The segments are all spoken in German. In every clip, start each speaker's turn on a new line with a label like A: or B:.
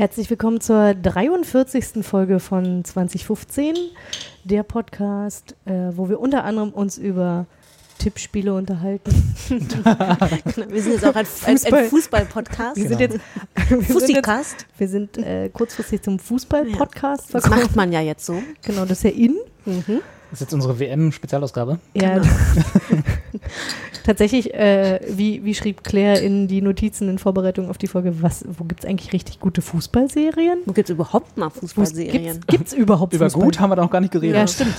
A: Herzlich willkommen zur 43. Folge von 2015, der Podcast, äh, wo wir unter anderem uns über Tippspiele unterhalten.
B: Wir sind jetzt auch ein, Fußball. ein, ein Fußball-Podcast.
A: Wir sind jetzt, wir
B: Fussikast.
A: Sind, jetzt, wir sind äh, kurzfristig zum Fußball-Podcast.
B: Ja. Das macht man ja jetzt so.
A: Genau, das ist ja in.
B: Mhm.
C: Das ist jetzt unsere WM-Spezialausgabe.
A: Ja.
B: Genau.
A: Tatsächlich, äh, wie, wie schrieb Claire in die Notizen in Vorbereitung auf die Folge, was, wo gibt es eigentlich richtig gute Fußballserien?
B: Wo gibt es überhaupt mal Fußballserien?
A: Gibt es überhaupt
C: Über
A: Fußball?
C: gut haben wir da noch gar nicht geredet.
A: Ja, stimmt.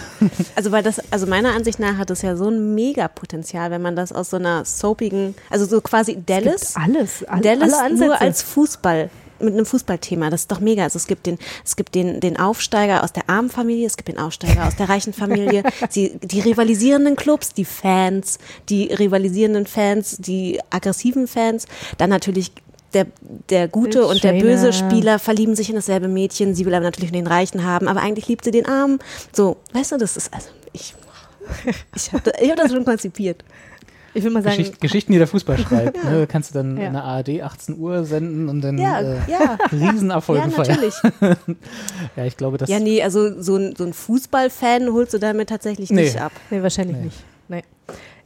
B: Also, weil das, also meiner Ansicht nach hat es ja so ein Megapotenzial, wenn man das aus so einer soapigen, also so quasi Dallas.
A: alles, all,
B: Dallas
A: alle Ansätze.
B: nur als Fußball mit einem Fußballthema. Das ist doch mega. Also es gibt den, es gibt den, den Aufsteiger aus der armen Familie, es gibt den Aufsteiger aus der reichen Familie, die, die rivalisierenden Clubs, die Fans, die rivalisierenden Fans, die aggressiven Fans, dann natürlich der, der gute und der böse Spieler verlieben sich in dasselbe Mädchen, sie will aber natürlich den Reichen haben, aber eigentlich liebt sie den Armen. So, weißt du, das ist, also ich, ich habe ich hab das schon konzipiert.
A: Ich will mal sagen,
C: Geschicht, Geschichten, die der Fußball schreibt. Ne? Kannst du dann
A: Ja.
C: in der ARD 18 Uhr senden und dann
B: Ja,
C: äh,
B: ja.
C: Riesenerfolge
B: Ja,
C: feiern.
B: natürlich.
C: Ja, ich glaube, das
B: Ja, nee, also so ein, so ein Fußballfan holst du damit tatsächlich
C: Nee.
B: nicht ab.
A: nee, wahrscheinlich
C: Nee.
A: nicht. Nee.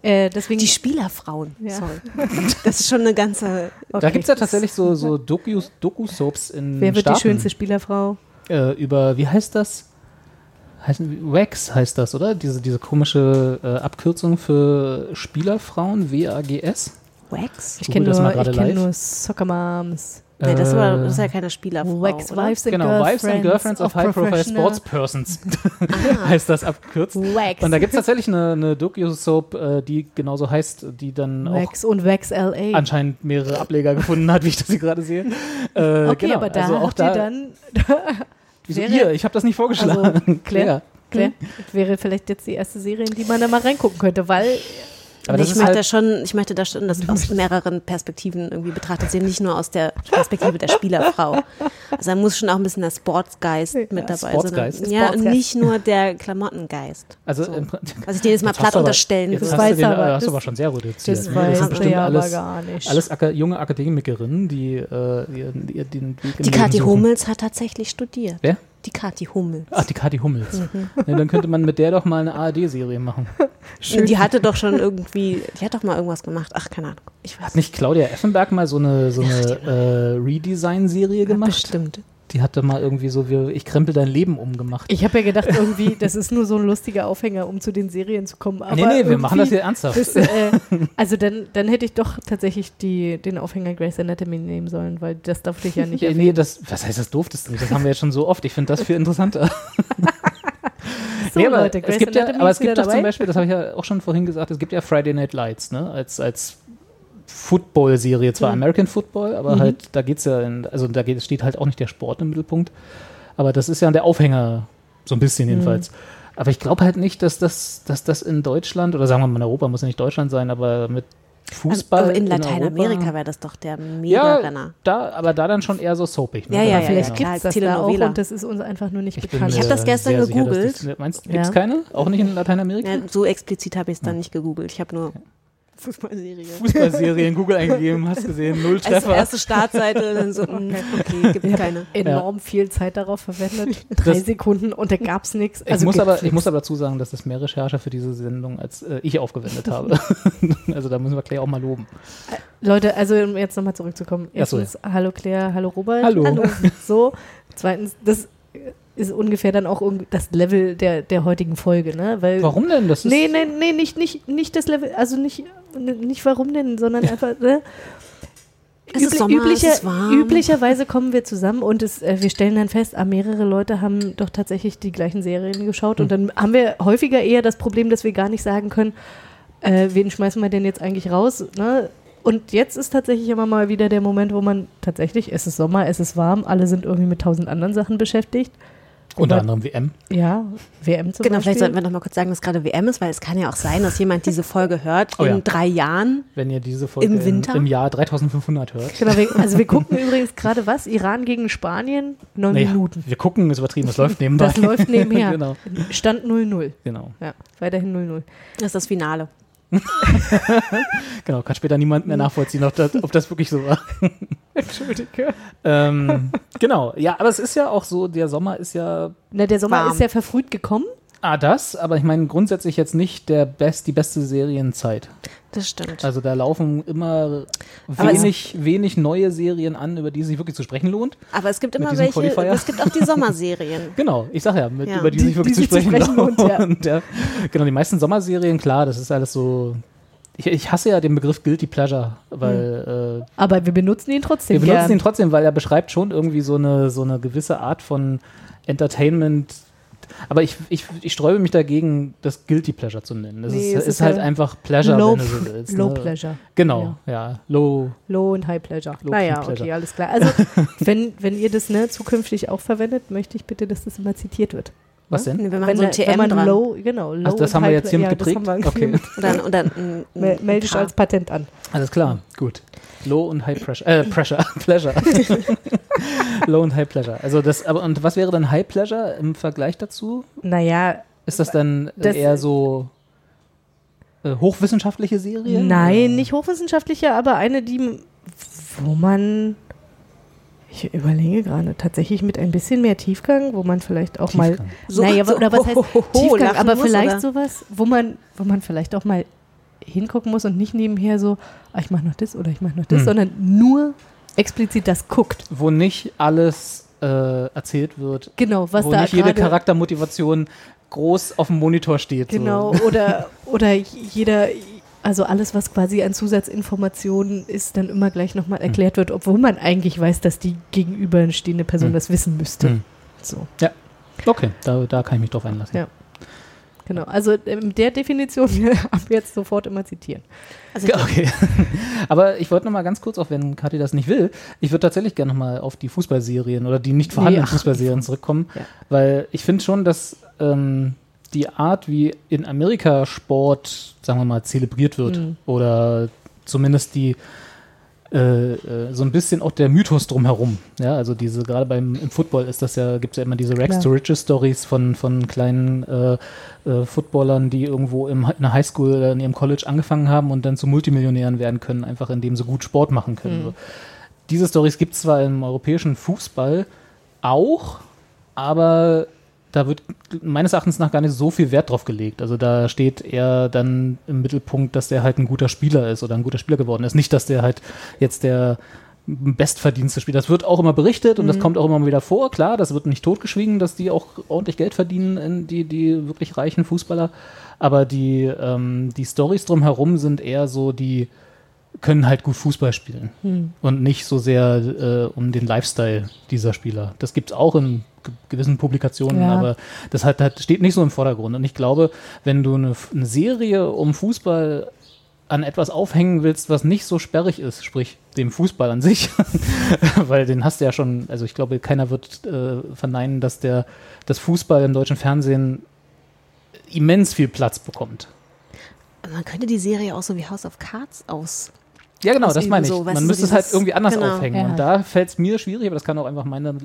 A: Äh, deswegen,
B: Die Spielerfrauen,
A: Ja.
B: sorry. Das ist schon eine ganze.
C: Da
A: okay.
C: gibt es ja tatsächlich so, so Dokus, Doku-Soaps in
A: Wer wird
C: Staaten.
A: die schönste Spielerfrau?
C: Äh, über, wie heißt das? Heißen, WAGS heißt das, oder? Diese, diese komische äh, Abkürzung für Spielerfrauen, W-A-G-S.
B: Wax?
A: Ich kenne nur, ich kenn nur Soccer Moms.
B: Nee, das, ist aber,
C: Äh,
B: das ist ja keine Spielerfrau.
A: Wax
B: oder?
A: Wives and
C: Genau,
A: Girlfriends,
C: Wives and Girlfriends of High-Profile
A: Professional-
C: Sportspersons heißt das abgekürzt.
A: Wax.
C: Und da gibt es tatsächlich eine, eine Doku-Soap, äh, die genauso heißt, die dann
A: Wax und Wax LA.
C: auch anscheinend mehrere Ableger gefunden hat, wie ich das hier gerade sehe. Äh,
A: okay,
C: genau,
A: aber da
C: also auch
A: habt ihr
C: da,
A: dann,
C: Wieso
A: wäre-
C: ihr? Ich habe das nicht vorgeschlagen.
A: also Claire, Claire, das wäre vielleicht jetzt die erste Serie, in die man da mal reingucken könnte, weil
C: Aber
B: Nee,
C: das
B: ich, möchte
C: halt,
B: schon, ich möchte das schon das aus mehreren Perspektiven irgendwie betrachtet sehen, nicht nur aus der Perspektive der Spielerfrau. Also da muss schon auch ein bisschen der Sportsgeist mit dabei
C: Sportsgeist.
B: sein. Ja, und nicht nur der Klamottengeist.
C: also
B: so. Was ich dir jetzt mal platt
C: aber-
B: unterstellen
C: jetzt
B: würde.
C: hast
A: weiß
C: du, den,
A: aber-
C: äh, hast
A: das-
C: du aber schon sehr reduziert.
A: das weiß
C: sind bestimmt
A: aber
C: alles,
A: gar nicht.
C: alles junge Akademikerinnen, die äh, den Weg im
B: Die
C: Leben
B: Kathi. Hummels hat tatsächlich studiert.
C: Wer?
B: Die Kathi Hummels.
C: Ach, die Kathi Hummels.
B: Mhm.
C: Ja, dann könnte man mit der doch mal eine ARD-Serie machen.
B: Die hatte doch schon irgendwie, die hat doch mal irgendwas gemacht. Ach, keine Ahnung. Ich weiß
C: Hat nicht Claudia Effenberg mal so eine, so eine äh, Redesign-Serie gemacht?
B: Bestimmt.
C: Die hatte mal irgendwie so wie Ich krempel dein Leben umgemacht.
A: ich habe ja gedacht, irgendwie, das ist nur so ein lustiger Aufhänger, um zu den Serien zu kommen. Aber
C: nee, nee, wir machen das hier ernsthaft.
A: ist, äh, also dann, dann hätte ich doch tatsächlich die, den Aufhänger Grey's Anatomy nehmen sollen, weil das durfte ich ja nicht
C: Ja,
A: erwähnen.
C: nee, das, was heißt das durftest du nicht? Das haben wir jetzt schon so oft. Ich finde das viel interessanter.
A: So,
C: nee, aber
A: Leute,
C: es
A: Grey's
C: gibt ja,
A: Anatomy
C: aber
A: ist
C: es gibt doch zum
A: dabei.
C: Beispiel, das habe ich ja auch schon vorhin gesagt, es gibt ja Friday Night Lights, ne? Als, als Football-Serie, zwar
A: Mhm.
C: American Football, aber
A: Mhm.
C: halt, da geht's ja, in, also da geht, steht halt auch nicht der Sport im Mittelpunkt. Aber das ist ja der Aufhänger, so ein bisschen jedenfalls.
A: Mhm.
C: Aber ich glaube halt nicht, dass das, dass das in Deutschland, oder sagen wir mal in Europa, muss ja nicht Deutschland sein, aber mit Fußball.
B: Aber in Lateinamerika wäre das doch der
C: Ja,
B: Mega-Renner.
C: da, aber da dann schon eher so soapig. Ne?
B: Ja, ja,
C: Da-
B: ja,
A: Vielleicht
B: ja.
A: gibt es das da auch und das ist uns einfach nur nicht
C: Ich, bin,
A: bekannt.
B: Ich hab das gestern
C: sehr sicher,
B: gegoogelt.
C: Das, meinst du,
A: Ja.
C: gibt es keine? Auch nicht in Lateinamerika?
B: Ja, so explizit habe ich es dann nicht gegoogelt. Ich habe nur Fußballserie.
C: Fußballserie in Google eingegeben, hast gesehen, null
B: Als
C: Treffer.
B: erste Startseite dann so, mm, okay, gibt
A: ich habe
B: keine.
A: enorm viel Zeit darauf verwendet. Drei
C: Das-
A: Sekunden und da gab es nichts.
C: Ich,
A: Also
C: muss
A: gibt's
C: aber, ich muss aber dazu sagen, dass das mehr Recherche für diese Sendung als äh, ich aufgewendet habe. also da müssen wir Claire auch mal loben.
A: Leute, also um jetzt nochmal zurückzukommen.
C: Ach so,
A: Erstens, hallo Claire, hallo Robert.
C: Hallo.
A: So. Zweitens, das ist ungefähr dann auch das Level der, der heutigen Folge, ne? Weil,
C: Warum denn? Das ist,
A: Nee, nee, nee, nicht, nicht, nicht das Level, also nicht, nicht warum denn, sondern einfach, ne?
B: Es ist Sommer,
A: üblicher,
B: es ist warm.
A: Üblicherweise kommen wir zusammen und es, äh, wir stellen dann fest, ah, mehrere Leute haben doch tatsächlich die gleichen Serien geschaut und
C: Hm.
A: dann haben wir häufiger eher das Problem, dass wir gar nicht sagen können, äh, wen schmeißen wir denn jetzt eigentlich raus? Ne? Und jetzt ist tatsächlich immer mal wieder der Moment, wo man tatsächlich, es ist Sommer, es ist warm, alle sind irgendwie mit tausend anderen Sachen beschäftigt.
C: Unter anderem WM.
A: Ja, WM zum
B: Genau,
A: Beispiel.
B: vielleicht sollten wir noch mal kurz sagen, dass gerade WM ist, weil es kann ja auch sein, dass jemand diese Folge hört
C: Oh
B: in
C: ja.
B: drei Jahren.
C: Wenn ihr diese Folge
B: Im Winter?
C: im Jahr 3500 hört.
A: Genau, wir, also wir gucken übrigens gerade was? Iran gegen Spanien, neun
C: Naja,
A: Minuten.
C: wir gucken, ist übertrieben, es läuft nebenbei.
A: Das läuft nebenher.
C: genau,
A: Stand 0-0.
C: genau.
A: Ja, weiterhin 0-0.
B: Das ist das Finale.
C: Genau, kann später niemand mehr nachvollziehen, ob das, ob das wirklich so war.
A: Entschuldige.
C: ähm, genau, ja, aber es ist ja auch so, der Sommer ist ja
A: Na, der Sommer
B: Warm.
A: ist ja verfrüht gekommen.
C: Ah, das, aber ich meine grundsätzlich jetzt nicht der best, die beste Serienzeit.
B: Das stimmt.
C: Also da laufen immer wenig, wenig neue Serien an, über die sich wirklich zu sprechen lohnt.
B: Aber es gibt immer welche,
C: Qualifier.
B: es gibt auch die Sommerserien.
C: Genau, ich sag ja, mit,
B: Ja.
C: über die,
A: Die-
C: sich wirklich
A: die
C: zu
A: sich zu
C: sprechen,
A: sprechen
C: lohnt.
A: lohnt, ja.
C: Genau, die meisten Sommerserien, klar, das ist alles so. Ich, ich hasse ja den Begriff Guilty Pleasure, weil äh,
A: Aber wir benutzen ihn trotzdem
C: wir benutzen
A: gern.
C: ihn trotzdem, weil er beschreibt schon irgendwie so eine, so eine gewisse Art von Entertainment. Aber ich, ich, ich sträube mich dagegen, das Guilty Pleasure zu nennen. Das
A: Nee,
C: ist,
A: es
C: ist,
A: ist
C: halt
A: ja
C: einfach Pleasure,
A: Low,
C: wenn du so willst.
A: low
C: ne?
A: Pleasure.
C: Genau, ja. Low.
A: Low und High Pleasure.
C: Low
A: naja,
C: Pleasure.
A: okay, alles klar. Also, wenn, wenn ihr das ne, zukünftig auch verwendet, möchte ich bitte, dass das immer zitiert wird.
C: Was denn?
B: Wir machen
A: wenn,
B: so ein
A: wenn
B: TM
A: man
B: dran.
A: Low, genau, Low
C: Ach, das haben wir jetzt
A: Ple- ja,
C: geprägt? Okay.
B: Und dann, und dann
A: Melde dich
B: K.
A: als Patent an.
C: Alles klar, gut. Low und High Pressure. Äh, Pressure. Pleasure. Low und High Pleasure. Also das, aber und was wäre dann High Pleasure im Vergleich dazu?
A: Naja,
C: Ist das dann
A: Das-
C: eher so äh, hochwissenschaftliche Serien?
A: nein, nicht hochwissenschaftlicher, aber eine, die, wo man, ich überlege gerade, tatsächlich mit ein bisschen mehr Tiefgang, wo man vielleicht auch mal,
C: Tiefgang.
B: So-
A: naja,
B: so
A: oder was heißt
B: ho, ho, ho,
A: Tiefgang, aber vielleicht
B: oder?
A: sowas, wo man, wo man vielleicht auch mal hingucken muss und nicht nebenher so, ah, ich mache noch das oder ich mache noch das,
C: Hm.
A: sondern nur explizit das guckt.
C: Wo nicht alles äh, erzählt wird,
A: Genau, was
C: wo
A: da
C: nicht jede Charaktermotivation groß auf dem Monitor steht.
A: Genau,
C: So.
A: oder, oder jeder, also alles, was quasi an Zusatzinformationen ist, dann immer gleich nochmal
C: Hm.
A: erklärt wird, obwohl man eigentlich weiß, dass die gegenüberstehende Person
C: Hm.
A: das wissen müsste.
C: Hm.
A: So,
C: Okay, da, da kann ich mich drauf einlassen.
A: Ja. Genau. Also mit der Definition ab jetzt sofort immer zitieren.
B: Also
C: Ja, Okay. Aber ich wollte noch mal ganz kurz, auch wenn Kathi das nicht will, ich würde tatsächlich gerne noch mal auf die Fußballserien oder die nicht vorhandenen
A: ach.
C: Fußballserien zurückkommen,
A: Ja.
C: weil ich finde schon, dass ähm, die Art, wie in Amerika Sport, sagen wir mal, zelebriert wird
A: Mhm.
C: oder zumindest die äh, äh, so ein bisschen auch der Mythos drumherum. Ja, also diese, gerade beim im Football ist das ja, gibt es ja immer diese Rags to Riches Stories von, von kleinen äh, äh, Footballern, die irgendwo im, in der Highschool oder in ihrem College angefangen haben und dann zu Multimillionären werden können, einfach indem sie gut Sport machen können.
A: Mhm.
C: So. Diese Stories gibt es zwar im europäischen Fußball auch, aber da wird meines Erachtens nach gar nicht so viel Wert drauf gelegt. Also da steht eher dann im Mittelpunkt, dass der halt ein guter Spieler ist oder ein guter Spieler geworden ist. Nicht, dass der halt jetzt der bestverdienste Spieler. Das wird auch immer berichtet und das kommt auch immer wieder vor. Klar, das wird nicht totgeschwiegen, dass die auch ordentlich Geld verdienen, in die, die wirklich reichen Fußballer. Aber die, ähm, die Stories drumherum sind eher so, die können halt gut Fußball spielen
A: Hm.
C: und nicht so sehr äh, um den Lifestyle dieser Spieler. Das gibt es auch in gewissen Publikationen,
A: Ja.
C: aber das hat, hat, steht nicht so im Vordergrund. Und ich glaube, wenn du eine, eine Serie um Fußball an etwas aufhängen willst, was nicht so sperrig ist, sprich dem Fußball an sich, weil den hast du ja schon, also ich glaube, keiner wird äh, verneinen, dass der das Fußball im deutschen Fernsehen immens viel Platz bekommt.
B: Man könnte die Serie auch so wie House of Cards aus.
C: Ja, genau, das meine ich.
B: so,
C: Man müsste es halt irgendwie anders
B: genau.
C: aufhängen.
A: Ja.
C: Und da fällt es mir schwierig, aber das kann auch einfach meine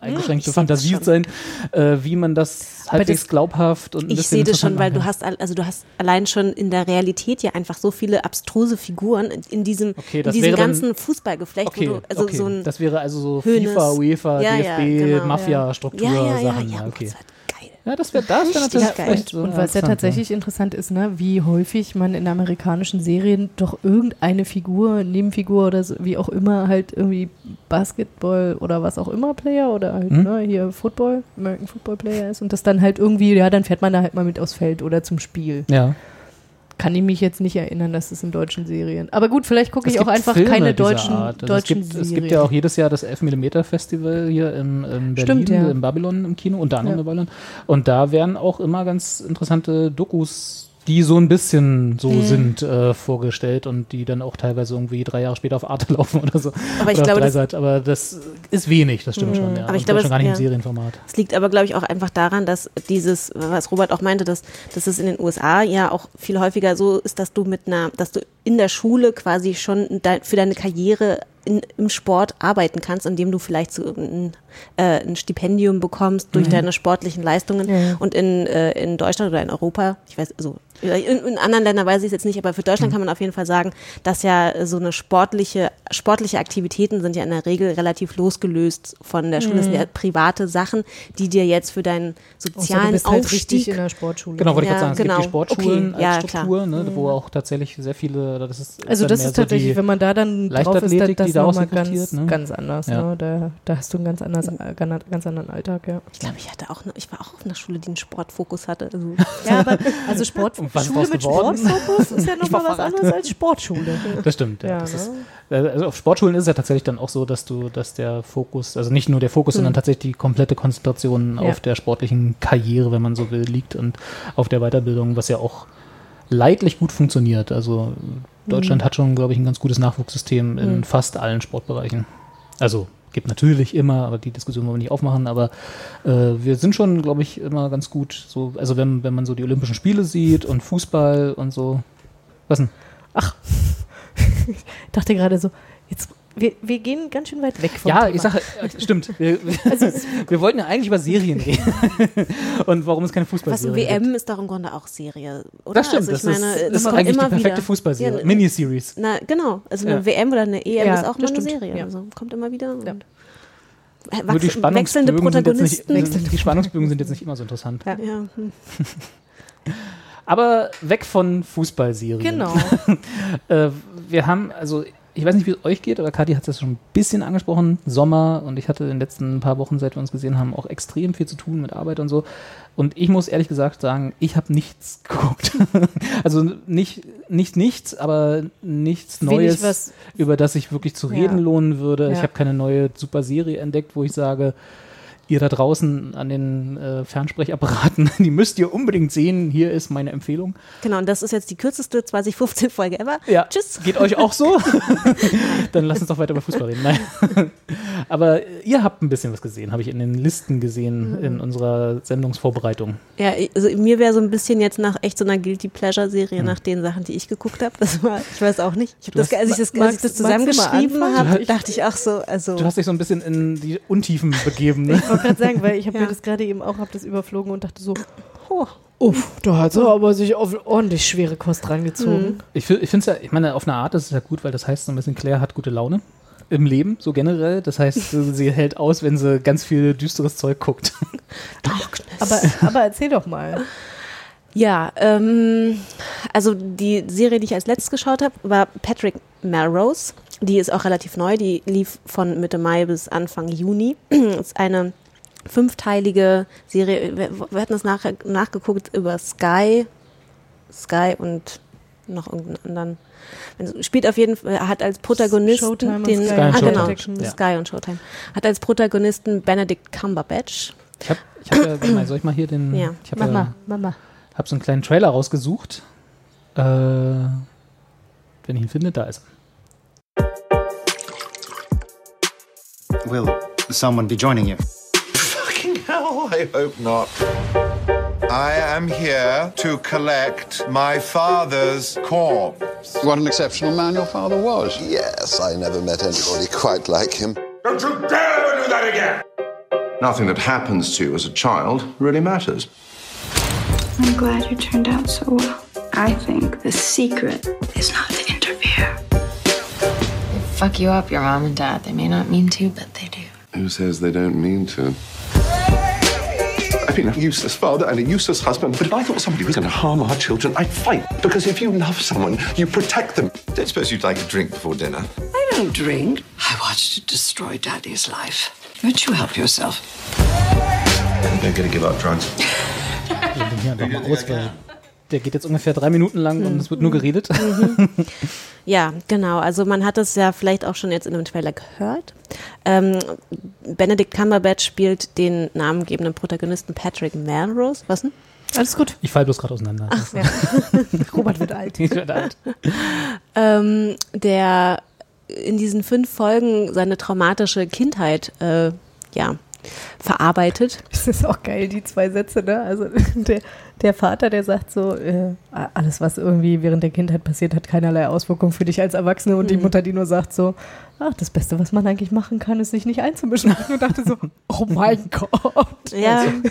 C: eingeschränkte
B: das
C: Fantasie sein, äh, wie man das
A: Aber
C: halbwegs
A: das-
C: glaubhaft und ein
B: Ich sehe das schon, weil du hast, also du hast allein schon in der Realität ja einfach so viele abstruse Figuren in, diesem,
C: Okay,
B: in diesem
C: wäre dann-
B: ganzen Fußballgeflecht,
C: Okay,
B: wo du, also
C: okay.
B: so ein
C: das wäre also so
B: Hönes.
C: FIFA, UEFA,
B: Ja, ja,
C: DFB,
B: genau.
C: Mafia-Struktur,
B: ja, ja, ja, ja,
C: Ja, okay. Ja, das wäre das wär natürlich
B: geil.
C: vielleicht so
A: Und was ja
C: interessant,
A: tatsächlich interessant ist, ne, wie häufig man in amerikanischen Serien doch irgendeine Figur, Nebenfigur oder so, wie auch immer, halt irgendwie Basketball oder was auch immer Player oder halt
C: Hm?
A: ne, hier Football, American Football Player ist und das dann halt irgendwie, ja, dann fährt man da halt mal mit aufs Feld oder zum Spiel.
C: Ja.
A: Kann ich mich jetzt nicht erinnern, dass es in deutschen Serien. Aber gut, vielleicht gucke ich auch einfach
C: Filme
A: keine deutschen.
C: Also
A: deutschen
C: es, gibt,
A: Serien.
C: es gibt ja auch jedes Jahr das 11mm Festival hier in, in Berlin,
A: Stimmt, ja.
C: im Babylon im Kino, unter anderem
A: Ja.
C: in Babylon. Und da werden auch immer ganz interessante Dokus die so ein bisschen so sind äh, vorgestellt und die dann auch teilweise irgendwie drei Jahre später auf Arte laufen oder so.
B: Aber ich glaube, das-
C: aber das ist wenig, das stimmt schon. Ja.
B: Aber ich glaube,
C: schon
B: es-
C: gar nicht
B: ja.
C: im Serienformat.
B: Es liegt aber, glaube ich, auch einfach daran, dass dieses, was Robert auch meinte, dass, dass es in den USA ja auch viel häufiger so ist, dass du mit einer, dass du in der Schule quasi schon für deine Karriere in, im Sport arbeiten kannst, indem du vielleicht so ein, äh, ein Stipendium bekommst durch deine sportlichen Leistungen.
A: Ja, ja.
B: Und in, äh, in Deutschland oder in Europa, ich weiß, also in, in anderen Ländern weiß ich es jetzt nicht, aber für Deutschland kann man auf jeden Fall sagen, dass ja so eine sportliche, sportliche Aktivitäten sind ja in der Regel relativ losgelöst von der Schule. Das sind ja private Sachen, die dir jetzt für deinen
A: Außer du
B: sozialen
A: bist halt richtig
B: Aufstieg
A: in der Sportschule.
C: Genau, wollte ich
B: Ja,
C: gerade sagen, es
B: genau.
C: gibt die Sportschulen
B: Okay, ja,
C: als Struktur, ne, wo auch tatsächlich sehr viele, das ist
A: Also das ist
C: so
A: tatsächlich,
C: die,
A: wenn man da dann drauf ist, dann, das
C: die
A: ist
C: daraus
A: nochmal ganz,
C: ne?
A: ganz anders.
C: Ja.
A: Ne? Da, da hast du einen ganz, anders, ganz ganz anderen Alltag, ja.
B: Ich glaube, ich hatte auch, ne, ich war auch auf einer Schule, die einen Sportfokus hatte. Also,
A: Ja, aber also Sport,
C: was ist
A: Schule
C: draus
A: mit? Sportfokus ist ja nochmal was anderes als Sportschule.
C: Das stimmt, ja.
A: Ja,
C: das
A: ne?
C: ist, äh, also auf Sportschulen ist es ja tatsächlich dann auch so, dass du, dass der Fokus, also nicht nur der Fokus, sondern tatsächlich die komplette Konzentration.
A: Ja.
C: auf der sportlichen Karriere, wenn man so will, liegt und auf der Weiterbildung, was ja auch leidlich gut funktioniert. Also
A: Mhm.
C: Deutschland hat schon, glaube ich, ein ganz gutes Nachwuchssystem in fast allen Sportbereichen. Also gibt natürlich immer, aber die Diskussion wollen wir nicht aufmachen, aber äh, wir sind schon, glaube ich, immer ganz gut so, also wenn, wenn man so die Olympischen Spiele sieht und Fußball und so. Was denn?
A: Ich dachte gerade so, jetzt, wir, wir gehen ganz schön weit weg vom
C: Ja,
A: Thema.
C: ich sage, äh, stimmt. Wir, wir, wir wollten ja eigentlich über Serien reden. Und warum es keine
B: was
C: Fußballserien
B: WM ist doch im Grunde auch Serie, oder?
C: Das stimmt,
B: also ich
C: das ist,
B: meine,
C: das
B: das
C: ist eigentlich die perfekte
B: wieder.
C: Fußballserie.
B: Ja,
C: Miniseries.
B: Na, genau. Also eine
C: Ja.
B: WM oder eine EM
A: Ja,
B: ist auch mal eine Serie.
A: ja.
B: Also kommt immer wieder. Wachs-
C: Nur die
B: wechselnde
C: jetzt nicht,
B: Protagonisten.
C: die Spannungsbögen sind jetzt nicht immer so interessant.
A: Ja.
B: ja. hm.
C: Aber weg von Fußballserien.
A: Genau.
C: Äh, wir haben, also ich weiß nicht, wie es euch geht, aber Kathi hat es schon ein bisschen angesprochen. Sommer und ich hatte in den letzten paar Wochen, seit wir uns gesehen haben, auch extrem viel zu tun mit Arbeit und so. Und ich muss ehrlich gesagt sagen, ich habe nichts geguckt. also nicht, nicht nichts, aber nichts
A: Wenig
C: Neues,
A: was-
C: über das ich wirklich zu reden
A: Ja.
C: lohnen würde. Ich
A: Ja.
C: habe keine neue super Serie entdeckt, wo ich sage, ihr da draußen an den äh, Fernsprechapparaten, die müsst ihr unbedingt sehen. Hier ist meine Empfehlung.
B: Genau, und das ist jetzt die kürzeste 2015 Folge ever.
C: Ja.
B: Tschüss.
C: Geht euch auch so? Dann lasst uns doch weiter über Fußball reden. Nein. Aber ihr habt ein bisschen was gesehen, habe ich in den Listen gesehen in unserer Sendungsvorbereitung.
B: Ja, also mir wäre so ein bisschen jetzt nach echt so einer Guilty Pleasure
C: Hm.
B: Serie nach den Sachen, die ich geguckt habe. Das war, ich weiß auch nicht. Ich das, als ich das, als ich
A: magst-
B: das
A: magst
B: zusammengeschrieben habe, dachte ich auch so, also.
C: Du hast dich so ein bisschen in die Untiefen begeben. Ne?
A: Ich wollte gerade sagen, weil ich habe
B: Ja.
A: mir das gerade eben auch, habe das überflogen und dachte so, oh, uff, da hat sie aber sich auf ordentlich schwere Kost rangezogen.
C: Ich, fi- ich finde es ja, ich meine, auf eine Art ist es ja gut, weil das heißt so ein bisschen, Claire hat gute Laune im Leben, so generell. Das heißt, sie hält aus, wenn sie ganz viel düsteres Zeug guckt.
A: Aber, aber erzähl doch mal.
B: Ja, ähm, also die Serie, die ich als letztes geschaut habe, war Patrick Melrose. Die ist auch relativ neu, die lief von Mitte Mai bis Anfang Juni. ist eine fünfteilige Serie. Wir, wir hatten das nach, nachgeguckt über Sky, Sky und noch irgendeinen anderen. Also Spielt auf jeden Fall, hat als Protagonisten
A: Showtime
B: den
A: Sky
C: und
B: ah, genau. Sky und Showtime. Hat als Protagonisten Benedict Cumberbatch.
C: Ich habe, ich hab ja, soll ich mal hier den,
B: Ja.
C: ich habe
A: Mama,
C: ja,
A: Mama.
C: hab so einen kleinen Trailer rausgesucht. Äh, wenn ich ihn finde, da ist er.
D: Will someone be joining you?
E: Fucking hell, I hope not. I am here to collect my father's corpse.
F: What an exceptional man your father was.
G: Yes, I never met anybody quite like him.
E: Don't you dare ever do that again! Nothing that happens to you as a child really matters.
H: I'm glad you turned out so well. I think the secret is not to interfere.
I: They Fuck you up, your mom and dad. They may not mean to, but they do.
G: Who says they don't mean to?
E: I've been a useless father and a useless husband, but if I thought somebody was going to harm our children, I'd fight. Because if you love someone, you protect them. Don't suppose you'd like a drink before dinner?
H: I don't drink. I watched it destroy Daddy's life. Don't you help yourself?
E: I'm going to give up drugs.
C: Der geht jetzt ungefähr drei Minuten lang und es wird nur geredet.
B: Ja, genau. Also man hat es ja vielleicht auch schon jetzt in einem Trailer gehört. Ähm, Benedict Cumberbatch spielt den namengebenden Protagonisten Patrick Melrose. Was denn?
A: Alles gut.
C: Ich fall bloß gerade auseinander.
B: Ach, ja.
A: Robert wird alt.
C: Ich werd alt.
B: ähm, der in diesen fünf Folgen seine traumatische Kindheit äh, ja, verarbeitet.
A: Das ist auch geil, die zwei Sätze, ne? Also der, der Vater, der sagt so, äh, alles, was irgendwie während der Kindheit passiert, hat keinerlei Auswirkung für dich als Erwachsene. Und die
B: Mhm.
A: Mutter, die nur sagt so, ach, das Beste, was man eigentlich machen kann, ist sich nicht einzumischen. Und ich dachte so, oh mein Gott.
B: Ja,
C: Ein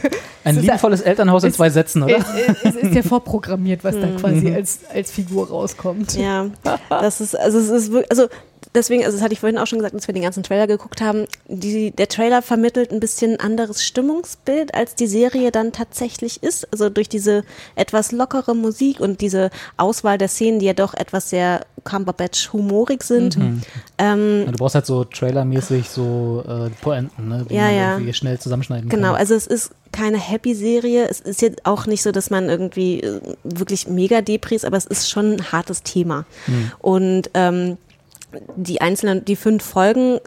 A: Es ist
C: liebevolles Elternhaus in zwei Sätzen, oder?
A: Es, es ist ja vorprogrammiert, was da
B: Mhm.
A: quasi als, als Figur rauskommt.
B: ja. Das ist, also es ist wirklich, also deswegen, also das hatte ich vorhin auch schon gesagt, als wir den ganzen Trailer geguckt haben, die, der Trailer vermittelt ein bisschen anderes Stimmungsbild, als die Serie dann tatsächlich ist. Also durch diese etwas lockere Musik und diese Auswahl der Szenen, die ja doch etwas sehr Cumberbatch-humorig sind.
C: Mhm.
B: Ähm,
C: Ja, du brauchst halt so trailermäßig so äh, Poenten, ne, die
B: Ja,
C: man
B: ja.
C: irgendwie schnell zusammenschneiden
B: Genau,
C: kann.
B: also es ist keine Happy-Serie. Es ist jetzt auch nicht so, dass man irgendwie äh, wirklich mega Depri ist, aber es ist schon ein hartes Thema.
C: Hm.
B: Und ähm, die einzelnen, die fünf Folgen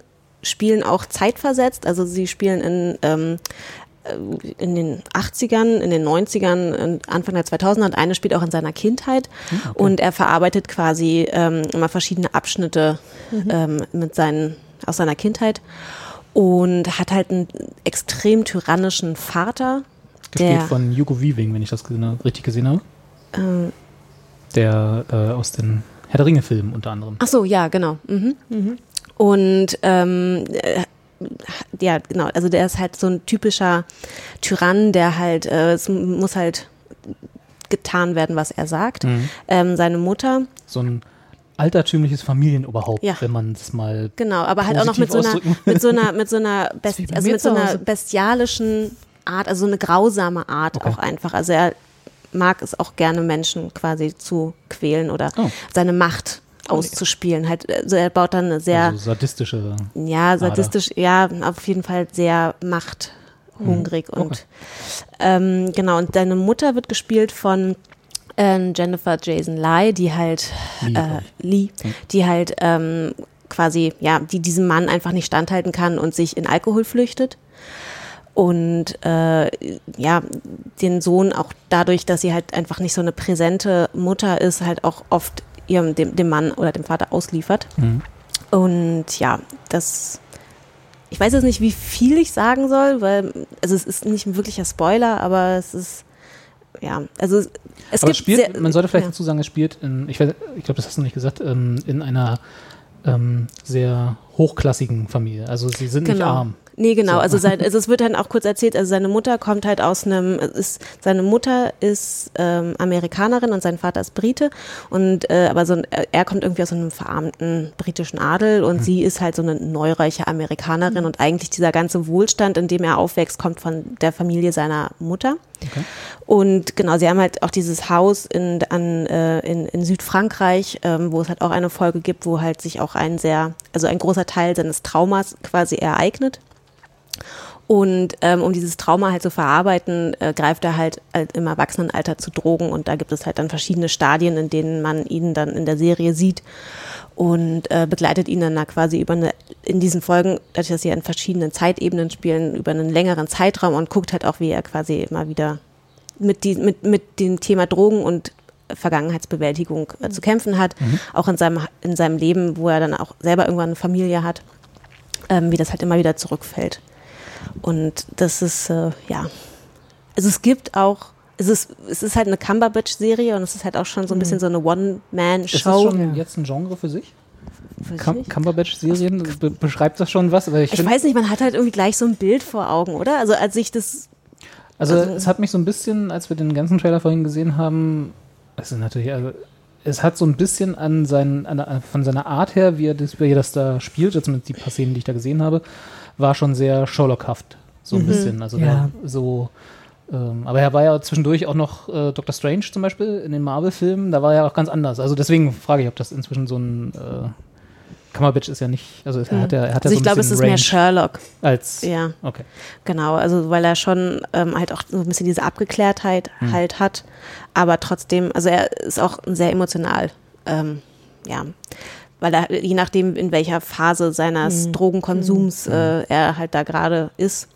B: spielen auch zeitversetzt. Also sie spielen in, ähm, äh, in den 80ern, in den 90ern, in Anfang der 2000er und eine spielt auch in seiner Kindheit. Und er verarbeitet quasi ähm, immer verschiedene Abschnitte ähm, mit seinen, aus seiner Kindheit und hat halt einen extrem tyrannischen Vater.
C: Gespielt
B: der,
C: von Hugo Weaving, wenn ich das genau richtig gesehen habe.
B: ähm,
C: Der äh, aus den Herr der Ringe-Filmen unter anderem.
B: Ach so, ja, genau. Mhm. Und ähm, äh, ja, genau. Also der ist halt so ein typischer Tyrann, der halt, äh, es muss halt getan werden, was er sagt.
C: Mhm.
B: Ähm, seine Mutter,
C: So ein altertümliches Familienoberhaupt,
B: Ja.
C: wenn man es mal
B: genau, aber halt auch noch mit so einer, mit so einer, mit so einer,
A: bei
B: also mit so einer bestialischen Art, also so eine grausame Art
C: Okay.
B: auch einfach. Also er mag es auch gerne, Menschen quasi zu quälen oder
C: Oh.
B: seine Macht auszuspielen. Halt, also er baut dann eine sehr
C: also sadistische.
B: Ja, sadistisch, ja, auf jeden Fall sehr machthungrig
C: Mhm.
B: und ähm, genau, und deine Mutter wird gespielt von ähm, Jennifer Jason Leigh, die halt
C: Lee,
B: äh, Lee, die halt ähm, quasi, ja, die diesem Mann einfach nicht standhalten kann und sich in Alkohol flüchtet. Und äh, ja, den Sohn auch dadurch, dass sie halt einfach nicht so eine präsente Mutter ist, halt auch oft ihrem, dem, dem Mann oder dem Vater ausliefert.
C: Mhm.
B: Und ja, das. Ich weiß jetzt nicht, wie viel ich sagen soll, weil, also es ist nicht ein wirklicher Spoiler, aber es ist, ja, also es, es
C: Aber
B: gibt
C: es spielt,
B: sehr,
C: man sollte vielleicht
B: ja.
C: dazu sagen, es spielt in, ich, weiß- ich glaube, das hast du nicht gesagt, ähm, in einer ähm, sehr hochklassigen Familie. Also sie sind nicht arm.
B: Nee, genau.
C: So.
B: Also, sein, also es wird dann auch kurz erzählt, also seine Mutter kommt halt aus einem, ist, seine Mutter ist ähm, Amerikanerin und sein Vater ist Brite und äh, aber so ein, er kommt irgendwie aus einem verarmten britischen Adel und sie ist halt so eine neureiche Amerikanerin und eigentlich dieser ganze Wohlstand, in dem er aufwächst, kommt von der Familie seiner Mutter. Und genau, sie haben halt auch dieses Haus in, an, äh, in, in Südfrankreich, ähm, wo es halt auch eine Folge gibt, wo halt sich auch ein sehr, also ein großer Teil seines Traumas quasi ereignet. Und ähm, um dieses Trauma halt zu verarbeiten, äh, greift er halt äh, im Erwachsenenalter zu Drogen. Und da gibt es halt dann verschiedene Stadien, in denen man ihn dann in der Serie sieht und äh, begleitet ihn dann da quasi über eine, in diesen Folgen, dadurch, dass sie in verschiedenen Zeitebenen spielen, über einen längeren Zeitraum und guckt halt auch, wie er quasi immer wieder mit, die, mit, mit dem Thema Drogen und Vergangenheitsbewältigung äh, zu kämpfen hat, auch in seinem, in seinem Leben, wo er dann auch selber irgendwann eine Familie hat, ähm, wie das halt immer wieder zurückfällt. Und das ist, äh, ja, also es gibt auch, es ist, es ist halt eine Cumberbatch-Serie und es ist halt auch schon so ein bisschen so eine
C: Ist das
B: One-Man-Show.
C: schon jetzt ein Genre für sich? Cum. Cumberbatch-Serien, be beschreibt das schon was? Weil ich
B: Ich weiß nicht, man hat halt irgendwie gleich so ein Bild vor Augen, oder? Also als ich das,
C: Also,
B: Also-
C: es hat mich so ein bisschen, als wir den ganzen Trailer vorhin gesehen haben, es ist natürlich, also, es hat so ein bisschen an seinen, an, an, von seiner Art her, wie er, das, wie er das da spielt, jetzt mit die paar Szenen, die ich da gesehen habe, war schon sehr Sherlockhaft. So ein bisschen. Also
A: Ja.
C: so, ähm, aber er war ja zwischendurch auch noch äh, Doctor Strange zum Beispiel in den Marvel-Filmen, da war er auch ganz anders. Also deswegen frage ich, ob das inzwischen so ein äh, Cumberbatch ist ja nicht, also er hat ja, er hat
B: also
C: ja
B: ich
C: so ein
B: glaube, es ist mehr
C: Range
B: Sherlock.
C: als,
B: Ja,
C: okay.
B: genau. Also weil er schon ähm, halt auch so ein bisschen diese Abgeklärtheit halt hat, aber trotzdem, also er ist auch sehr emotional. Ähm, ja, weil er je nachdem in welcher Phase seines Drogenkonsums äh, er halt da gerade ist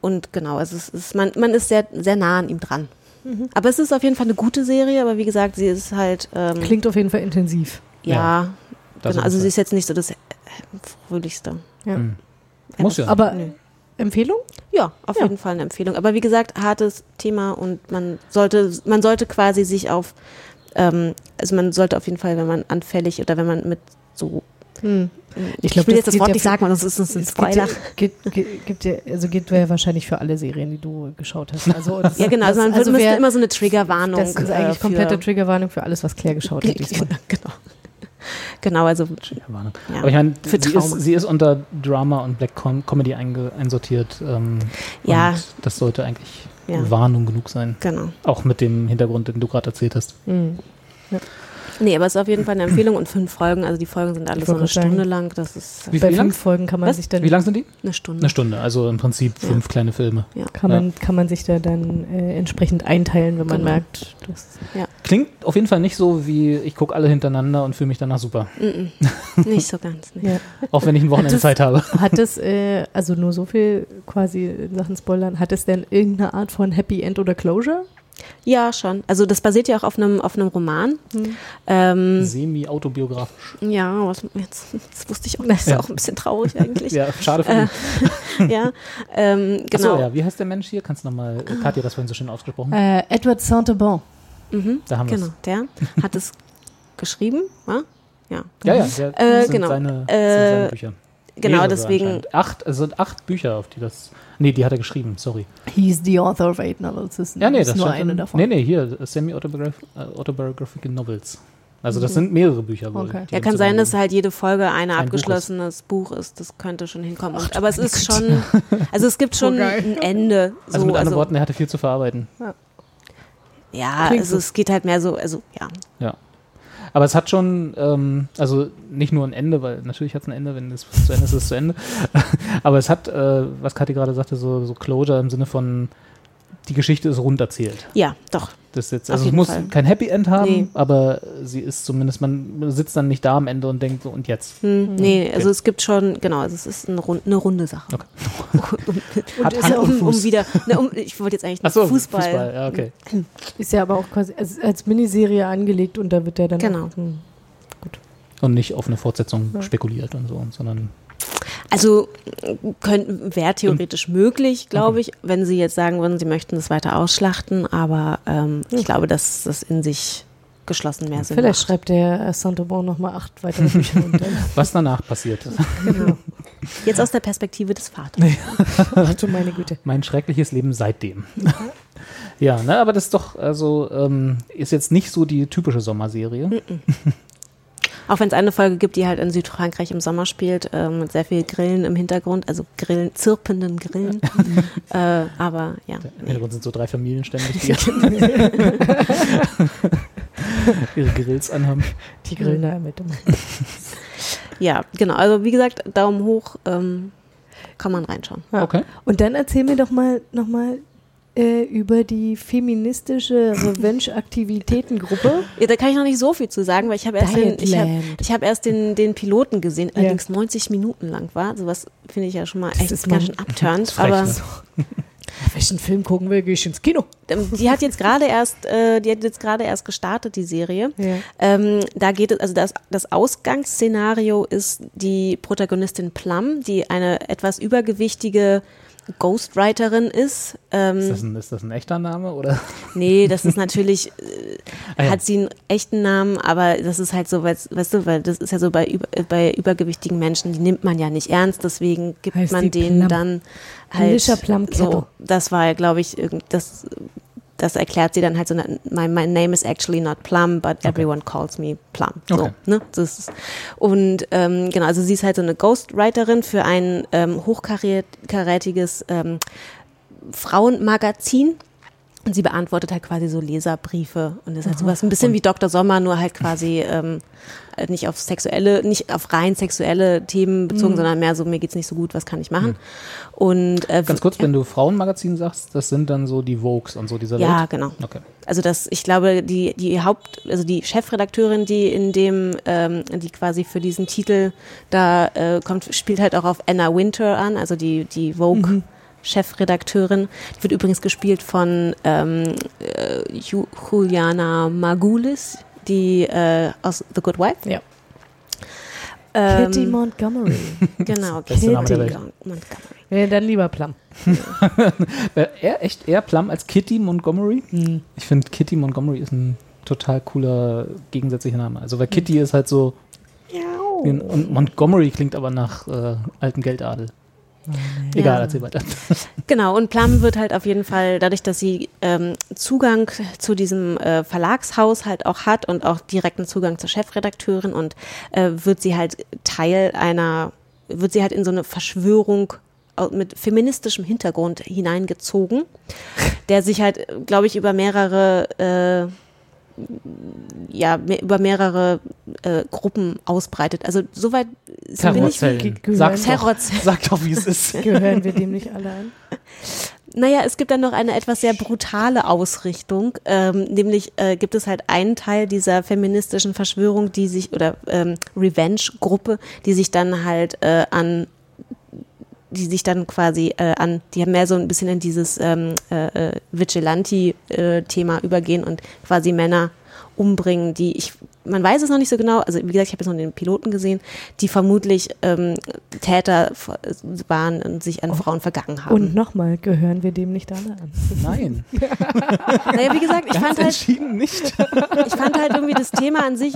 B: und genau, es ist, es ist man man ist sehr sehr nah an ihm dran. Mhm. Aber es ist auf jeden Fall eine gute Serie, aber wie gesagt, sie ist halt. Ähm,
A: Klingt auf jeden Fall intensiv.
B: Ja,
C: Ja, das
B: genau. Also sie ist jetzt nicht so das fröhlichste.
A: Ja.
C: Mhm. Muss ja.
A: Aber
B: Nö.
A: Empfehlung?
B: Ja, auf
A: Ja.
B: jeden Fall eine Empfehlung. Aber wie gesagt, hartes Thema und man sollte, man sollte quasi sich auf, ähm, also man sollte auf jeden Fall, wenn man anfällig oder wenn man mit so
A: Hm.
B: Ich,
A: glaub,
B: will
A: das
B: jetzt das Wort
A: ja
B: nicht sagen, weil das ist das ein
A: Es
B: Spoiler.
A: Gibt, ja- gibt, gibt ja, also geht ja wahrscheinlich für alle Serien, die du geschaut hast. Also, das-
B: Ja, genau. Also man
A: das-
B: müsste immer so eine Triggerwarnung.
A: Das ist
B: äh,
A: eigentlich komplette
B: für-
A: Triggerwarnung für alles, was Claire geschaut hat diesmal.
B: genau. Genau, also
C: Warnung.
B: Ja.
C: Aber ich meine,
B: Für
C: sie ist, sie ist unter Drama und Black Com Comedy einsortiert. Ähm,
B: Ja.
C: Und das sollte eigentlich
B: Ja.
C: Warnung genug sein.
B: Genau.
C: Auch mit dem Hintergrund, den du gerade erzählt hast.
A: Mhm.
B: Nee, aber es ist auf jeden Fall eine Empfehlung und fünf Folgen. Also die Folgen sind alle so eine
A: sagen.
B: Stunde lang. Das ist
C: Wie
A: Bei
C: viel lang?
A: fünf Folgen kann man
B: Was?
A: sich dann
C: Wie lang sind die?
B: eine Stunde.
C: Eine Stunde. Also im Prinzip fünf kleine Filme.
B: Ja.
A: kann man, kann man sich da dann äh, entsprechend einteilen, wenn man
B: Genau.
A: merkt, dass
C: Klingt auf jeden Fall nicht so wie ich gucke alle hintereinander und fühle mich danach super.
B: Mm -mm. Nicht so ganz.
A: Ja.
C: Auch wenn ich ein Wochenende
A: das-
C: Zeit habe.
A: Hat es, äh, also nur so viel quasi in Sachen Spoilern, hat es denn irgendeine Art von Happy End oder Closure?
B: Ja, schon. Also das basiert ja auch auf einem auf einem Roman.
A: Hm.
B: Ähm,
C: Semi-autobiografisch.
B: ja, was jetzt das wusste ich auch nicht. Das ist
C: Ja.
B: auch ein bisschen traurig eigentlich.
C: Ja, schade für
B: Äh,
C: ihn.
B: ja, ähm,
C: Achso,
B: genau.
C: ja. Wie heißt der Mensch hier? Kannst du nochmal, Katja hat das vorhin so schön ausgesprochen.
A: Äh, Edward Saint-Aubin.
B: Mhm,
C: Da haben wir
B: genau, der hat es geschrieben, wa? Ja.
C: Ja, ja, der,
B: Äh, genau.
C: seine,
B: Äh,
C: seine Bücher.
B: Genau, deswegen.
C: Acht, es sind acht Bücher, auf die das. Nee, die hat er geschrieben, sorry.
A: He's the author of eight novels. Das
C: Ja, nee,
A: ist
C: das
A: nur eine
C: in-
A: davon.
C: Nee, nee, hier, Semi-Autobiographical Novels. Also das sind mehrere Bücher wohl.
A: Okay.
B: Ja, kann sein, dass halt jede Folge ein
C: Ein Buch
B: abgeschlossenes Buch ist. Das könnte schon hinkommen. Und, aber es ist schon, also es gibt schon ein Ende. So,
C: Also mit anderen Worten, er hatte viel zu verarbeiten.
B: ja,
A: Klingt
B: also
A: so.
B: es geht halt mehr so, also ja.
C: Ja. Aber es hat schon, ähm, also nicht nur ein Ende, weil natürlich hat es ein Ende, wenn es zu Ende ist, ist es zu Ende. Aber es hat, äh, was Kathi gerade sagte, so, so Closure im Sinne von, die Geschichte ist rund erzählt.
B: Ja, doch.
C: Das jetzt, also es muss
B: Fall.
C: kein Happy End haben,
B: Nee.
C: aber sie ist zumindest, man sitzt dann nicht da am Ende und denkt so, und jetzt?
B: Hm, nee, also
C: Okay.
B: es gibt schon, genau, also es ist eine, rund, eine runde Sache.
C: Okay.
B: Und
C: Hat Hand
B: ja um, um wieder, ne, um, ich wollte jetzt eigentlich
C: Ach so,
B: Fußball.
C: Fußball, ja, okay.
A: Ist ja aber auch quasi als, als Miniserie angelegt und da wird der dann.
B: Genau.
A: Auch, hm.
C: Und nicht auf eine Fortsetzung spekuliert und so, sondern
B: Also wäre theoretisch möglich, glaube ich, wenn Sie jetzt sagen würden, Sie möchten das weiter ausschlachten, aber ähm, ich glaube, dass das in sich geschlossen mehr Sinn
A: Vielleicht
B: macht.
A: schreibt der Saint-Aubin nochmal acht weitere Bücher
C: was danach passiert.
A: genau.
B: Jetzt aus der Perspektive des Vaters.
A: Ach du meine Güte.
C: Mein schreckliches Leben seitdem. ja, ne, aber das ist doch, also, ähm, ist jetzt nicht so die typische Sommerserie.
B: Auch wenn es eine Folge gibt, die halt in Südfrankreich im Sommer spielt, ähm, mit sehr viel Grillen im Hintergrund, also Grillen, zirpenden Grillen. äh, aber ja.
C: Im Hintergrund sind so drei Familien ständig, die ihre Grills anhaben.
A: Die Grillen da mit.
B: Ja, genau. Also wie gesagt, Daumen hoch, ähm, kann man reinschauen.
A: Ja.
C: Okay.
A: Und dann erzähl mir doch mal nochmal äh, über die feministische Revenge-Aktivitätengruppe.
B: Ja, da kann ich noch nicht so viel zu sagen, weil ich habe erst, den, ich hab, ich hab erst den, den Piloten gesehen,
A: Ja.
B: allerdings 90 Minuten lang war. Sowas finde ich ja schon mal
A: Das
B: echt
A: ist
B: ganz schön abturnt. Aber?
A: Welchen Film gucken wir? Gehe ich ins Kino?
B: ähm, die hat jetzt gerade erst, äh, die hat jetzt gerade erst gestartet, die Serie.
A: Ja.
B: Ähm, da geht es, also das, das Ausgangsszenario ist die Protagonistin Plum, die eine etwas übergewichtige Ghostwriterin ist. Ähm,
C: Ist das, ein, ist das ein echter Name oder?
B: Nee, das ist natürlich, äh,
C: Ah ja.
B: hat sie einen echten Namen, aber das ist halt so, weißt, weißt du, weil das ist ja so bei, über, äh, bei übergewichtigen Menschen, die nimmt man ja nicht ernst, deswegen gibt
A: Heißt
B: man denen
A: Plum.
B: dann halt
A: Plum
B: so, das war ja, glaube ich, irgend, das, das erklärt sie dann halt so, my, my name is actually not Plum, but everyone calls me Plum. So,
C: Okay.
B: ne? das ist, und ähm, genau, also sie ist halt so eine Ghostwriterin für ein ähm, hochkarätiges ähm, Frauenmagazin. Und sie beantwortet halt quasi so Leserbriefe und ist halt sowas ein bisschen wie Dr. Sommer, nur halt quasi ähm, äh, nicht auf sexuelle, nicht auf rein sexuelle Themen bezogen,
C: Mhm.
B: sondern mehr so, mir geht's nicht so gut, was kann ich machen? Und äh,
C: Ganz kurz, wenn du Frauenmagazin sagst, das sind dann so die Vogues und so dieser
B: Ja,
C: Welt?
B: genau.
C: Okay.
B: Also das, ich glaube, die, die Haupt, also die Chefredakteurin, die in dem, ähm, die quasi für diesen Titel da äh, kommt, spielt halt auch auf Anna Winter an, also die, die Vogue. Chefredakteurin. Die wird übrigens gespielt von ähm, äh, Ju- Juliana Margulis, die äh, aus The Good Wife.
A: Ja.
B: Ähm,
A: Kitty Montgomery.
B: Genau, Kitty. Montgomery.
A: ja, dann lieber Plum.
C: Äh, eher, echt eher Plum als Kitty Montgomery?
A: Hm.
C: Ich finde Kitty Montgomery ist ein total cooler gegensätzlicher Name. Also weil Kitty ist halt so und Montgomery klingt aber nach äh, altem Geldadel. Egal,
B: Ja.
C: erzähl weiter.
B: Genau, und Plum wird halt auf jeden Fall, dadurch, dass sie ähm, Zugang zu diesem äh, Verlagshaus halt auch hat und auch direkten Zugang zur Chefredakteurin und äh, wird sie halt Teil einer, wird sie halt in so eine Verschwörung au- mit feministischem Hintergrund hineingezogen, der sich halt, glaube ich, über mehrere äh, ja, über mehrere äh, Gruppen ausbreitet. Also soweit bin ich
C: Sag's doch, sag doch, wie es ist.
A: Gehören wir dem nicht alle an?
B: Naja, es gibt dann noch eine etwas sehr brutale Ausrichtung. Ähm, nämlich äh, gibt es halt einen Teil dieser feministischen Verschwörung, die sich, oder ähm, Revenge-Gruppe, die sich dann halt äh, an die sich dann quasi äh, an, die haben mehr so ein bisschen in dieses ähm, äh, äh, Vigilante-Thema übergehen und quasi Männer umbringen, die ich, man weiß es noch nicht so genau, also wie gesagt, ich habe jetzt noch den Piloten gesehen, die vermutlich ähm, Täter f- waren und sich an Frauen vergangen haben.
A: Und nochmal, gehören wir dem nicht alle an?
C: Nein.
B: Naja, wie gesagt, ich
C: Ganz
B: fand halt,
C: entschieden nicht.
B: ich fand halt irgendwie das Thema an sich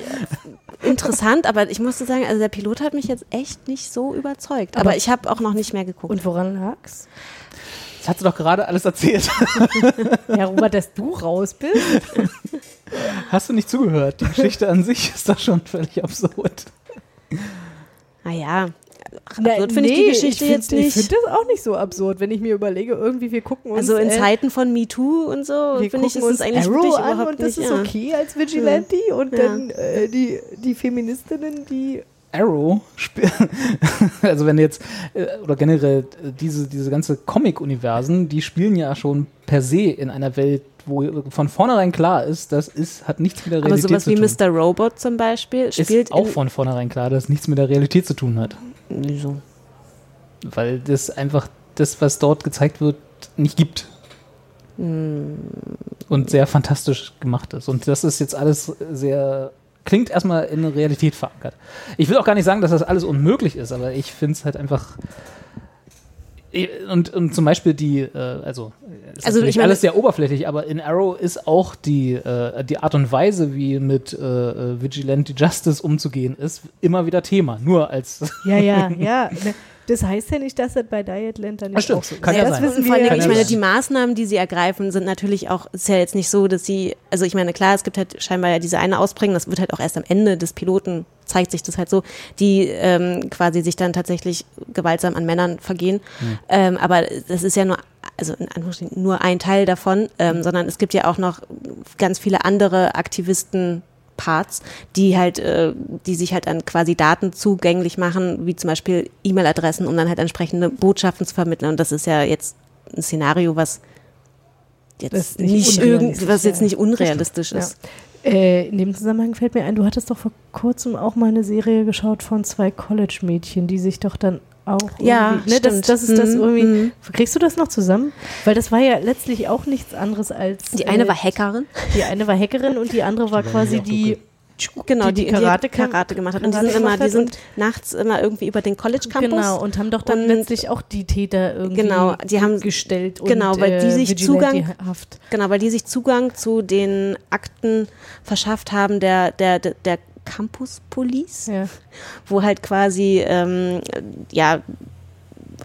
B: interessant, aber ich musste sagen, also der Pilot hat mich jetzt echt nicht so überzeugt. Aber,
A: Aber-
B: ich habe auch noch nicht mehr geguckt.
A: Und woran lag's?
C: Das hat sie doch gerade alles erzählt.
A: Ja, Robert, dass du raus bist.
C: Hast du nicht zugehört? Die Geschichte an sich ist doch schon völlig absurd.
B: naja, Absurd finde ich die
A: nee,
B: Geschichte
A: find-
B: jetzt nicht.
A: Ich finde das auch nicht so absurd, wenn ich mir überlege, irgendwie wir gucken uns
B: also in
A: äh,
B: Zeiten von MeToo und so, finde ich, ist
A: uns
B: eigentlich
A: Arrow an
B: überhaupt
A: und das
B: nicht.
A: ist
B: ja.
A: okay als Vigilante und
B: Ja.
A: dann äh, die, die Feministinnen, die
C: Arrow, also wenn jetzt, äh, oder generell äh, diese, diese ganze Comic-Universen, die spielen ja schon per se in einer Welt, wo von vornherein klar ist, das ist, hat nichts mit der
B: Aber
C: Realität
B: sowas
C: zu
B: wie
C: tun.
B: Mr. Robot zum Beispiel spielt
C: ist auch von vornherein klar, dass es nichts mit der Realität zu tun hat.
B: Wieso?
C: Weil das einfach das, was dort gezeigt wird, nicht gibt.
B: Hm.
C: Und sehr fantastisch gemacht ist. Und das ist jetzt alles sehr, klingt erstmal in der Realität verankert. Ich will auch gar nicht sagen, dass das alles unmöglich ist, aber ich finde es halt einfach. Und, und zum Beispiel die, äh, also, ist
B: Also,
C: natürlich
B: ich meine-
C: alles sehr oberflächlich, aber in Arrow ist auch die, äh, die Art und Weise, wie mit äh, äh, Vigilante Justice umzugehen ist, immer wieder Thema. Nur als
A: Ja, ja, ja. Das heißt ja nicht, dass das bei Dietland dann nicht
C: stimmt.
A: auch so ist.
C: Kann ja
A: das
C: sein.
A: wissen wir
B: vor allem,
A: ja
B: ich meine, die Maßnahmen, die sie ergreifen, sind natürlich auch, ist ja jetzt nicht so, dass sie, also ich meine, klar, es gibt halt scheinbar ja diese eine Ausprägung, das wird halt auch erst am Ende des Piloten, zeigt sich das halt so, die ähm, quasi sich dann tatsächlich gewaltsam an Männern vergehen. Ähm, aber das ist ja nur, also in Anführungsstrichen nur ein Teil davon, ähm, sondern es gibt ja auch noch ganz viele andere Aktivisten, Parts, die halt, äh, die sich halt an quasi Daten zugänglich machen, wie zum Beispiel E-Mail-Adressen, um dann halt entsprechende Botschaften zu vermitteln. Und das ist ja jetzt ein Szenario, was jetzt
A: nicht
B: nicht,
A: unrealistisch,
B: irgend, was jetzt
A: ja.
B: nicht unrealistisch
A: Ja.
B: ist.
A: Äh, in dem Zusammenhang fällt mir ein, du hattest doch vor kurzem auch mal eine Serie geschaut von zwei College-Mädchen, die sich doch dann auch
B: Ja,
A: irgendwie, ne, das, das ist das
B: Mhm,
A: irgendwie.
B: mhm.
A: Kriegst du das noch zusammen? Weil das war ja letztlich auch nichts anderes als
B: Die eine
A: äh,
B: war Hackerin.
A: die eine war Hackerin und die andere war quasi die
B: Genau,
A: die,
B: die,
A: Karate,
B: Karate gemacht hat. Und die sind immer, die sind
A: und-
B: nachts immer irgendwie über den College Campus.
A: Genau, und haben doch dann
B: Und-
A: letztlich auch die Täter irgendwie
B: Genau, die haben-
A: gestellt und
B: genau, weil die
A: äh,
B: sich
A: Vigilante-haft.
B: Genau, weil die sich Zugang zu den Akten verschafft haben der, der, der, der Campus Police,
A: Ja.
B: wo halt quasi, ähm, ja,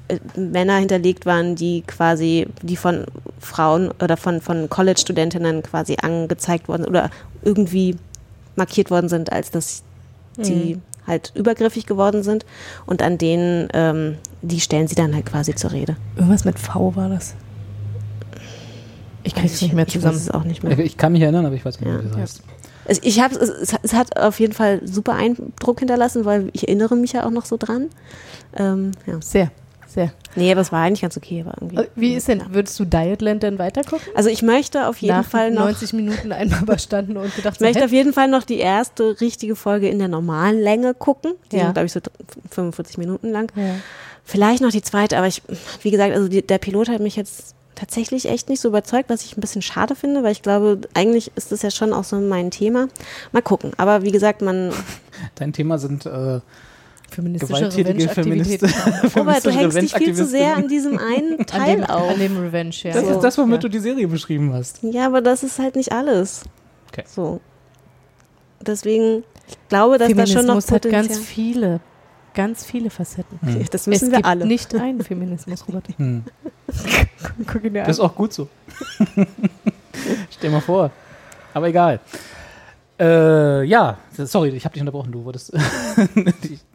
B: äh, Männer hinterlegt waren, die quasi, die von Frauen oder von, von College-Studentinnen quasi angezeigt worden oder irgendwie markiert worden sind, als dass sie halt übergriffig geworden sind. Und an denen, ähm, die stellen sie dann halt quasi zur Rede.
A: Irgendwas mit V war das. Ich krieg's nicht mehr
B: Ich
A: zusammen.
B: weiß es auch nicht mehr.
C: Ich kann mich erinnern, aber ich weiß nicht mehr,
B: Ja.
C: wie das heißt.
B: Es, ich hab, es, es, es hat auf jeden Fall super Eindruck hinterlassen, weil ich erinnere mich ja auch noch so dran. Ähm, ja.
A: Sehr. Sehr.
B: Nee, aber es war eigentlich ganz okay. Aber irgendwie.
A: Äh, Wie ist denn, würdest du Dietland denn weitergucken?
B: Also ich möchte auf jeden
A: Nach
B: Fall noch
A: 90 Minuten einmal überstanden und gedacht,
B: Ich möchte
A: hä?
B: auf jeden Fall noch die erste richtige Folge in der normalen Länge gucken. Die
A: Ja.
B: sind, glaube ich, so 45 Minuten lang.
A: Ja.
B: Vielleicht noch die zweite, aber ich, wie gesagt, also die, der Pilot hat mich jetzt tatsächlich echt nicht so überzeugt, was ich ein bisschen schade finde, weil ich glaube, eigentlich ist das ja schon auch so mein Thema. Mal gucken. Aber wie gesagt, man,
C: Dein Thema sind äh,
A: feministische
C: gewalttätige
A: Revenge-Aktivitäten.
C: Feminist
B: Robert, du
C: feministische
B: hängst dich viel zu sehr an diesem einen
A: An
B: Teil
A: dem,
B: auf.
A: an dem Revenge, ja.
C: Das
B: So.
C: ist das, womit
A: Ja.
C: du die Serie beschrieben hast.
B: Ja, aber das ist halt nicht alles.
C: Okay.
B: So. Deswegen, ich glaube, dass da schon noch
A: Feminismus hat
B: Potenzial.
A: ganz viele, ganz viele Facetten.
C: Hm.
B: Das wissen
A: es
B: wir
A: gibt
B: alle.
A: nicht einen Feminismus, Robert.
C: Hm.
A: Guck ihn dir
C: Das ist
A: an.
C: auch gut so. Stell mal vor. Aber egal. Äh, ja, sorry, ich habe dich unterbrochen. Du wolltest,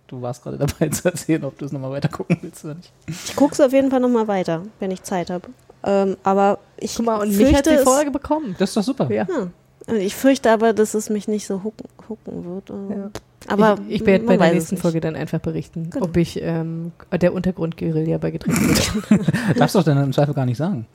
C: du warst gerade dabei zu erzählen, ob du es nochmal weiter gucken willst oder nicht.
B: Ich gucke es auf jeden Fall nochmal weiter, wenn ich Zeit habe. Ähm, aber ich
A: Guck mal, und
B: fürchte,
A: mich hat die Folge bekommen.
C: Das ist doch super.
A: Ja.
B: Ja. Ich fürchte aber, dass es mich nicht so hucken, hucken wird.
A: Ja.
B: Aber
A: ich, ich werde bei der nächsten. Folge dann einfach berichten,
B: Genau.
A: ob ich ähm, der Untergrundguerilla beigetreten bin.
C: Darfst du doch dann im Zweifel gar nicht sagen.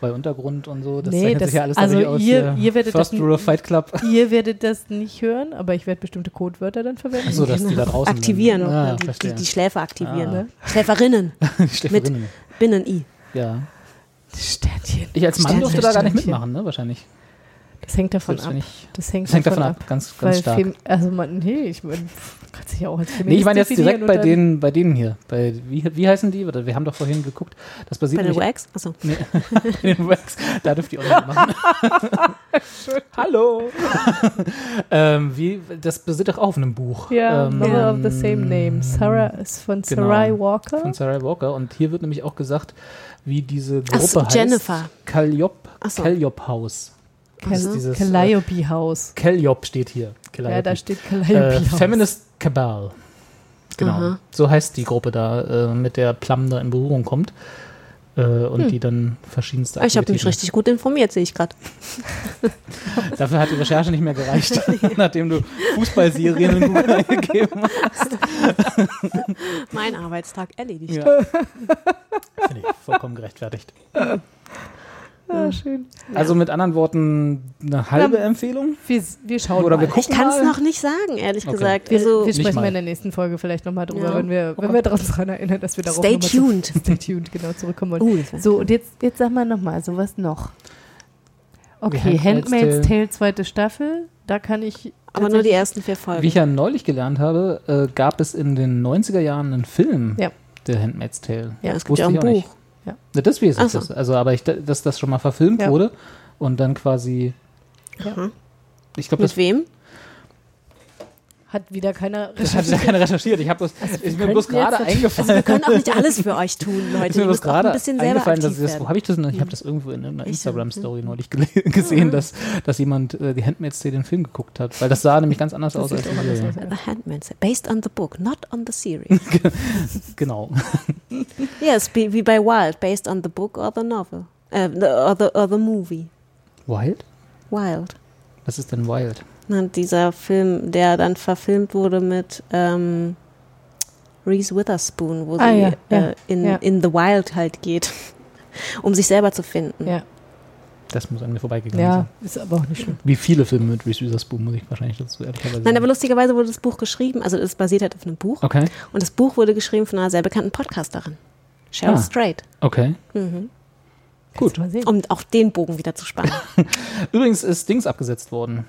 C: Bei Untergrund und so, das
A: Nee, das-
C: sich ja alles
A: also
C: dadurch aus.
A: ihr- ihr werdet
C: First
A: das-
C: Rule Fight Club.
A: Ihr werdet das nicht hören, aber ich werde bestimmte Codewörter dann verwenden.
C: Achso, dass die da draußen
B: Aktivieren,
C: ah,
B: die, die, die Schläfer aktivieren.
C: Ah.
B: Ne? Schläferinnen
C: Schläferinnen.
B: Binnen-I.
C: Ja.
A: Sternchen.
C: Ich als Mann
A: Sternchen,
C: durfte da gar nicht mitmachen, ne? Wahrscheinlich.
A: Das hängt davon
C: Selbst
A: ab.
C: ich-
A: das hängt,
C: Das hängt davon ab, ganz, ganz
A: Weil
C: stark.
A: Fem also man, nee, ich mein, kann sich ja auch als
C: Nee, ich meine jetzt direkt bei denen, bei denen hier. Bei, wie, wie heißen die? Wir haben doch vorhin geguckt. Das basiert
B: Bei den Wags? Achso.
C: Nee, bei den Wags. Da dürft ihr auch nicht machen. Hallo. ähm, wie, das basiert doch auch auf einem Buch.
A: Ja,
C: ähm,
A: Novel of the Same Name. Sarah ist von
C: Genau.
A: Sarai Walker.
C: Von Sarah Walker. Und hier wird nämlich auch gesagt, wie diese
B: Ach
C: Gruppe
B: so,
C: heißt.
B: Jennifer.
C: Kalliope,
B: Ach so.
C: Kalliope House. Das ist dieses, äh,
A: Calliope House.
C: Calliope steht hier.
A: Ja, da steht
C: äh,
A: Calliope House.
C: Feminist Cabal. Genau.
B: Aha.
C: So heißt die Gruppe da, äh, mit der Plum da in Berührung kommt. Äh, und
B: Hm.
C: die dann verschiedenste
B: Ah, Ich habe mich
C: Aktivitäten-
B: richtig gut informiert, sehe ich gerade.
C: Dafür hat die Recherche nicht mehr gereicht, nachdem du Fußballserien in Google eingegeben hast.
B: Mein Arbeitstag erledigt.
C: Ja. Finde ich vollkommen gerechtfertigt.
A: Ah, schön.
C: Also mit anderen Worten, eine halbe
A: Ja,
C: Empfehlung?
A: Wir, wir schauen
C: Oder
A: mal.
C: wir gucken
B: Ich kann es noch nicht sagen, ehrlich
C: Okay.
B: gesagt.
A: Wir,
B: Also,
A: wir sprechen in der nächsten Folge vielleicht nochmal drüber,
B: Ja.
A: wenn wir, wenn wir daran erinnern, dass wir darauf
B: Stay
A: noch mal zu-
B: tuned.
A: Stay tuned, genau, zurückkommen wollen.
B: Uh,
A: so, und jetzt, jetzt sag mal nochmal, so was noch. Okay,
C: Handmaid's Tale.
A: Tale, zweite Staffel, da kann ich
B: aber nur die ersten vier Folgen.
C: Wie ich ja neulich gelernt habe, äh, gab es in den 90er Jahren einen Film,
A: Ja.
C: der Handmaid's Tale.
B: ja, es gibt ja auch ein
C: auch nicht.
A: Ja.
C: Das weiß ich.
B: So.
C: Das. Also, aber ich, dass das schon mal verfilmt
A: Ja.
C: wurde und dann quasi.
B: Ja.
C: Ich glaube,
B: Mit
C: das
B: wem?
A: Hat wieder keiner
C: Das hat wieder keiner recherchiert. Ich habe bloß, ist mir bloß gerade eingefallen.
B: Also wir können auch nicht alles für euch tun, Leute.
C: ist mir bloß gerade
B: ein
C: eingefallen, dass ich das, wo habe ich das denn? Ich habe das irgendwo in einer? Instagram-Story neulich gele- gesehen, dass, dass jemand äh, die Handmaid's Tale den Film geguckt hat. Weil das sah nämlich ganz anders aus als
A: aus, ja.
B: The Handmaid's Tale. Based on the book, not on the series.
C: Genau.
B: yes, wie bei Wild. Based on the book or the novel. The, or, the, or the movie.
C: Wild?
B: Wild.
C: Was ist denn Wild?
B: Na, dieser Film, der dann verfilmt wurde mit ähm, Reese Witherspoon, wo sie
A: Ah, ja, ja,
B: äh, in,
A: ja.
B: in The Wild halt geht, um sich selber zu finden.
A: Ja,
C: Das muss an mir vorbeigegangen
A: ja,
C: sein.
A: ist aber auch nicht schlimm.
C: Wie viele Filme mit Reese Witherspoon, muss ich wahrscheinlich dazu ehrlicherweise
B: Nein, aber lustigerweise wurde das Buch geschrieben, also es basiert halt auf einem Buch.
C: Okay,
B: Und das Buch wurde geschrieben von einer sehr bekannten Podcasterin, Cheryl
C: Ah.
B: Strait.
C: okay.
B: Mhm.
A: Sehen.
B: Um auch den Bogen wieder zu spannen.
C: Übrigens ist Dings abgesetzt worden.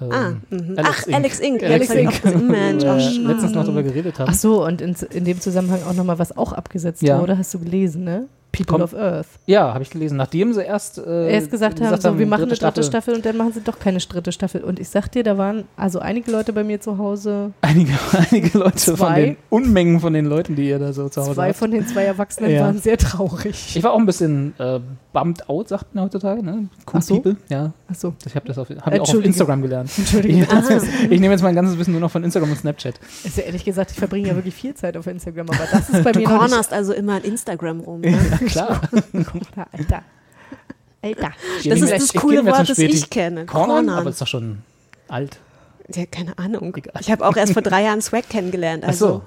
C: Ähm,
B: ah. Ach, Alex Inc.
C: Alex
B: hab ich
C: Inc.
B: gesehen. Mensch, schade.
C: letztens noch darüber geredet haben.
A: Ach so, und in, in dem Zusammenhang auch nochmal, was auch abgesetzt
C: Ja.
A: wurde, hast du gelesen, ne? People
C: Komm.
A: of Earth.
C: Ja, habe ich gelesen. Nachdem sie erst, äh,
A: Erst gesagt haben, so, wir machen eine dritte Staffel. und dann machen sie doch keine dritte Staffel. Und ich sag dir, da waren also einige Leute bei mir zu Hause,
C: Einige, einige Leute von
A: Zwei.
C: den Unmengen von den Leuten, die ihr da so zu Hause
A: zwei
C: habt.
A: von den zwei Erwachsenen
C: Ja.
A: waren sehr traurig.
C: Ich war auch ein bisschen äh, bummed out, sagt man heutzutage, ne? Cool
A: Ach so?
C: People. Ja,
A: Achso.
C: ich habe das auf, hab ich auch auf. Instagram gelernt.
A: Entschuldige.
C: Ich, ich nehme jetzt mein ganzes Wissen nur noch von Instagram und Snapchat.
A: Also ehrlich gesagt, ich verbringe ja wirklich viel Zeit auf Instagram, aber das ist bei
B: Du
A: mir nicht...
B: cornerst also immer an Instagram rum. Ne?
C: Ja, klar.
A: Alter, Alter. Alter.
B: Das ist das coole Wort, das ich kenne.
C: Cornern,
B: Cornern.
C: aber ist doch schon alt.
B: Ja, keine Ahnung.
C: Egal.
B: Ich habe auch erst vor drei Jahren Swag kennengelernt.
C: Ach
B: Also
C: so.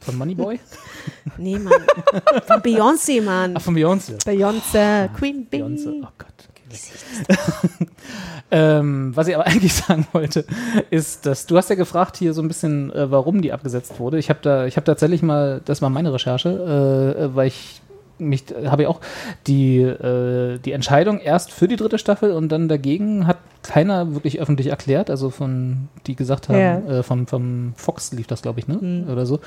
C: Von Moneyboy?
B: Nee, Mann. Von Beyoncé, Mann.
C: Ach, von Beyoncé.
A: Beyoncé, Queen Bee.
C: Beyoncé. Oh Gott. Ähm, was ich aber eigentlich sagen wollte, ist, dass du hast ja gefragt hier so ein bisschen, äh, warum die abgesetzt wurde. Ich habe da, ich habe tatsächlich mal, das war meine Recherche, äh, weil ich mich habe ich auch die, äh, die Entscheidung erst für die dritte Staffel und dann dagegen hat keiner wirklich öffentlich erklärt, also von die gesagt haben,
A: Ja.
C: äh, vom, vom Fox lief das, glaube ich, ne?
A: Mhm.
C: Oder so.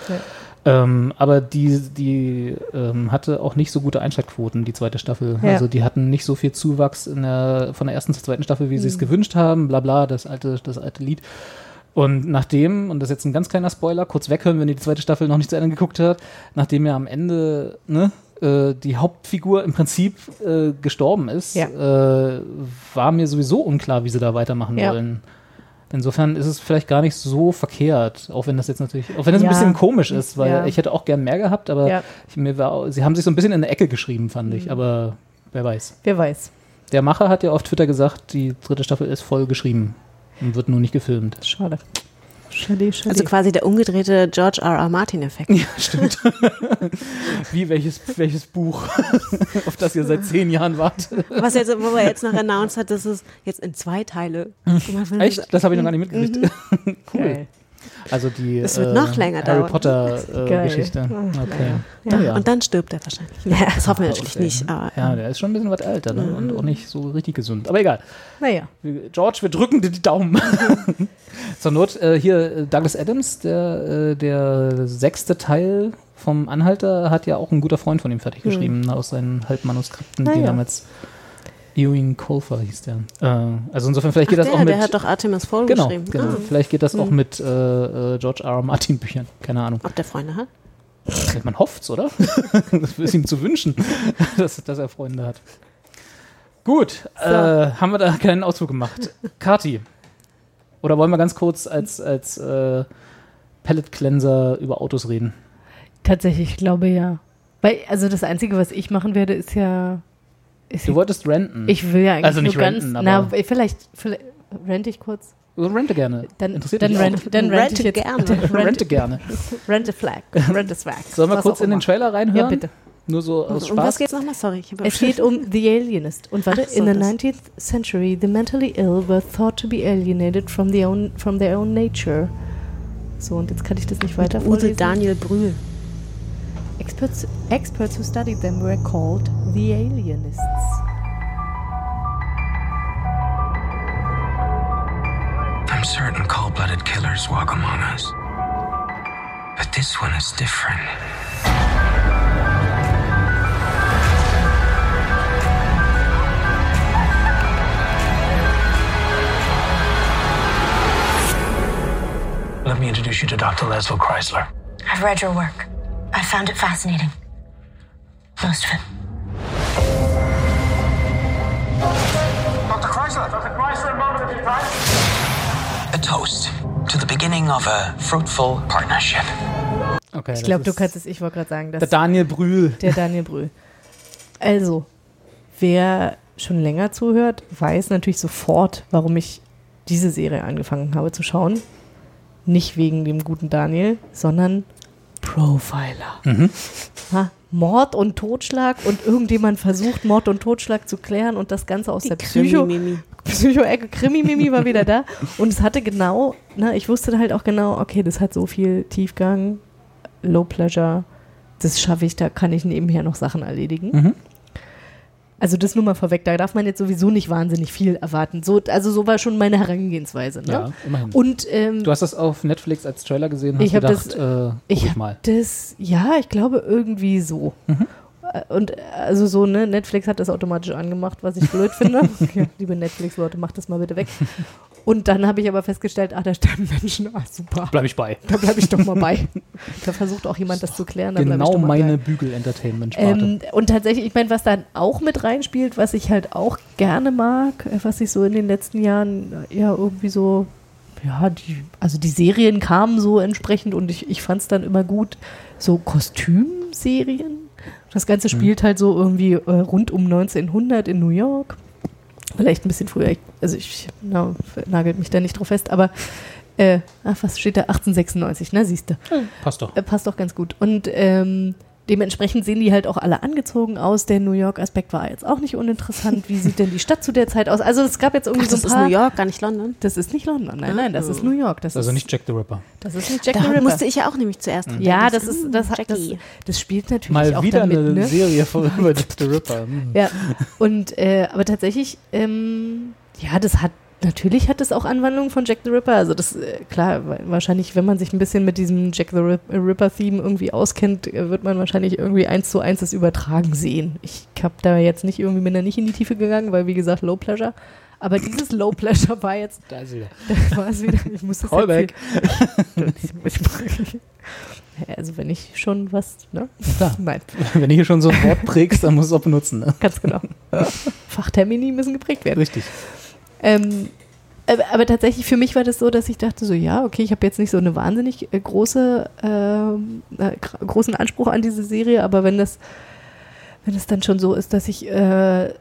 A: Ja.
C: Ähm, aber die, die ähm, hatte auch nicht so gute Einschaltquoten, die zweite Staffel.
A: Ja.
C: Also die hatten nicht so viel Zuwachs in der, von der ersten zur zweiten Staffel, wie sie es
A: Mhm.
C: gewünscht haben, bla bla, das alte, das alte Lied. Und nachdem, und das ist jetzt ein ganz kleiner Spoiler, kurz weghören, wenn ihr die zweite Staffel noch nicht zu Ende geguckt habt, nachdem ja am Ende ne, äh, die Hauptfigur im Prinzip äh, gestorben ist,
A: Ja.
C: äh, war mir sowieso unklar, wie sie da weitermachen
A: Ja.
C: wollen. Insofern ist es vielleicht gar nicht so verkehrt, auch wenn das jetzt natürlich, auch wenn das
A: Ja.
C: ein bisschen komisch ist, weil ich hätte auch gern mehr gehabt, aber ich, mir war, sie haben sich so ein bisschen in eine Ecke geschrieben, fand
A: Mhm.
C: ich, aber wer weiß.
A: Wer weiß.
C: Der Macher hat ja auf Twitter gesagt, die dritte Staffel ist voll geschrieben und wird nur nicht gefilmt.
A: Schade. Schade, schade.
B: Also quasi der umgedrehte George R. R. Martin-Effekt.
C: Ja, stimmt. Wie welches, welches Buch, auf das ihr seit zehn Jahren wartet.
B: Was jetzt, wo er jetzt noch announced hat, dass es jetzt in zwei Teile gemacht wird.
C: Echt? Das habe ich noch gar nicht mitgekriegt.
B: Mhm.
C: cool.
A: Geil.
C: Also die
B: Es wird
C: äh,
B: noch länger
C: Harry
B: dauern.
C: Potter äh. Geschichte. Okay.
B: Ja,
C: Naja.
B: Und dann stirbt er wahrscheinlich. Ja, das hoffen wir natürlich nicht.
C: Ja, der ist schon ein bisschen was älter ne?
B: Mhm.
C: und auch nicht so richtig gesund. Aber egal.
A: Naja.
C: George, wir drücken dir die Daumen. Zur Not äh, hier äh, Douglas Adams, der, äh, der sechste Teil vom Anhalter, hat ja auch ein guter Freund von ihm fertig
A: Mhm.
C: geschrieben aus seinen Halbmanuskripten,
B: Ah,
C: die
B: ja.
C: damals Ewing Colfer hieß der. Äh, also insofern vielleicht geht
B: Ach,
C: das
B: der,
C: auch mit.
B: der hat doch Artemis Fowl
C: genau,
B: geschrieben.
C: genau.
B: Ah.
C: Vielleicht geht das auch
B: Mhm.
C: mit äh, äh, George R. R. Martin Büchern. Keine Ahnung.
B: Ob der Freunde hat?
C: Man hofft's, oder? das ist ihm zu wünschen, dass, dass er Freunde hat. Gut, äh, haben wir da keinen Ausflug gemacht. Kati. Oder wollen wir ganz kurz als, als äh, Pellet Cleanser über Autos reden?
A: Tatsächlich, ich glaube ja. Weil, also das Einzige, was ich machen werde, ist ja.
C: Du wolltest renten.
A: Ich will ja eigentlich
C: Also nicht
A: nur
C: renten,
A: ganz.
C: aber-
A: na, vielleicht, vielleicht rente ich kurz.
C: Rente gerne.
A: Dann,
C: Interessiert
A: dann,
C: mich
A: rent, dann rente
B: Rente
A: ich jetzt.
B: gerne.
A: dann
C: Rente gerne.
A: Rente Flag. Rente Swag.
C: Sollen wir
A: was
C: kurz in den. Trailer reinhören?
A: Ja, bitte.
C: Nur so aus
B: Um was
C: Spaß.
B: geht's nochmal? Sorry. Ich
A: Es geht um The Alienist. Und warte,
B: Ach so,
A: in the
B: das.
A: 19th century, the mentally ill were thought to be alienated from, the own, from their own nature. So, und jetzt kann ich das nicht weiter
B: Uwe
A: vorlesen.
B: Daniel Brühl.
A: Experts, experts who studied them were called the alienists.
J: I'm certain cold blooded killers walk among us. But this one is different. Let me introduce you to Dr. Leslie Chrysler.
K: I've read your work. I found it fascinating. Most of it.
J: Dr. Chrysler! Dr. Chrysler, a moment of your time. A toast to the beginning of a fruitful partnership.
C: Okay,
A: Ich glaube, du kannst es, ich wollte gerade sagen, dass
C: Der Daniel Brühl.
A: der Daniel Brühl. Also, wer schon länger zuhört, weiß natürlich sofort, warum ich diese Serie angefangen habe zu schauen. Nicht wegen dem guten Daniel, sondern Profiler.
C: Mhm.
A: Ha, Mord und Totschlag und irgendjemand versucht, Mord und Totschlag zu klären und das Ganze aus
B: Die
A: der Psycho,
B: Krimi-Mimi.
A: Psycho-Ecke. Krimi-Mimi war wieder da. Und es hatte genau, na, ich wusste halt auch genau, okay, das hat so viel Tiefgang, Low Pleasure, das schaffe ich, da kann ich nebenher noch Sachen erledigen.
C: Mhm.
A: Also das nur mal vorweg, da darf man jetzt sowieso nicht wahnsinnig viel erwarten. So, also so war schon meine Herangehensweise. Ne?
C: Ja, immerhin.
A: Und ähm,
C: Du hast das auf Netflix als Trailer gesehen, hast
A: ich habe
C: gedacht,
A: das,
C: äh,
A: ich
C: ich mal.
A: das, ja, ich glaube irgendwie so.
C: Mhm.
A: Äh, Und also so, ne, Netflix hat das automatisch angemacht, was ich blöd finde. liebe Netflix-Leute, macht das mal bitte weg. Und dann habe ich aber festgestellt, ah, da sterben Menschen, ah, super.
C: Bleib ich bei.
A: Da bleibe ich doch mal bei. Da versucht auch jemand das zu klären.
C: Genau meine. Bügel-Entertainment-Sparte.
A: Ähm, und tatsächlich, ich meine, was dann auch mit reinspielt, was ich halt auch gerne mag, äh, was ich so in den letzten Jahren äh, ja irgendwie so, ja, die, also die Serien kamen so entsprechend und ich, ich fand es dann immer gut, so Kostümserien. Das Ganze spielt halt so irgendwie äh, rund um 1900 in New York. Vielleicht ein bisschen früher, also ich na, nagelt mich da nicht drauf fest, aber Äh, ach, was steht da? 1896, ne? Siehst du.
C: Passt doch.
A: Äh, passt doch ganz gut. Und ähm, dementsprechend sehen die halt auch alle angezogen aus. Der New York-Aspekt war jetzt auch nicht uninteressant. Wie sieht denn die Stadt zu der Zeit aus? Also es gab jetzt irgendwie
B: Ach,
A: so
B: das
A: ein
B: ist
A: paar.
B: New York, gar nicht London.
A: Das ist nicht London, nein, nein, das ist New York. Das
C: Also
A: ist,
C: nicht Jack the Ripper.
A: das ist nicht Jack
B: Da
A: the Ripper.
B: musste ich ja auch nämlich zuerst dran
A: ja, das ist das, hat- das, das spielt natürlich
C: Mal
A: auch
C: wieder
A: damit,
C: eine
A: ne?
C: Serie von über Jack the Ripper. Hm.
A: Ja, und äh, aber tatsächlich, ähm, ja, das hat natürlich hat es auch Anwandlungen von Jack the Ripper. Also das äh, klar, wa- wahrscheinlich, wenn man sich ein bisschen mit diesem Jack the Rip- Ripper-Theme irgendwie auskennt, äh, wird man wahrscheinlich irgendwie eins zu eins das übertragen sehen. Ich habe da jetzt nicht irgendwie bin da nicht in die Tiefe gegangen, weil wie gesagt Low Pleasure. Aber dieses Low Pleasure war jetzt,
C: Da ist wieder.
A: da war es wieder. Ich muss das
C: Callback.
A: also wenn ich schon was, ne?
C: Klar.
A: Nein.
C: Wenn du hier schon so ein Wort prägst, dann musst du es auch benutzen. Ne?
A: Ganz genau. Fachtermini müssen geprägt werden.
C: Richtig.
A: Ähm, aber, tatsächlich für mich war das so, dass ich dachte so, ja, okay, ich habe jetzt nicht so eine wahnsinnig äh, große, ähm, äh, gr- großen Anspruch an diese Serie, aber wenn das, wenn es dann schon so ist, dass ich äh,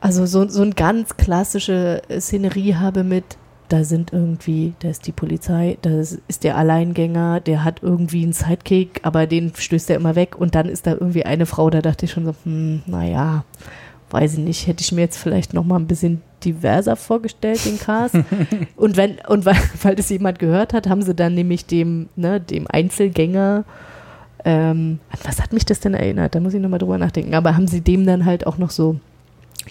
A: also so, so eine ganz klassische äh, Szenerie habe mit, da sind irgendwie, da ist die Polizei, da ist ist der Alleingänger, der hat irgendwie einen Sidekick, aber den stößt er immer weg und dann ist da irgendwie eine Frau, da dachte ich schon so, hm, naja, weiß ich nicht, hätte ich mir jetzt vielleicht noch mal ein bisschen diverser vorgestellt, den Cast. und wenn, und weil, weil das jemand gehört hat, haben sie dann nämlich dem, ne, dem Einzelgänger, ähm, an was hat mich das denn erinnert? Da muss ich nochmal drüber nachdenken. Aber haben sie dem dann halt auch noch so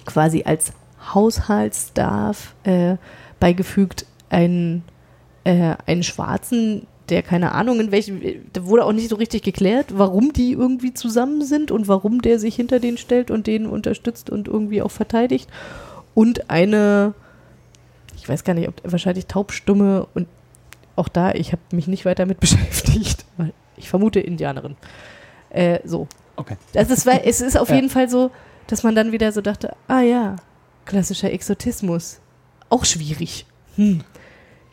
A: quasi als Haushaltsstaff äh, beigefügt, einen, äh, einen Schwarzen, der keine Ahnung, in welchem, da wurde auch nicht so richtig geklärt, warum die irgendwie zusammen sind und warum der sich hinter denen stellt und den unterstützt und irgendwie auch verteidigt. Und eine, ich weiß gar nicht, ob wahrscheinlich taubstumme und auch da, ich habe mich nicht weiter mit beschäftigt, weil ich vermute Indianerin. Äh, so.
C: Okay.
A: Also es, war, es ist auf
C: Ja.
A: jeden Fall so, dass man dann wieder so dachte, ah ja, klassischer Exotismus. Auch schwierig. Hm.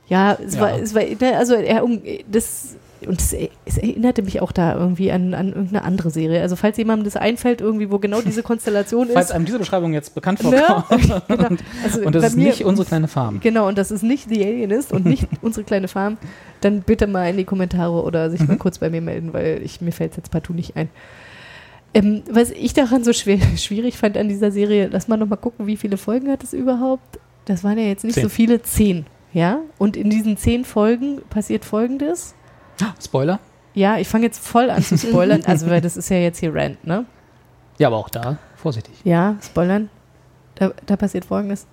A: Ja, es
C: Ja.
A: war, es war, ne, also er, das, und es, es erinnerte mich auch da irgendwie an, an irgendeine andere Serie. Also falls jemandem das einfällt, irgendwie, wo genau diese Konstellation
C: Falls
A: ist.
C: einem diese Beschreibung jetzt bekannt
A: Ne?
C: vorkommt.
A: Genau.
C: und,
A: Also
C: und das ist
A: mir-
C: nicht unsere kleine Farm.
A: Genau, und das ist nicht The Alienist und nicht unsere kleine Farm, dann bitte mal in die Kommentare oder sich mal kurz bei mir melden, weil ich, mir fällt es jetzt partout nicht ein. Ähm, was ich daran so schwer, schwierig fand an dieser Serie, lass mal nochmal gucken, wie viele Folgen hat es überhaupt? Das waren ja jetzt nicht
C: Zehn.
A: so viele, zehn. Ja, und in diesen zehn Folgen passiert folgendes.
C: Spoiler?
A: Ja, ich fange jetzt voll an zu spoilern, also weil das ist ja jetzt hier Rant, ne?
C: Ja, aber auch da vorsichtig.
A: Ja, spoilern. Da, da passiert folgendes.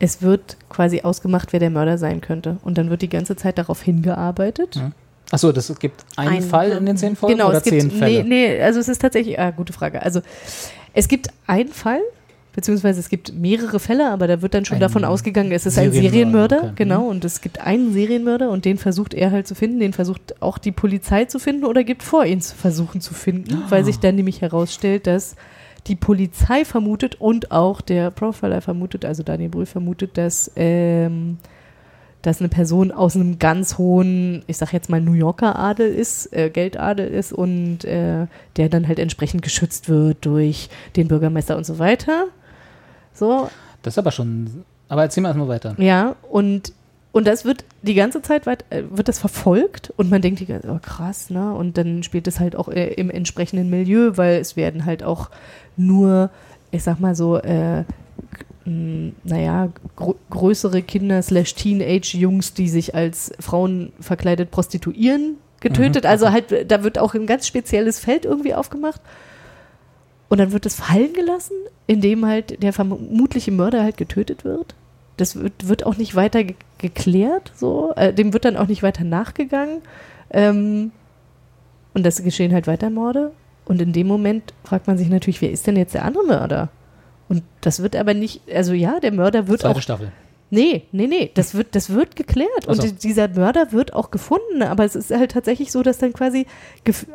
A: Es wird quasi ausgemacht, wer der Mörder sein könnte. Und dann wird die ganze Zeit darauf hingearbeitet.
C: Achso, das es gibt einen
A: Ein-
C: Fall in den zehn Folgen
A: Genau,
C: oder
A: es gibt,
C: zehn Fälle?
A: Nee, nee, also es ist tatsächlich, ah, gute Frage. Also es gibt einen Fall, beziehungsweise es gibt mehrere Fälle, aber da wird dann schon
C: Ein
A: davon ausgegangen, es ist ein
C: Serienmörder,
A: Serienmörder,
C: okay.
A: genau, und es gibt einen Serienmörder und den versucht er halt zu finden, den versucht auch die Polizei zu finden oder gibt vor, ihn zu versuchen zu finden,
C: Ah.
A: weil sich dann nämlich herausstellt, dass die Polizei vermutet und auch der Profiler vermutet, also Daniel Brühl vermutet, dass ähm, dass eine Person aus einem ganz hohen, ich sag jetzt mal New Yorker Adel ist, äh, Geldadel ist und äh, der dann halt entsprechend geschützt wird durch den Bürgermeister und so weiter. So,
C: Das ist aber schon. Aber erzähl mal erstmal weiter.
A: ja, und, und das wird die ganze Zeit weit, äh, wird das verfolgt und man denkt die ganze oh krass, ne? Und dann spielt es halt auch äh, im entsprechenden Milieu, weil es werden halt auch nur, ich sag mal so, äh, mh, naja, gr größere Kinder slash Teenage-Jungs, die sich als Frauen verkleidet prostituieren, getötet.
C: Mhm,
A: Also halt, da wird auch ein ganz spezielles Feld irgendwie aufgemacht. Und dann wird es fallen gelassen, indem halt der vermutliche Mörder halt getötet wird. Das wird, wird auch nicht weiter ge geklärt, so. Äh, dem wird dann auch nicht weiter nachgegangen. Ähm, und das geschehen halt weiter Morde. Und in dem Moment fragt man sich natürlich, wer ist denn jetzt der andere Mörder? Und das wird aber nicht, also ja, der Mörder wird
C: Zweite
A: auch.
C: Staffel.
A: Nee, nee, nee, das wird, das wird geklärt.
C: Ach
A: Und dieser Mörder wird auch gefunden. Aber es ist halt tatsächlich so, dass dann quasi,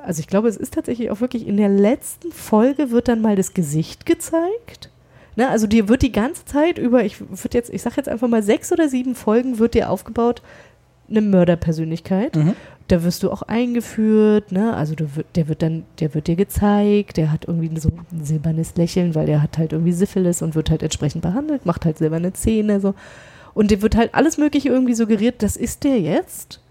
A: also ich glaube, es ist tatsächlich auch wirklich in der letzten Folge wird dann mal das Gesicht gezeigt. Ne, also dir wird die ganze Zeit über, ich würde jetzt, ich sag jetzt einfach mal sechs oder sieben Folgen wird dir aufgebaut, eine Mörderpersönlichkeit.
C: Mhm.
A: Da wirst du auch eingeführt, ne? Also du, wird- der wird dann, der wird dir gezeigt, der hat irgendwie so ein silbernes Lächeln, weil der hat halt irgendwie Syphilis und wird halt entsprechend behandelt, macht halt silberne Zähne so. Und dir wird halt alles Mögliche irgendwie suggeriert, das ist der jetzt.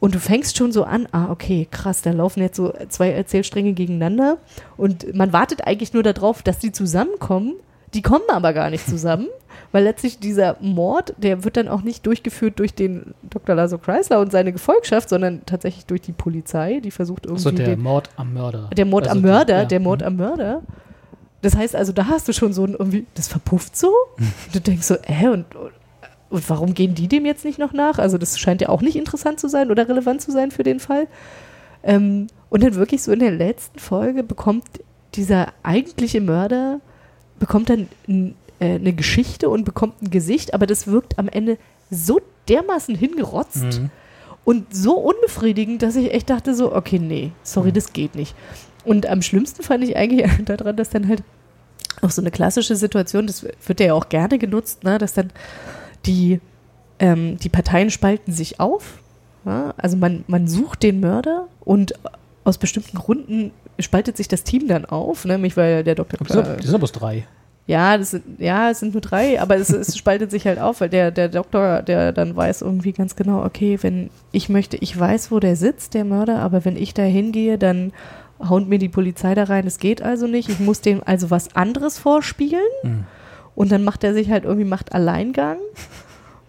A: Und du fängst schon so an, ah, okay, krass, da laufen jetzt so zwei Erzählstränge gegeneinander. Und man wartet eigentlich nur darauf, dass die zusammenkommen. Die kommen aber gar nicht zusammen, weil letztlich dieser Mord, der wird dann auch nicht durchgeführt durch den Dr. Lazo Chrysler und seine Gefolgschaft, sondern tatsächlich durch die Polizei, die versucht irgendwie.
C: So der
A: den,
C: Mord am Mörder.
A: der Mord
C: Also
A: am
C: die-
A: Mörder,
C: ja.
A: der Mord am Mörder. Das heißt also, da hast du schon so ein irgendwie, das verpufft so. Und du denkst so, äh, und, und warum gehen die dem jetzt nicht noch nach? Also, das scheint ja auch nicht interessant zu sein oder relevant zu sein für den Fall. Ähm, und dann wirklich so in der letzten Folge bekommt dieser eigentliche Mörder, bekommt dann n- äh, eine Geschichte und bekommt ein Gesicht, aber das wirkt am Ende so dermaßen hingerotzt
C: Mhm.
A: und so unbefriedigend, dass ich echt dachte so, okay, nee, sorry, das geht nicht. Und am schlimmsten fand ich eigentlich daran, dass dann halt auch so eine klassische Situation, das wird ja auch gerne genutzt, ne, dass dann die, ähm, die Parteien spalten sich auf. Ja? Also man, man sucht den Mörder und aus bestimmten Gründen spaltet sich das Team dann auf, ne, nämlich weil der Dr.
C: Das sind, das sind aber bloß drei.
A: Ja, das sind, ja, es sind nur drei, aber es, es spaltet sich halt auf, weil der, der Doktor, der dann weiß irgendwie ganz genau, okay, wenn ich möchte, ich weiß, wo der sitzt, der Mörder, aber wenn ich da hingehe, dann haut mir die Polizei da rein, es geht also nicht. Ich muss dem also was anderes vorspielen.
C: Mhm.
A: Und dann macht er sich halt irgendwie Macht Alleingang.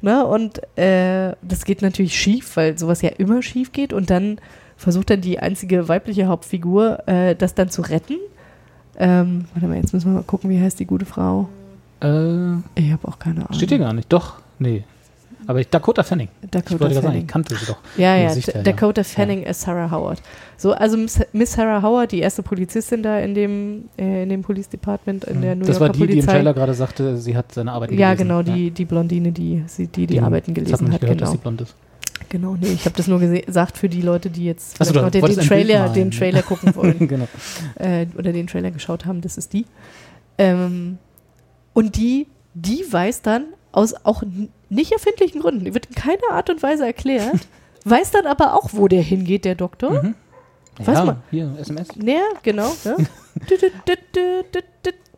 A: Ne? Und äh, das geht natürlich schief, weil sowas ja immer schief geht. Und dann versucht dann die einzige weibliche Hauptfigur, äh, das dann zu retten. Ähm, warte mal, jetzt müssen wir mal gucken, wie heißt die gute Frau?
C: Äh,
A: Ich habe auch keine Ahnung.
C: steht hier gar nicht. Doch, nee. Aber ich, Dakota Fanning.
A: Dakota
C: ich wollte gerade sagen,
A: Fanning.
C: ich kannte sie doch.
A: Ja, ja, D-
C: her,
A: Dakota Fanning ist Sarah Howard. So, also Miss, Sarah Howard, die erste Polizistin da in dem, äh, in dem Police Department, in der New
C: Mhm. Das
A: Yorker
C: war die, die im
A: Polizei.
C: Trailer gerade sagte, sie hat seine Arbeit
A: Ja,
C: gelesen.
A: genau, die, die Blondine, die sie, die, die Arbeiten
C: Jetzt hat
A: gelesen
C: nicht
A: hat.
C: gehört,
A: Genau.
C: dass sie blond ist.
A: genau, nee, ich habe das nur gesagt für die Leute, die jetzt
C: Ach so,
A: den, den, Trailer, den Trailer gucken wollen.
C: Genau.
A: Äh, oder den Trailer geschaut haben, das ist die. Ähm, und die, die weiß dann aus auch nicht erfindlichen Gründen, die wird in keiner Art und Weise erklärt, weiß dann aber auch, wo der hingeht, der Doktor.
C: Mhm.
A: Weiß
C: ja,
A: man.
C: hier, SMS.
A: Ja, genau. Ne? Dü-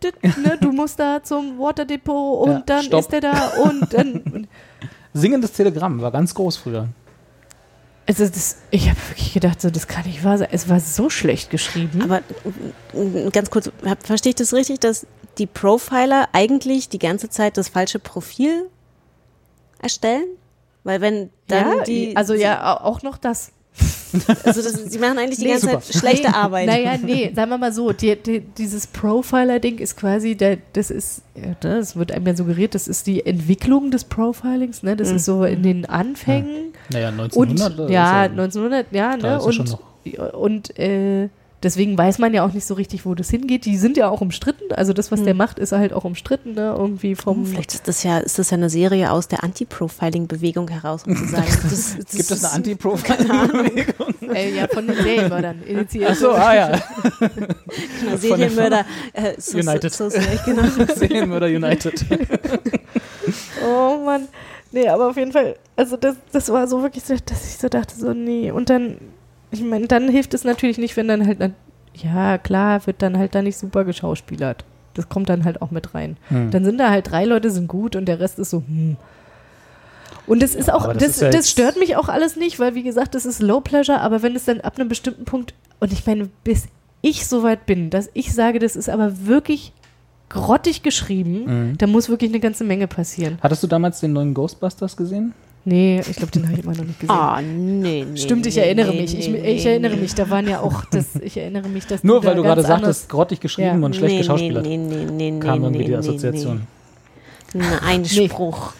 A: dü- ne? Du musst da zum Waterdepot und
C: Ja,
A: dann
C: stopp.
A: ist er da und dann.
C: Singendes Telegramm war ganz groß früher.
A: Also das, ich habe wirklich gedacht, so, das kann nicht wahr sein. Es war so schlecht geschrieben.
B: Aber ganz kurz, hab- verstehe ich das richtig, dass die Profiler eigentlich die ganze Zeit das falsche Profil erstellen? Weil wenn dann
A: ja,
B: die.
A: also ja, au- auch noch das.
B: Also das, sie machen eigentlich die
A: Nee,
B: ganze
A: super.
B: Zeit schlechte
A: nee,
B: Arbeit.
A: Naja, nee, sagen wir mal so, die, die, dieses Profiler-Ding ist quasi, der, das ist, ja, das wird einem ja suggeriert, das ist die Entwicklung des Profilings, ne? Das
B: Mhm.
A: ist so in den Anfängen.
C: Naja, 1900
A: Und, ja,
C: ja-
A: 1900, ja,
C: Da
A: ne?
C: ist ja schon
A: Und, und äh, deswegen weiß man ja auch nicht so richtig, wo das hingeht. Die sind ja auch umstritten. Also das, was der macht, ist halt auch umstritten, ne? Irgendwie vom.
B: Hm, Vielleicht ist das ja, ist das ja eine Serie aus der Anti-Profiling-Bewegung heraus, um zu sagen, das, das
C: Gibt es eine Anti-Profiling-Bewegung?
A: äh, ja, von den Serienmördern initiiert.
C: Ach so, ah ja.
B: Genau, Serienmörder äh, so,
C: United.
B: So, so, genau.
C: Serienmörder United.
A: Oh Mann. Nee, aber auf jeden Fall, also das, das war so wirklich so, dass ich so dachte, so, nee. Und dann, ich meine, dann hilft es natürlich nicht, wenn dann halt, dann, ja, klar, wird dann halt da nicht super geschauspielert. Das kommt dann halt auch mit rein.
C: Hm.
A: Dann sind da halt drei Leute sind gut und der Rest ist so, hm. Und das ist auch,
C: das
A: das,
C: ist ja
A: das stört mich auch alles nicht, weil wie gesagt, das ist Low Pleasure, aber wenn es dann ab einem bestimmten Punkt, und ich meine, bis ich so weit bin, dass ich sage, das ist aber wirklich grottig geschrieben,
C: Mhm.
A: da muss wirklich eine ganze Menge passieren.
C: Hattest du damals den neuen Ghostbusters gesehen?
A: Nee, ich glaube, den habe ich immer noch nicht gesehen.
B: Ah, nee, nee.
A: Stimmt, ich
B: nee,
A: erinnere
B: nee,
A: mich. Ich,
B: nee,
A: ich erinnere mich, da waren ja auch, das, ich erinnere mich, dass
C: Nur weil
A: da
C: du gerade sagtest, grottig geschrieben
A: Ja.
C: und schlecht
B: Nee,
C: geschauspielert.
B: Nee, nee, nee, nee,
C: Kam irgendwie
B: nee,
C: die
B: nee,
C: Assoziation.
B: Nee. Na, Einspruch.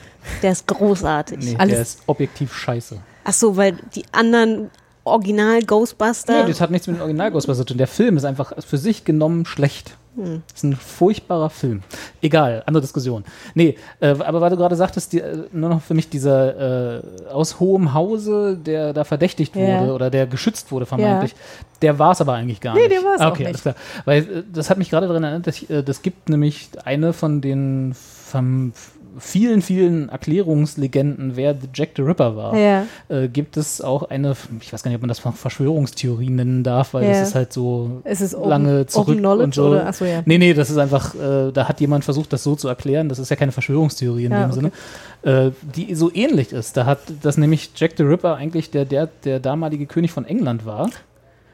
B: Der ist großartig.
C: Nee,
A: Alles-
C: der ist objektiv scheiße.
B: Ach so, weil die anderen Original Ghostbuster.
C: Nee, das hat nichts mit dem Original Ghostbusters zu tun. Der Film ist einfach für sich genommen schlecht.
B: Hm.
C: Das ist ein furchtbarer Film. Egal, andere Diskussion. Nee, äh, aber weil du gerade sagtest, die, äh, nur noch für mich dieser äh, aus hohem Hause, der da verdächtigt
A: Ja.
C: wurde oder der geschützt wurde vermeintlich, der war es aber eigentlich gar
A: Nee,
C: nicht.
A: der war's
C: Ah,
A: auch
C: okay,
A: nicht.
C: alles klar. Weil äh, das hat mich gerade daran erinnert, dass ich, äh, das gibt nämlich eine von den Fam vielen, vielen Erklärungslegenden, wer Jack the Ripper war,
A: Ja.
C: äh, gibt es auch eine, ich weiß gar nicht, ob man das Verschwörungstheorie nennen darf, weil
A: Ja.
C: das ist halt so
A: Ist es open-
C: lange zurück und so.
A: oder? Ach so, ja.
C: Nee, nee, das ist einfach, äh, da hat jemand versucht, das so zu erklären. Das ist ja keine Verschwörungstheorie in
A: Ja,
C: dem
A: okay.
C: Sinne, äh, die so ähnlich ist. Da hat das nämlich Jack the Ripper eigentlich der, der, der damalige König von England war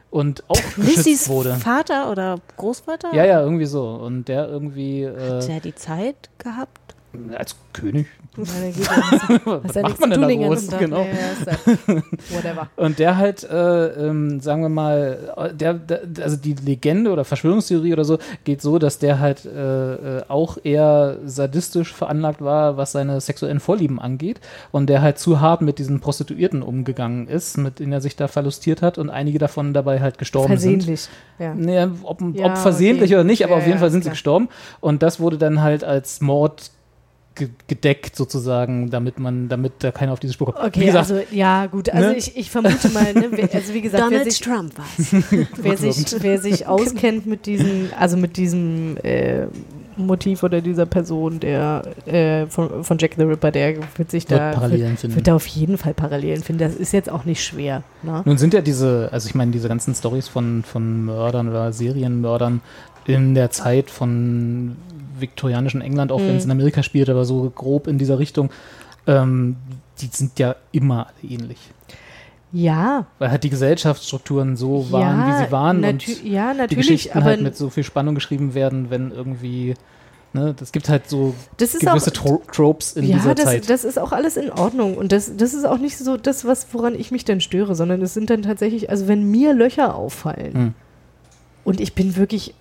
C: und auch geschützt wurde.
B: Vater oder Großvater?
C: Ja, ja, irgendwie so. Und der irgendwie
B: Hat
C: äh,
B: der die Zeit gehabt?
C: Als König.
A: Ja nicht.
C: Was macht man denn da groß? Genau.
A: Whatever.
C: Und der halt, äh, ähm, sagen wir mal, der, der, also die Legende oder Verschwörungstheorie oder so geht so, dass der halt äh, äh, auch eher sadistisch veranlagt war, was seine sexuellen Vorlieben angeht und der halt zu hart mit diesen Prostituierten umgegangen ist, mit denen er sich da verlustiert hat und einige davon dabei halt gestorben sind.
A: Versehentlich. Ja.
C: Nee, ob,
A: Ja,
C: ob versehentlich
A: okay.
C: oder nicht, aber
A: Ja,
C: auf jeden Fall sind
A: ist
C: sie
A: klar.
C: gestorben. Und das wurde dann halt als Mord gedeckt sozusagen, damit man, damit da keiner auf diese Spur kommt.
A: Okay,
C: Wie gesagt,
A: also ja, gut. Also
C: ne?
A: ich, ich vermute mal, ne, wer- also wie gesagt, wer
B: Donald
A: sich,
B: Trump war's.
A: wer, sich, wer sich auskennt mit diesem, also mit diesem äh, Motiv oder dieser Person, der äh, von, von Jack the Ripper, der wird sich
C: Wird
A: da
C: Parallelen
A: wird,
C: finden.
A: wird da auf jeden Fall Parallelen finden. Das ist jetzt auch nicht schwer. Ne?
C: Nun sind ja diese, also ich meine, diese ganzen Stories von, von Mördern oder Serienmördern in der Zeit von viktorianischen England, auch wenn es
A: Mhm.
C: in Amerika spielt, aber so grob in dieser Richtung, ähm, die sind ja immer alle ähnlich.
A: Ja,
C: Weil halt die Gesellschaftsstrukturen so waren,
A: Ja,
C: wie sie waren und
A: ja,
C: die
A: natürlich,
C: Geschichten
A: aber-
C: halt mit so viel Spannung geschrieben werden, wenn irgendwie, ne, das gibt halt so gewisse
A: auch-
C: Tro Tropes in
A: ja,
C: dieser
A: das,
C: Zeit.
A: das ist auch alles in Ordnung. Und das, das ist auch nicht so das, was, woran ich mich dann störe, sondern es sind dann tatsächlich, also wenn mir Löcher auffallen
C: Hm.
A: und ich bin wirklich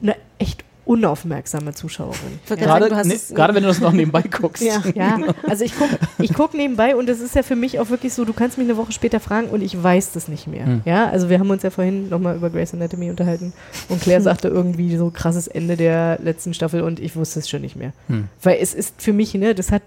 A: eine echt unaufmerksame Zuschauerin. Ja.
B: gerade hast
C: ne,
B: es-
C: gerade wenn du das noch nebenbei guckst.
B: Ja.
A: Ja, also ich gucke ich guck nebenbei und das ist ja für mich auch wirklich so, du kannst mich eine Woche später fragen und ich weiß das nicht mehr.
C: Hm.
A: Ja, also wir haben uns ja vorhin nochmal über Grey's Anatomy unterhalten und Claire sagte irgendwie so krasses Ende der letzten Staffel und ich wusste es schon nicht mehr.
C: Hm.
A: Weil es ist für mich, ne, das hat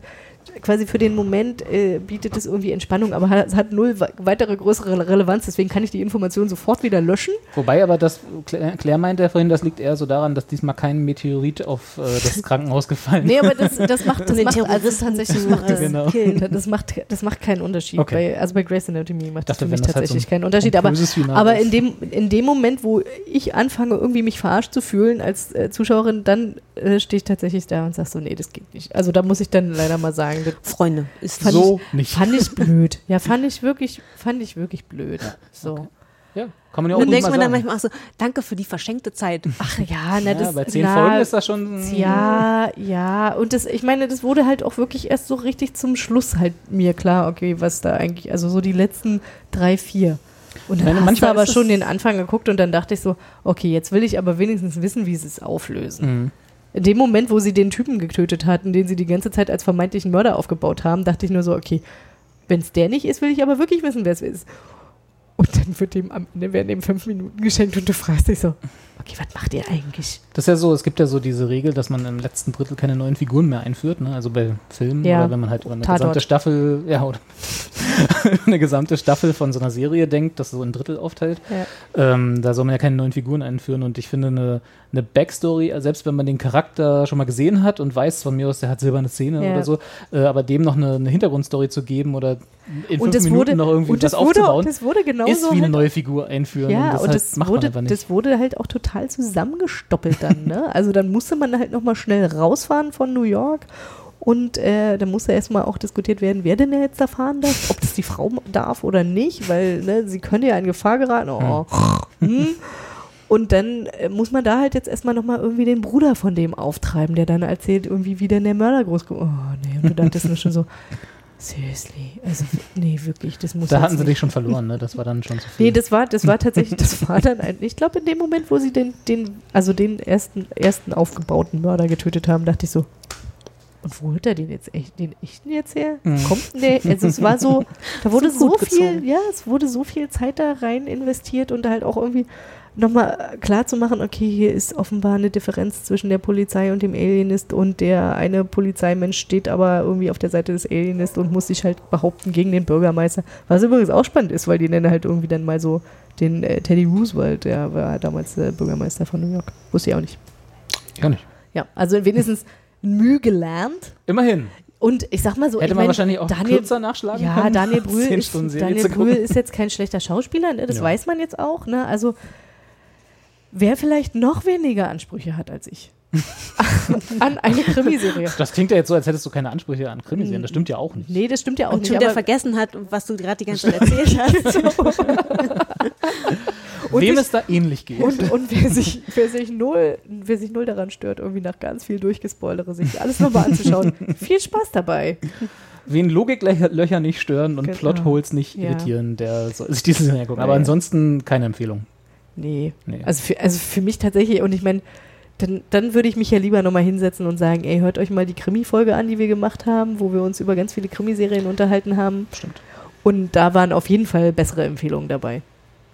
A: quasi für den Moment äh, bietet es irgendwie Entspannung, aber hat, es hat null we- weitere größere Relevanz, deswegen kann ich die Information sofort wieder löschen.
C: Wobei aber das, Claire Claire meinte ja vorhin, das liegt eher so daran, dass diesmal kein Meteorit auf äh, das Krankenhaus gefallen
A: Nee, aber das, das macht, das macht also tatsächlich macht das,
B: äh,
C: Genau.
B: killen.
A: das macht das macht keinen Unterschied.
C: Okay.
A: Bei, also bei Grey's Anatomy macht das für mich
C: das halt
A: tatsächlich
C: so ein
A: keinen Unterschied. Aber, aber
C: ist.
A: in dem in dem Moment, wo ich anfange irgendwie mich verarscht zu fühlen als äh, Zuschauerin, dann äh, stehe ich tatsächlich da und sage so, nee, das geht nicht. Also da muss ich dann leider mal sagen, das
B: Freunde, ist
A: fand
C: So
A: ich,
C: nicht.
A: Fand ich blöd. Ja, fand ich wirklich, fand ich wirklich blöd. So.
C: Ja, kann man ja auch
B: Dann denkt man dann manchmal auch so, danke für die verschenkte Zeit.
A: Ach ja, na,
C: ja,
A: das,
C: bei zehn
A: na,
C: Folgen ist das schon.
A: Ja, ja. Und das, ich meine, das wurde halt auch wirklich erst so richtig zum Schluss halt mir klar, okay, was da eigentlich, also so die letzten drei, vier. Und dann
C: meine,
A: hast du
C: manchmal
A: aber schon den Anfang geguckt und dann dachte ich so, okay, jetzt will ich aber wenigstens wissen, wie sie es auflösen.
C: Mhm.
A: In dem Moment, wo sie den Typen getötet hatten, den sie die ganze Zeit als vermeintlichen Mörder aufgebaut haben, dachte ich nur so, okay, wenn es der nicht ist, will ich aber wirklich wissen, wer es ist. Und dann wird dem am Ende werden dem fünf Minuten geschenkt und du fragst dich so, okay, was macht ihr eigentlich?
C: Das ist ja so, es gibt ja so diese Regel, dass man im letzten Drittel keine neuen Figuren mehr einführt, ne? Also bei Filmen
A: Ja.
C: oder wenn man halt über eine
A: Tatort.
C: gesamte Staffel, ja, oder eine gesamte Staffel von so einer Serie denkt, das so in Drittel aufteilt.
A: Ja.
C: Ähm, da soll man ja keine neuen Figuren einführen und ich finde eine, eine Backstory, äh, selbst wenn man den Charakter schon mal gesehen hat und weiß von mir aus, der hat silberne Zähne
A: Ja.
C: oder so, äh, aber dem noch eine, eine Hintergrundstory zu geben oder in
A: Und
C: fünf
A: das
C: Minuten
A: wurde,
C: noch irgendwie
A: und das
C: was
A: wurde,
C: aufzubauen,
A: das wurde genauso
C: ist wie eine
A: halt
C: neue Figur einführen.
A: Ja,
C: und das,
A: und
C: halt
A: das,
C: macht
A: wurde,
C: man einfach nicht.
A: das wurde halt auch total zusammengestoppelt dann. Ne? Also dann musste man halt nochmal schnell rausfahren von New York und äh, dann musste erstmal auch diskutiert werden, wer denn jetzt da fahren darf, ob das die Frau darf oder nicht, weil ne, sie könnte ja in Gefahr geraten. Oh. Hm. Und dann äh, muss man da halt jetzt erstmal nochmal irgendwie den Bruder von dem auftreiben, der dann erzählt, irgendwie, wie denn der Mörder groß Oh, nee, und du dachtest nur schon so, seriously, also, nee, wirklich, das muss
C: da hatten sie
A: nicht.
C: dich schon verloren, ne? Das war dann schon zu viel.
A: Nee, das war, das war tatsächlich, das war dann ein, ich glaube, in dem Moment, wo sie den, den, also den ersten, ersten aufgebauten Mörder getötet haben, dachte ich so, und wo holt er den jetzt echt, den echten jetzt her?
C: Mhm.
A: Kommt denn der? Also es war so, da wurde
B: So
A: so, viel, ja, es wurde so viel Zeit da rein investiert und halt auch irgendwie nochmal klar zu machen, okay, hier ist offenbar eine Differenz zwischen der Polizei und dem Alienist und der eine Polizeimensch steht aber irgendwie auf der Seite des Alienist und muss sich halt behaupten gegen den Bürgermeister. Was übrigens auch spannend ist, weil die nennen halt irgendwie dann mal so den äh, Teddy Roosevelt, der war damals äh, Bürgermeister von New York. Wusste ich auch nicht.
C: Ja, nicht.
A: Ja, also wenigstens Mühe gelernt.
C: Immerhin.
A: Und ich sag mal so,
C: Hätte man
A: mein,
C: wahrscheinlich auch
A: Daniel,
C: kürzer nachschlagen
A: ja,
C: können,
A: Daniel
C: als
A: Brühl, ist, Daniel. Brühl ist jetzt kein schlechter Schauspieler, ne? das
C: Ja.
A: weiß man jetzt auch. Ne? Also wer vielleicht noch weniger Ansprüche hat als ich an eine Krimiserie.
C: Das klingt ja jetzt so, als hättest du keine Ansprüche an Krimiserien. Das stimmt ja auch nicht.
A: Nee, das stimmt ja auch
B: Und
A: nicht.
B: schon der
A: aber-
B: vergessen hat, was du gerade die ganze Zeit erzählt hast.
A: Und
C: Wem
A: ich-
C: es da ähnlich geht.
A: Und, und wer, sich, wer, sich null, wer sich null daran stört, irgendwie nach ganz viel Durchgespoilere, sich alles nochmal anzuschauen, viel Spaß dabei.
C: Wen Logiklöcher nicht stören und
A: Genau.
C: Plotholes nicht
A: Ja.
C: irritieren, der soll sich diese Serie gucken. Aber
A: Ja.
C: ansonsten keine Empfehlung.
A: Nee.
C: Nee.
A: Also, für, also für mich tatsächlich, und ich meine, dann, dann würde ich mich ja lieber nochmal hinsetzen und sagen, ey, hört euch mal die Krimi-Folge an, die wir gemacht haben, wo wir uns über ganz viele Krimiserien unterhalten haben.
C: Stimmt.
A: Und da waren auf jeden Fall bessere Empfehlungen dabei.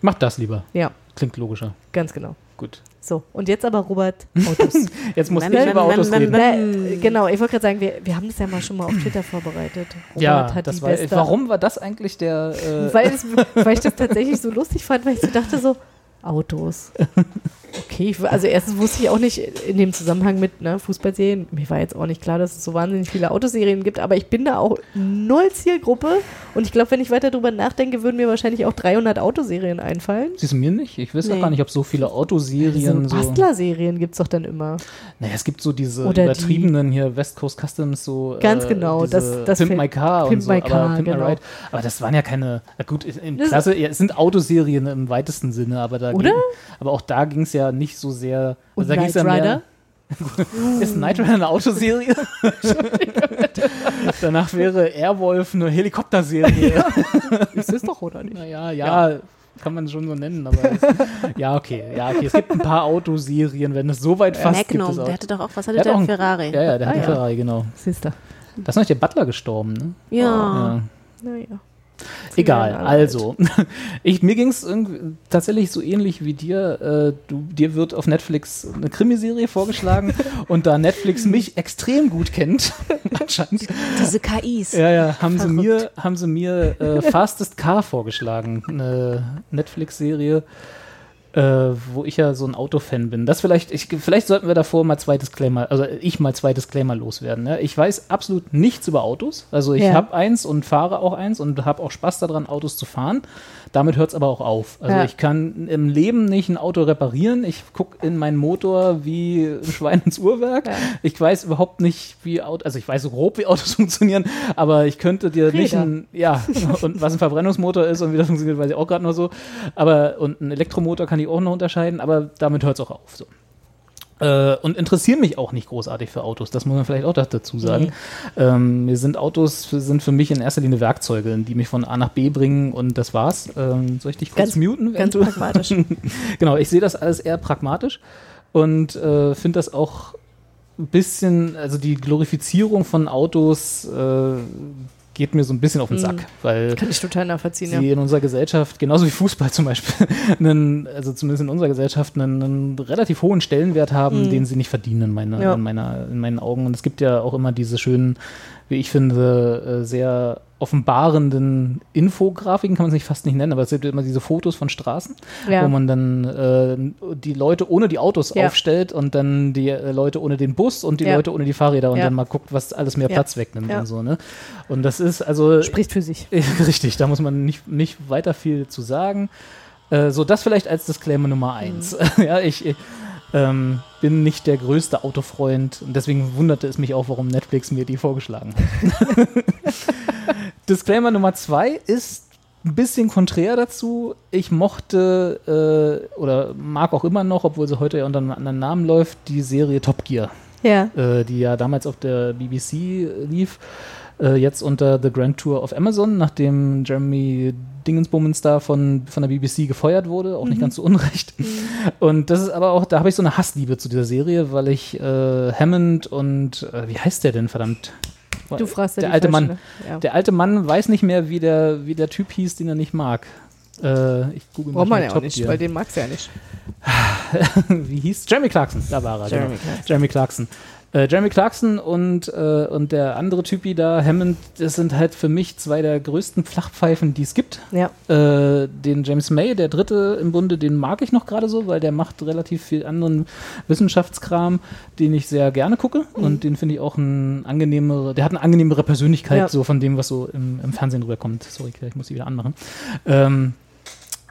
C: Macht das lieber.
A: Ja,
C: Klingt logischer.
A: ganz genau.
C: Gut.
A: So, und jetzt aber Robert, Autos.
C: Jetzt muss ich über Autos reden.
B: mem.
A: Na, genau, ich wollte gerade sagen, wir, wir haben das ja mal schon mal auf Twitter vorbereitet. Robert
C: Ja,
A: hat
C: das
A: die
C: war,
A: beste
C: warum war das eigentlich der. Äh,
A: weil, es, weil ich das tatsächlich so lustig fand, weil ich so dachte so, Autos. Okay, also erstens wusste ich auch nicht in dem Zusammenhang mit ne, Fußballserien, mir war jetzt auch nicht klar, dass es so wahnsinnig viele Autoserien gibt, aber ich bin da auch null Zielgruppe und ich glaube, wenn ich weiter drüber nachdenke, würden mir wahrscheinlich auch 300 Autoserien einfallen.
C: Siehst du mir nicht? Ich weiß
B: Nee.
C: auch gar nicht, ob so viele Autoserien so.
A: Bastler-Serien gibt es doch dann immer.
C: Naja, es gibt so diese
A: Oder die-
C: übertriebenen hier West Coast Customs, so.
A: Ganz
C: äh,
A: genau, das- das
C: Pimp My Car
A: Pimp
C: und so.
A: My
C: aber
A: Car,
C: Pimp My
A: genau.
C: Ride. Aber das waren ja keine. Gut,
A: Das-
C: Klasse, ja, es sind Autoserien im weitesten Sinne, aber da.
A: Oder?
C: Ging, aber auch da ging es ja nicht so sehr.
A: Und
C: da ging's
A: Knight
C: ja
A: Rider?
C: Mehr, ist Knight Rider eine Autoserie? Danach wäre Airwolf eine Helikopterserie.
A: Ist es doch, oder nicht?
C: Naja, ja, kann man schon so nennen, aber es, ja, okay, ja, okay. Es gibt ein paar Autoserien, wenn es so weit gibt
B: Magnum,
C: es auch.
B: der hatte doch auch, was
C: Der
B: hatte
C: hat
B: der?
C: auch einen-
B: Ferrari.
C: Ja, ja, der hat
A: Ah,
C: einen
A: ja.
C: Ferrari, genau.
A: Siehst du.
C: Da ist noch nicht der Butler gestorben, ne?
B: Ja.
C: Ja.
A: Naja.
C: Egal, also. Ich, mir ging es tatsächlich so ähnlich wie dir. Äh, du, dir wird auf Netflix eine Krimiserie vorgeschlagen und da Netflix mich extrem gut kennt, anscheinend,
B: Diese KIs.
C: ja, ja, haben sie
B: Verrückt.
C: mir, haben sie mir äh, Fastest Car vorgeschlagen, eine Netflix-Serie, äh, wo ich ja so ein Autofan bin. Das vielleicht, ich, vielleicht sollten wir davor mal zwei Disclaimer, also ich mal zwei Disclaimer loswerden. Ja? Ich weiß absolut nichts über Autos. Also ich
A: Ja.
C: habe eins und fahre auch eins und habe auch Spaß daran, Autos zu fahren. Damit hört es aber auch auf. Also
A: Ja.
C: ich kann im Leben nicht ein Auto reparieren. Ich gucke in meinen Motor wie ein Schwein ins Uhrwerk.
A: Ja.
C: Ich weiß überhaupt nicht, wie Autos, also ich weiß so grob, wie Autos funktionieren, aber ich könnte dir nicht
A: Räder.
C: ein, ja, und was ein Verbrennungsmotor ist und wie das funktioniert, weiß ich auch gerade noch so. Aber, und ein Elektromotor kann ich auch noch unterscheiden, aber damit hört es auch auf. So. Äh, und interessieren mich auch nicht großartig für Autos. Das muss man vielleicht auch dazu sagen. Ähm, mir sind Autos sind für mich in erster Linie Werkzeuge, die mich von A nach B bringen und das war's. Ähm, soll ich dich kurz
A: Ganz-
C: muten?
A: ganz pragmatisch.
C: genau, ich sehe das alles eher pragmatisch und äh, finde das auch ein bisschen, also die Glorifizierung von Autos äh, geht mir so ein bisschen auf den Sack, weil
A: Kann ich total nachvollziehen,
C: sie
A: ja.
C: in unserer Gesellschaft, genauso wie Fußball zum Beispiel, einen, also zumindest in unserer Gesellschaft, einen, einen relativ hohen Stellenwert haben,
A: Mhm.
C: den sie nicht verdienen in, meiner,
A: Ja.
C: in, meiner, in meinen Augen. Und es gibt ja auch immer diese schönen, wie ich finde, äh, sehr offenbarenden Infografiken, kann man es nicht fast nicht nennen, aber es gibt immer diese Fotos von Straßen,
A: Ja.
C: wo man dann äh, die Leute ohne die Autos
A: Ja.
C: aufstellt und dann die äh, Leute ohne den Bus und die
A: Ja.
C: Leute ohne die Fahrräder und dann mal guckt, was alles mehr. Platz wegnimmt und so, ne? Und das ist also
A: Spricht für sich.
C: Richtig, da muss man nicht, nicht weiter viel zu sagen. Äh, so, das vielleicht als Disclaimer Nummer eins. ja, ich, ich ähm, bin nicht der größte Autofreund und deswegen wunderte es mich auch, warum Netflix mir die vorgeschlagen hat. Disclaimer Nummer zwei ist ein bisschen konträr dazu. Ich mochte äh, oder mag auch immer noch, obwohl sie heute ja unter einem anderen Namen läuft, die Serie Top Gear
A: Ja.
C: äh, die ja damals auf der BBC lief, äh, jetzt unter The Grand Tour of Amazon, nachdem Jeremy Dingensbummens da von, von der BBC gefeuert wurde, auch nicht
A: Mhm.
C: ganz zu Unrecht. Und das ist aber auch, da habe ich so eine Hassliebe zu dieser Serie, weil ich äh, Hammond und, äh, wie heißt der denn, verdammt?
A: Du fragst ja
C: der
A: die
C: alte Mann.
A: Ja.
C: Der alte Mann weiß nicht mehr, wie der, wie der Typ hieß, den er nicht mag. Äh, ich google mal
A: Braucht man ja auch nicht,
C: Gear.
A: weil den magst du ja nicht.
C: wie hieß? Jeremy Clarkson, da war er.
A: Jeremy
C: genau.
A: Clarkson.
C: Jeremy Clarkson. Äh, Jeremy Clarkson und, äh, und der andere Typi da, Hammond, das sind halt für mich zwei der größten Flachpfeifen, die es gibt.
A: Ja.
C: Äh, den James May, der dritte im Bunde, den mag ich noch gerade so, weil der macht relativ viel anderen Wissenschaftskram, den ich sehr gerne gucke.
A: Mhm.
C: Und den finde ich auch ein angenehmere, der hat eine angenehmere Persönlichkeit,
A: Ja.
C: so von dem, was so im, im Fernsehen rüberkommt. Sorry, ich muss sie wieder anmachen. Ähm,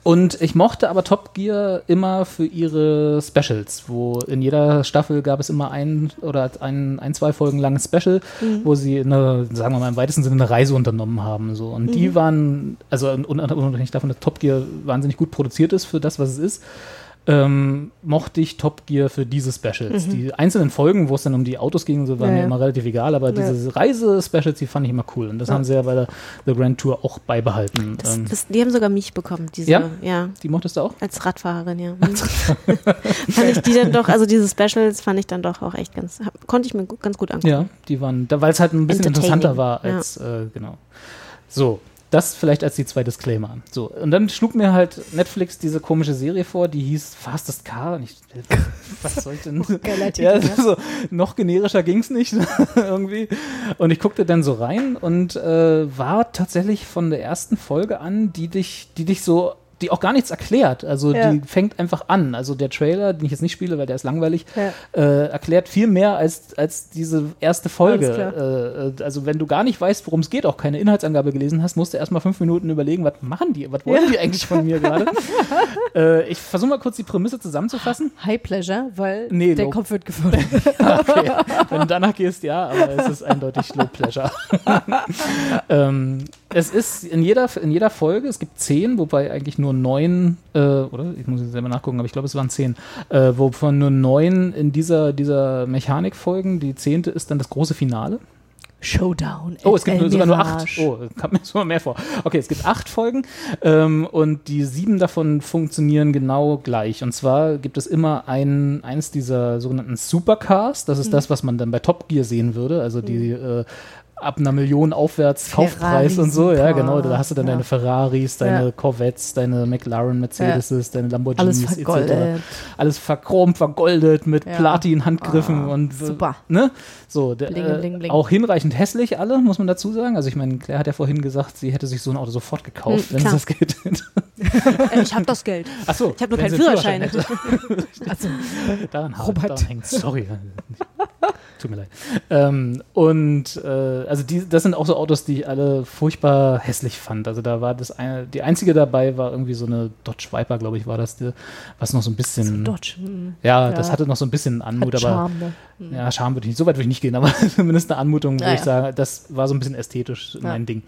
C: und ich mochte aber Top Gear immer für ihre Specials, wo in jeder Staffel gab es immer ein oder ein, ein zwei Folgen langes Special,
A: Mhm.
C: wo sie eine, sagen wir mal im weitesten Sinne eine Reise unternommen haben. So. Und die
A: Mhm.
C: waren, also un- un- unabhängig davon, dass Top Gear wahnsinnig gut produziert ist für das, was es ist, ähm, mochte ich Top Gear für diese Specials.
A: Mhm.
C: Die einzelnen Folgen, wo es dann um die Autos ging, so waren
A: Ja,
C: mir immer relativ egal, aber
A: Ja.
C: diese Reise-Specials, die fand ich immer cool. Und das
B: Ja.
C: haben sie ja bei der The Grand Tour auch beibehalten.
B: Das,
C: Ähm,
B: das, die haben sogar mich bekommen, diese,
C: Ja?
B: ja.
C: Die mochtest du auch?
B: Als Radfahrerin, ja. Mhm. fand ich die dann doch, also diese Specials fand ich dann doch auch echt ganz, hab, konnte ich mir gut, ganz gut angucken.
C: Ja, die waren, weil es halt ein bisschen interessanter war als, äh, genau. So, das vielleicht als die zwei Disclaimer. So, und dann schlug mir halt Netflix diese komische Serie vor, die hieß Fastest Car. Und ich, was soll ich denn?
A: Geiler Titel,
C: ja,
A: ne?
C: so, noch generischer ging's nicht irgendwie. Und ich guckte dann so rein und äh, war tatsächlich von der ersten Folge an, die dich, die dich so die auch gar nichts erklärt. Also
A: Ja.
C: die fängt einfach an. Also der Trailer, den ich jetzt nicht spiele, weil der ist langweilig,
A: Ja.
C: äh, erklärt viel mehr als, als diese erste Folge. Äh, also wenn du gar nicht weißt, worum es geht, auch keine Inhaltsangabe gelesen hast, musst du erstmal fünf Minuten überlegen, was machen die, was wollen
A: Ja.
C: die eigentlich von mir gerade? äh, ich versuche mal kurz die Prämisse zusammenzufassen.
A: High Pleasure, weil
C: Nee,
A: der
C: low.
A: Kopf wird gefördert.
C: okay. Wenn du danach gehst, ja, aber es ist eindeutig Low Pleasure. ähm, es ist in jeder, in jeder Folge, es gibt zehn, wobei eigentlich nur neun, äh, oder? Ich muss jetzt selber nachgucken, aber ich glaube, es waren zehn, äh, wovon nur neun in dieser, dieser Mechanik folgen. Die zehnte ist dann das große Finale.
A: Showdown.
C: Oh, es gibt nur, sogar nur acht. Oh, kam mir sogar mehr vor. Okay, es gibt acht Folgen ähm, und die sieben davon funktionieren genau gleich. Und zwar gibt es immer ein, eins dieser sogenannten Supercars. Das ist
A: Mhm.
C: das, was man dann bei Top Gear sehen würde. Also die äh, ab einer Million aufwärts Kaufpreis und so. Ja, genau. Da hast du dann
A: Ja.
C: deine Ferraris, deine
A: Ja.
C: Corvettes, deine McLaren, Mercedes, deine Lamborghinis
A: Alles
C: etc.
A: vergoldet.
C: Alles verchromt, vergoldet mit. Platin-Handgriffen
A: Ah,
C: und äh,
A: super.
C: Ne? So, der,
A: Bling,
C: äh,
A: bling, bling.
C: auch hinreichend hässlich alle, muss man dazu sagen. Also ich meine, Claire hat ja vorhin gesagt, sie hätte sich so ein Auto sofort gekauft,
B: Hm,
C: wenn
B: klar.
C: es das geht.
B: Äh, ich habe das Geld.
C: Ach so,
B: Ich habe nur keinen Führerschein.
C: hätte.
A: Also,
C: daran,
A: Robert.
C: daran hängt Sorry. Tut mir leid. Ähm, und äh, also die, das sind auch so Autos, die ich alle furchtbar hässlich fand. Also da war das eine, die einzige dabei war irgendwie so eine Dodge Viper, glaube ich, war das, die, was noch so ein bisschen.
A: Dodge. hm.
C: Ja, das hatte noch so ein bisschen Anmut,
A: Hat
C: aber
A: Charme, ne? Hm.
C: ja, Charme würde ich nicht, so weit würde ich nicht gehen, aber zumindest eine Anmutung, wo
A: Ja,
C: ich
A: ja.
C: sage, das war so ein bisschen ästhetisch
A: Ja.
C: mein Ding.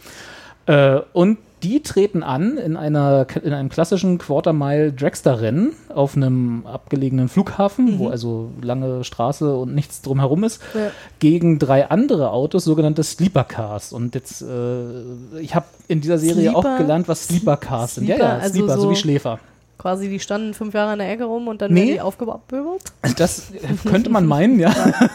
C: Äh, und die treten an in, einer, in einem klassischen Quarter-Mile-Dragster-Rennen auf einem abgelegenen Flughafen, wo also lange Straße und nichts drumherum ist,
A: Ja.
C: gegen drei andere Autos, sogenannte Sleeper Cars. Und jetzt, äh, ich habe in dieser Serie
A: Sleeper?
C: auch gelernt, was Sleeper Cars sind. Ja,
A: Sleeper,
C: ja,
A: also
C: Sleeper, so,
A: so-
C: wie Schläfer.
A: Quasi, die standen fünf Jahre in der Ecke rum und dann
C: Nee.
A: werden die aufgebürbelt.
C: Das könnte man meinen, ja.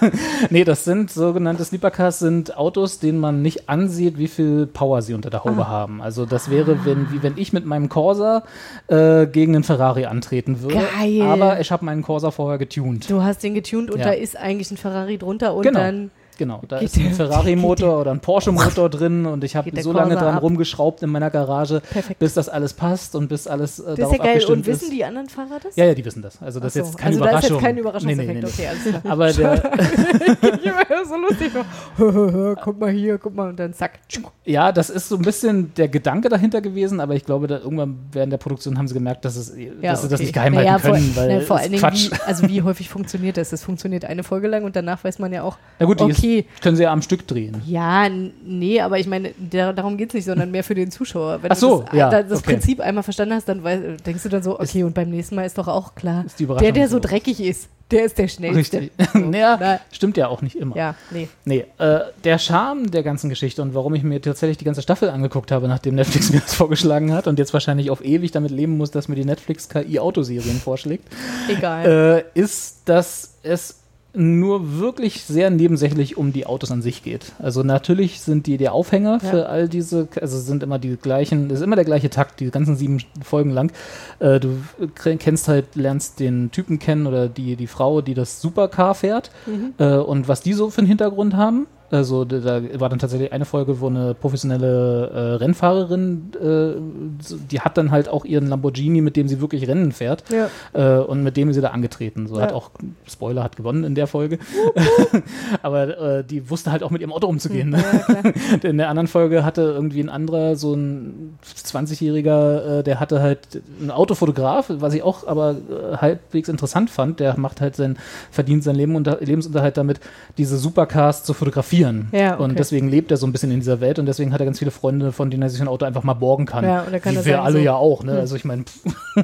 C: nee, das sind sogenannte Sleepercars, sind Autos, denen man nicht ansieht, wie viel Power sie unter der Haube
A: Ah.
C: haben. Also das wäre, wenn, wie wenn ich mit meinem Corsa äh, gegen einen Ferrari antreten würde.
A: Geil.
C: Aber ich habe meinen Corsa vorher getuned.
A: Du hast den getuned und
C: Ja.
A: da ist eigentlich ein Ferrari drunter und
C: Genau.
A: dann
C: Genau, da
A: Geht
C: ist ein Ferrari-Motor oder ein Porsche-Motor drin und ich habe so lange dran
A: ab.
C: rumgeschraubt in meiner Garage,
A: Perfekt.
C: bis das alles passt und bis alles äh,
A: das ist
C: darauf
A: ja geil.
C: abgestimmt
A: Und wissen
C: ist.
A: die anderen Fahrer das?
C: Ja, ja, die wissen das. Also das ist jetzt keine
A: also da ist
C: Überraschung.
A: jetzt kein Überraschungseffekt.
C: Nee, nee, nee,
A: Okay, alles klar.
C: Aber der,
A: so lustig. Guck mal hier, guck mal und dann zack.
C: Ja, das ist so ein bisschen der Gedanke dahinter gewesen, aber ich glaube, da irgendwann während der Produktion haben sie gemerkt, dass, es, dass sie das
A: okay.
C: nicht geheim
A: Naja,
C: halten können,
A: vor,
C: weil
A: na, vor allen Dingen,
C: Quatsch.
A: wie, also wie häufig funktioniert das? Das funktioniert eine Folge lang und danach weiß man ja auch,
C: Na gut, die
A: okay,
C: ist, können sie ja am Stück drehen.
A: ja, nee, aber ich meine, der, darum geht es nicht, sondern mehr für den Zuschauer. Wenn
C: Ach so,
A: du das,
C: ja,
A: da- das
C: okay.
A: Prinzip einmal verstanden hast, dann weiß, denkst du dann so, okay, und beim nächsten Mal ist doch auch klar,
C: Ist
A: der, der so
C: so.
A: dreckig ist, der ist der schnellste.
C: Richtig. naja, stimmt ja auch nicht immer.
A: Ja, nee.
C: Nee, äh, der Charme der ganzen Geschichte und warum ich mir tatsächlich die ganze Staffel angeguckt habe, nachdem Netflix mir das vorgeschlagen hat und jetzt wahrscheinlich auf ewig damit leben muss, dass mir die Netflix KI-Autoserien vorschlägt,
A: Egal.
C: äh, ist, dass es nur wirklich sehr nebensächlich um die Autos an sich geht. Also natürlich sind die der Aufhänger
A: Ja.
C: für all diese, also sind immer die gleichen, ist immer der gleiche Takt, die ganzen sieben Folgen lang. Äh, du kennst halt, lernst den Typen kennen oder die, die Frau, die das Supercar fährt
A: Mhm.
C: äh, und was die so für einen Hintergrund haben. Also da, war dann tatsächlich eine Folge, wo eine professionelle äh, Rennfahrerin, äh, die hat dann halt auch ihren Lamborghini, mit dem sie wirklich Rennen fährt
A: Ja.
C: äh, und mit dem ist sie da angetreten. So
A: Ja.
C: hat auch, Spoiler, hat gewonnen in der Folge. Aber äh, die wusste halt auch mit ihrem Auto umzugehen. Ne? in der anderen Folge hatte irgendwie ein anderer, so ein 20-Jähriger, äh, der hatte halt einen Autofotograf, was ich auch aber äh, halbwegs interessant fand. Der macht halt sein, verdient sein Leben unter, Lebensunterhalt damit, diese Supercars zu fotografieren.
A: Ja, okay.
C: Und deswegen lebt er so ein bisschen in dieser Welt und deswegen hat er ganz viele Freunde, von denen er sich ein Auto einfach mal borgen kann.
A: Ja, da kann
C: Wie
A: er
C: wir alle
A: so,
C: ja auch, ne?
A: hm.
C: Also ich meine,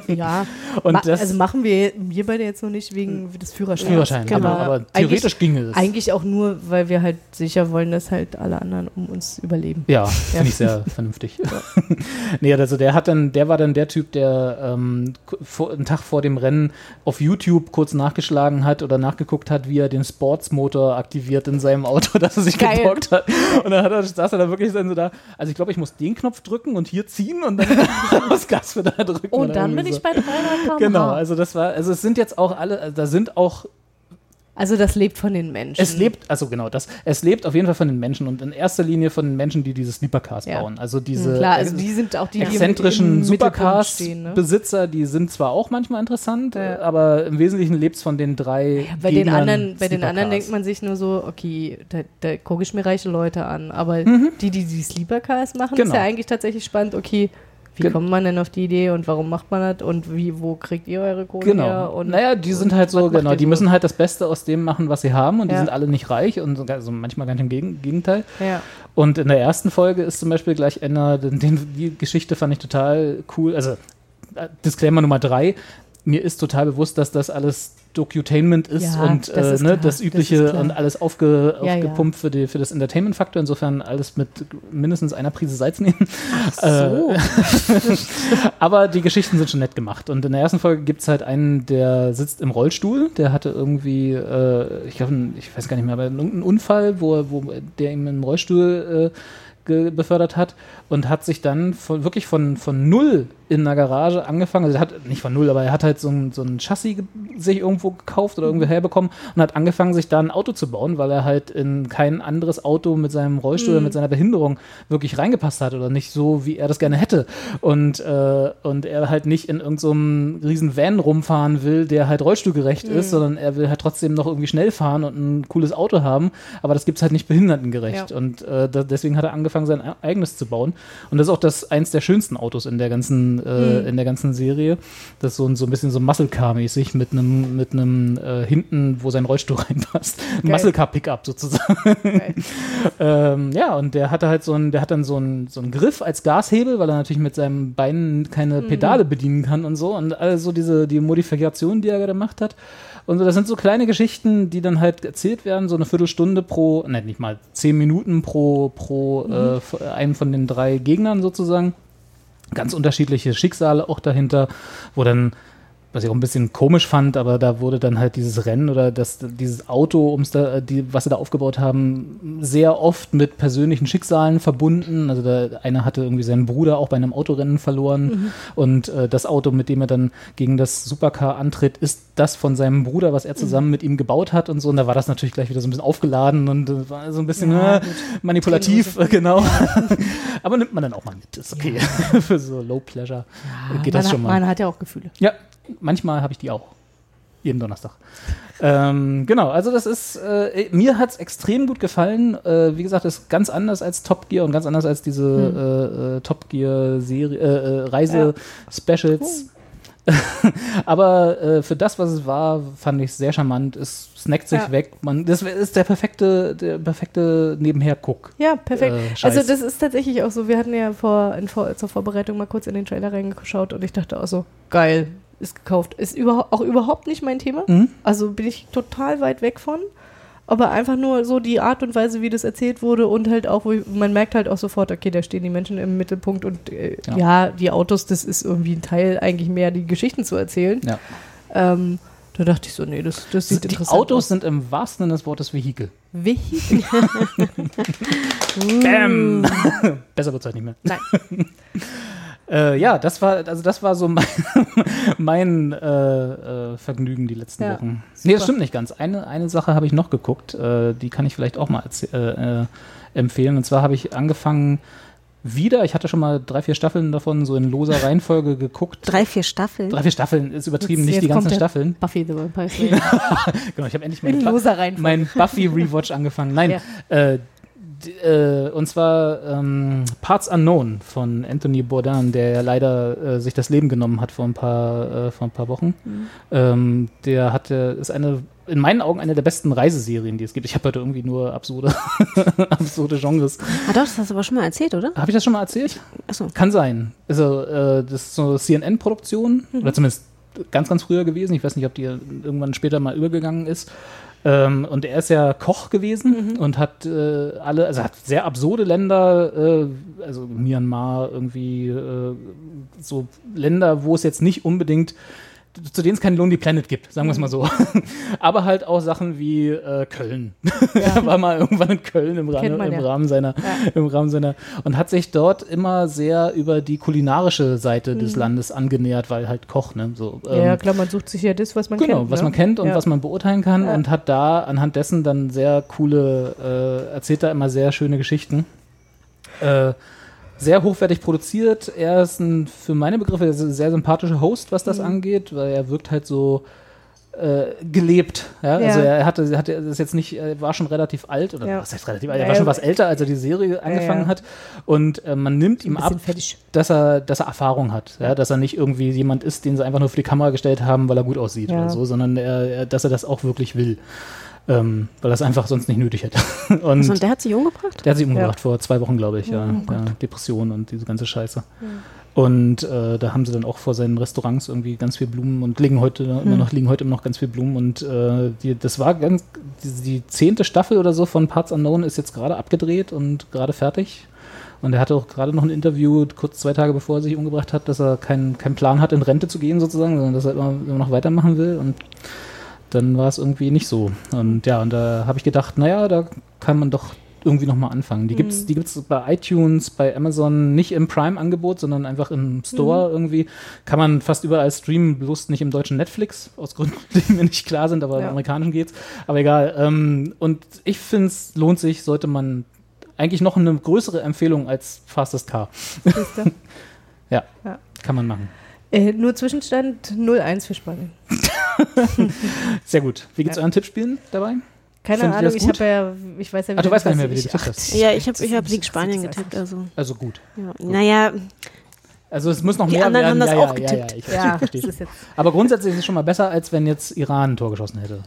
A: Ja,
C: Und
A: Ma
C: das-
A: also machen wir, wir beide jetzt noch nicht wegen des Führerscheins.
C: Führerschein, genau, aber theoretisch
A: eigentlich,
C: ginge es.
A: Eigentlich auch nur, weil wir halt sicher wollen, dass halt alle anderen um uns überleben.
C: Ja, finde ich sehr vernünftig. nee, also der hat dann, der war dann der Typ, der ähm, vor, einen Tag vor dem Rennen auf YouTube kurz nachgeschlagen hat oder nachgeguckt hat, wie er den Sportsmotor aktiviert in seinem Auto, dass er sich
A: Geil.
C: geborgt hat. Und dann hat er, saß er da wirklich so da, also ich glaube, ich muss den Knopf drücken und hier ziehen und dann das Gaspedal drücken.
A: Und
C: oder
A: dann bin ich
C: so.
A: bei 300 km/h.
C: Genau, also das war, also es sind jetzt auch alle, also da sind auch
A: Also das lebt von den Menschen.
C: es lebt, also genau das, es lebt auf jeden Fall von den Menschen und in erster Linie von den Menschen, die diese Sleepercars
A: Ja.
C: bauen. Also diese
A: Mhm, klar, also die sind auch die,
C: exzentrischen Supercars-Besitzer,
A: ne?
C: die sind zwar auch manchmal interessant, äh, aber im Wesentlichen lebt es von den drei
A: Bei den, anderen, bei den anderen denkt man sich nur so, okay, da, da gucke ich mir reiche Leute an. Aber
C: Mhm.
A: die, die die Sleeper-Cars machen,
C: Genau.
A: ist ja eigentlich tatsächlich spannend. Okay, wie
C: Gen-
A: kommt man denn auf die Idee und warum macht man das und wie, wo kriegt ihr eure Kohle
C: Genau.
A: her? Und,
C: naja, die sind halt so, genau, die
A: so?
C: müssen halt das Beste aus dem machen, was sie haben und die
A: Ja.
C: sind alle nicht reich und sogar, also manchmal ganz im Gegen Gegenteil.
A: Ja.
C: Und in der ersten Folge ist zum Beispiel gleich einer, den, den, die Geschichte fand ich total cool. Also, äh, Disclaimer Nummer drei. Mir ist total bewusst, dass das alles Docutainment ist
A: Ja,
C: und
A: das
C: äh,
A: ist
C: ne,
A: klar,
C: das
A: das
C: Übliche
A: klar.
C: und alles aufge,
A: Ja, ja.
C: aufgepumpt Für, die, für das Entertainment-Faktor. Insofern alles mit mindestens einer Prise Salz nehmen.
A: so.
C: Äh, aber die Geschichten sind schon nett gemacht. Und in der ersten Folge gibt es halt einen, der sitzt im Rollstuhl. Der hatte irgendwie, äh, ich glaube, ich weiß gar nicht mehr, aber irgendeinen Unfall, wo, er- wo der ihm im Rollstuhl äh, befördert hat und hat sich dann von, wirklich von, von null in einer Garage angefangen, also er hat nicht von null, aber er hat halt so ein, so ein Chassis sich irgendwo gekauft oder irgendwo herbekommen und hat angefangen, sich da ein Auto zu bauen, weil er halt in kein anderes Auto mit seinem Rollstuhl,
A: Mhm.
C: mit seiner Behinderung wirklich reingepasst hat oder nicht so, wie er das gerne hätte. Und, äh, und er halt nicht in irgendeinem so riesen Van rumfahren will, der halt rollstuhlgerecht
A: Mhm.
C: ist, sondern er will halt trotzdem noch irgendwie schnell fahren und ein cooles Auto haben, aber das gibt's halt nicht behindertengerecht.
A: Ja.
C: Und äh, da, deswegen hat er angefangen, sein e- eigenes zu bauen. Und das ist auch das eins der schönsten Autos in der ganzen, äh,
A: Mhm.
C: in der ganzen Serie. Das ist so ein, so ein bisschen so Muscle Car-mäßig mit einem mit einem äh, hinten, wo sein Rollstuhl reinpasst. Ein
A: Geil.
C: Muscle Car Pickup sozusagen. ähm, ja, und der hatte halt so ein, der hat dann so einen so einen Griff als Gashebel, weil er natürlich mit seinen Beinen keine
A: Mhm.
C: Pedale bedienen kann und so. Und also diese die Modifikationen, die er gemacht hat. Und so, das sind so kleine Geschichten, die dann halt erzählt werden, so eine Viertelstunde pro, ne, nicht mal zehn Minuten pro, pro
A: Mhm.
C: äh, einen von den drei Gegnern sozusagen. Ganz unterschiedliche Schicksale auch dahinter, wo dann, was ich auch ein bisschen komisch fand, aber da wurde dann halt dieses Rennen oder das, dieses Auto, ums da, die, was sie da aufgebaut haben, sehr oft mit persönlichen Schicksalen verbunden. Also da, einer hatte irgendwie seinen Bruder auch bei einem Autorennen verloren
A: Mhm.
C: und äh, das Auto, mit dem er dann gegen das Supercar antritt, ist das von seinem Bruder, was er zusammen mit ihm gebaut hat und so. Und da war das natürlich gleich wieder so ein bisschen aufgeladen und äh, war so ein bisschen
A: Ja,
C: äh, manipulativ, äh, genau. aber nimmt man dann auch mal mit, ist okay. Für so Low Pleasure geht das schon mal.
A: man hat ja auch Gefühle.
C: Ja, manchmal habe ich die auch. Jeden Donnerstag. ähm, genau, also das ist, äh, mir hat es extrem gut gefallen. Äh, wie gesagt, ist ganz anders als Top Gear und ganz anders als diese
A: Hm.
C: äh, äh, Top Gear Serie, äh, äh, Reise-Specials. Aber äh, für das, was es war, fand ich es sehr charmant. Es snackt sich
A: Ja.
C: weg. Man, das ist der perfekte, der perfekte Nebenher-Guck.
A: Ja, perfekt.
C: Äh,
A: also das ist tatsächlich auch so, wir hatten ja vor, in vor zur Vorbereitung mal kurz in den Trailer reingeschaut und ich dachte auch so, geil, ist gekauft. Ist überhaupt auch überhaupt nicht mein Thema.
C: Mhm.
A: Also bin ich total weit weg von. Aber einfach nur so die Art und Weise, wie das erzählt wurde und halt auch, wo ich, man merkt halt auch sofort, okay, da stehen die Menschen im Mittelpunkt und äh,
C: Ja.
A: ja. die Autos, das ist irgendwie ein Teil, eigentlich mehr die Geschichten zu erzählen.
C: Ja.
A: Ähm, Da dachte ich so, nee, das, das sieht
C: Die
A: interessant
C: Autos
A: aus.
C: sind im wahrsten Sinne des Wortes Vehikel.
A: Vehikel.
C: Bam! Besser wird's halt nicht mehr.
A: Nein.
C: Äh, ja, das war, also das war so mein, mein äh, äh, Vergnügen die letzten
A: Ja,
C: Wochen.
A: super.
C: Nee, das stimmt nicht ganz. Eine, eine Sache habe ich noch geguckt, äh, die kann ich vielleicht auch mal äh, äh, empfehlen. Und zwar habe ich angefangen wieder, ich hatte schon mal drei, vier Staffeln davon so in loser Reihenfolge geguckt.
B: Drei, vier Staffeln.
C: Drei, vier Staffeln ist übertrieben,
A: Jetzt-
C: nicht die
A: jetzt kommt
C: ganzen Staffeln.
A: Buffy the Vampire Slayer.
C: genau, ich habe endlich mein Buffy Rewatch angefangen. Nein,
A: Ja.
C: Äh, äh, und zwar ähm, Parts Unknown von Anthony Bourdain, der ja leider äh, sich das Leben genommen hat vor ein paar, äh, vor ein paar Wochen.
A: Mhm.
C: Ähm, der hatte, ist eine, in meinen Augen eine der besten Reiseserien, die es gibt. Ich habe heute irgendwie nur absurde, absurde Genres.
B: Ah doch, das hast du aber schon mal erzählt, oder?
C: Habe ich das schon mal erzählt?
B: Achso.
C: Kann sein. Also, äh, das ist so CNN-Produktion,
B: Mhm.
C: oder zumindest ganz, ganz früher gewesen. Ich weiß nicht, ob die irgendwann später mal übergegangen ist. Ähm, und er ist ja Koch gewesen und hat äh, alle, also hat sehr absurde Länder, äh, also Myanmar, irgendwie äh, so Länder, wo es jetzt nicht unbedingt zu denen es keinen Lonely Planet gibt, sagen wir es mal so. Aber halt auch Sachen wie äh, Köln. er war mal irgendwann in Köln im, Rahmen,
A: man
C: im
A: ja.
C: Rahmen seiner, im Rahmen seiner und hat sich dort immer sehr über die kulinarische Seite des
A: Mhm.
C: Landes angenähert, weil halt Koch, ne? So,
A: ja,
C: ähm,
A: klar, man sucht sich ja das, was man
C: genau,
A: kennt.
C: was
A: ne?
C: man kennt und
A: ja.
C: was man beurteilen kann
A: Ja.
C: und hat da anhand dessen dann sehr coole, äh, erzählt da immer sehr schöne Geschichten. Äh, sehr hochwertig produziert. Er ist ein, für meine Begriffe, sehr, sehr sympathischer Host, was das
A: Mhm.
C: angeht, weil er wirkt halt so äh, gelebt. Ja?
A: Ja.
C: Also er hatte, er hatte das jetzt nicht, er war schon relativ alt oder
A: Ja.
C: was heißt relativ alt, er war schon was älter, als er die Serie angefangen hat. Und äh, man nimmt ihm
A: Ein
C: ab, dass er, dass er Erfahrung hat, dass er nicht irgendwie jemand ist, den sie einfach nur für die Kamera gestellt haben, weil er gut aussieht oder so, sondern er, er, dass er das auch wirklich will. Ähm, weil er es einfach sonst nicht nötig hätte. Und
B: Achso, und der hat sich umgebracht?
C: der hat sich umgebracht
A: Ja.
C: vor zwei Wochen, glaube ich, ja.
B: Oh
C: ja Depression und diese ganze Scheiße. Und äh, da haben sie dann auch vor seinen Restaurants irgendwie ganz viel Blumen und liegen heute immer
B: Hm.
C: noch, liegen heute immer noch ganz viel Blumen. Und äh, die, das war ganz, die, die zehnte Staffel oder so von Parts Unknown ist jetzt gerade abgedreht und gerade fertig. Und er hatte auch gerade noch ein Interview, kurz zwei Tage bevor er sich umgebracht hat, dass er keinen keinen Plan hat, in Rente zu gehen sozusagen, sondern dass er immer, immer noch weitermachen will. Und dann war es irgendwie nicht so. Und ja, und da habe ich gedacht, naja, da kann man doch irgendwie nochmal anfangen. Die gibt's,
A: Mhm.
C: die gibt's bei iTunes, bei Amazon nicht im Prime-Angebot, sondern einfach im Store
A: Mhm.
C: irgendwie. Kann man fast überall streamen, bloß nicht im deutschen Netflix, aus Gründen, die mir nicht klar sind, aber im
A: Ja.
C: amerikanischen geht's. Aber egal. Ähm, und ich finde es lohnt sich, sollte man eigentlich noch eine größere Empfehlung als Fastest Car. Ja,
A: Ja.
C: kann man machen.
A: Äh, nur Zwischenstand 0-1 für Spanien.
C: Sehr gut. Wie geht's
A: Ja.
C: euren Tippspielen dabei?
A: Keine
C: Findet
A: Ahnung, ich
C: gut?
A: habe ja, ich weiß ja
C: Ah, du weißt gar nicht mehr, wie du
A: ich-
C: getippt hast.
B: Ja, ich habe ich hab Sieg Spanien getippt. Also,
C: Also gut.
B: ja. Naja,
C: Also es muss noch
B: Die
C: mehr
B: anderen
C: werden.
B: haben das
C: ja,
B: auch
C: ja,
B: getippt.
C: Ja, ja, ich
A: Ja,
C: ja, verstehe.
A: das ist jetzt-
C: Aber grundsätzlich ist es schon mal besser, als wenn jetzt Iran ein Tor geschossen hätte.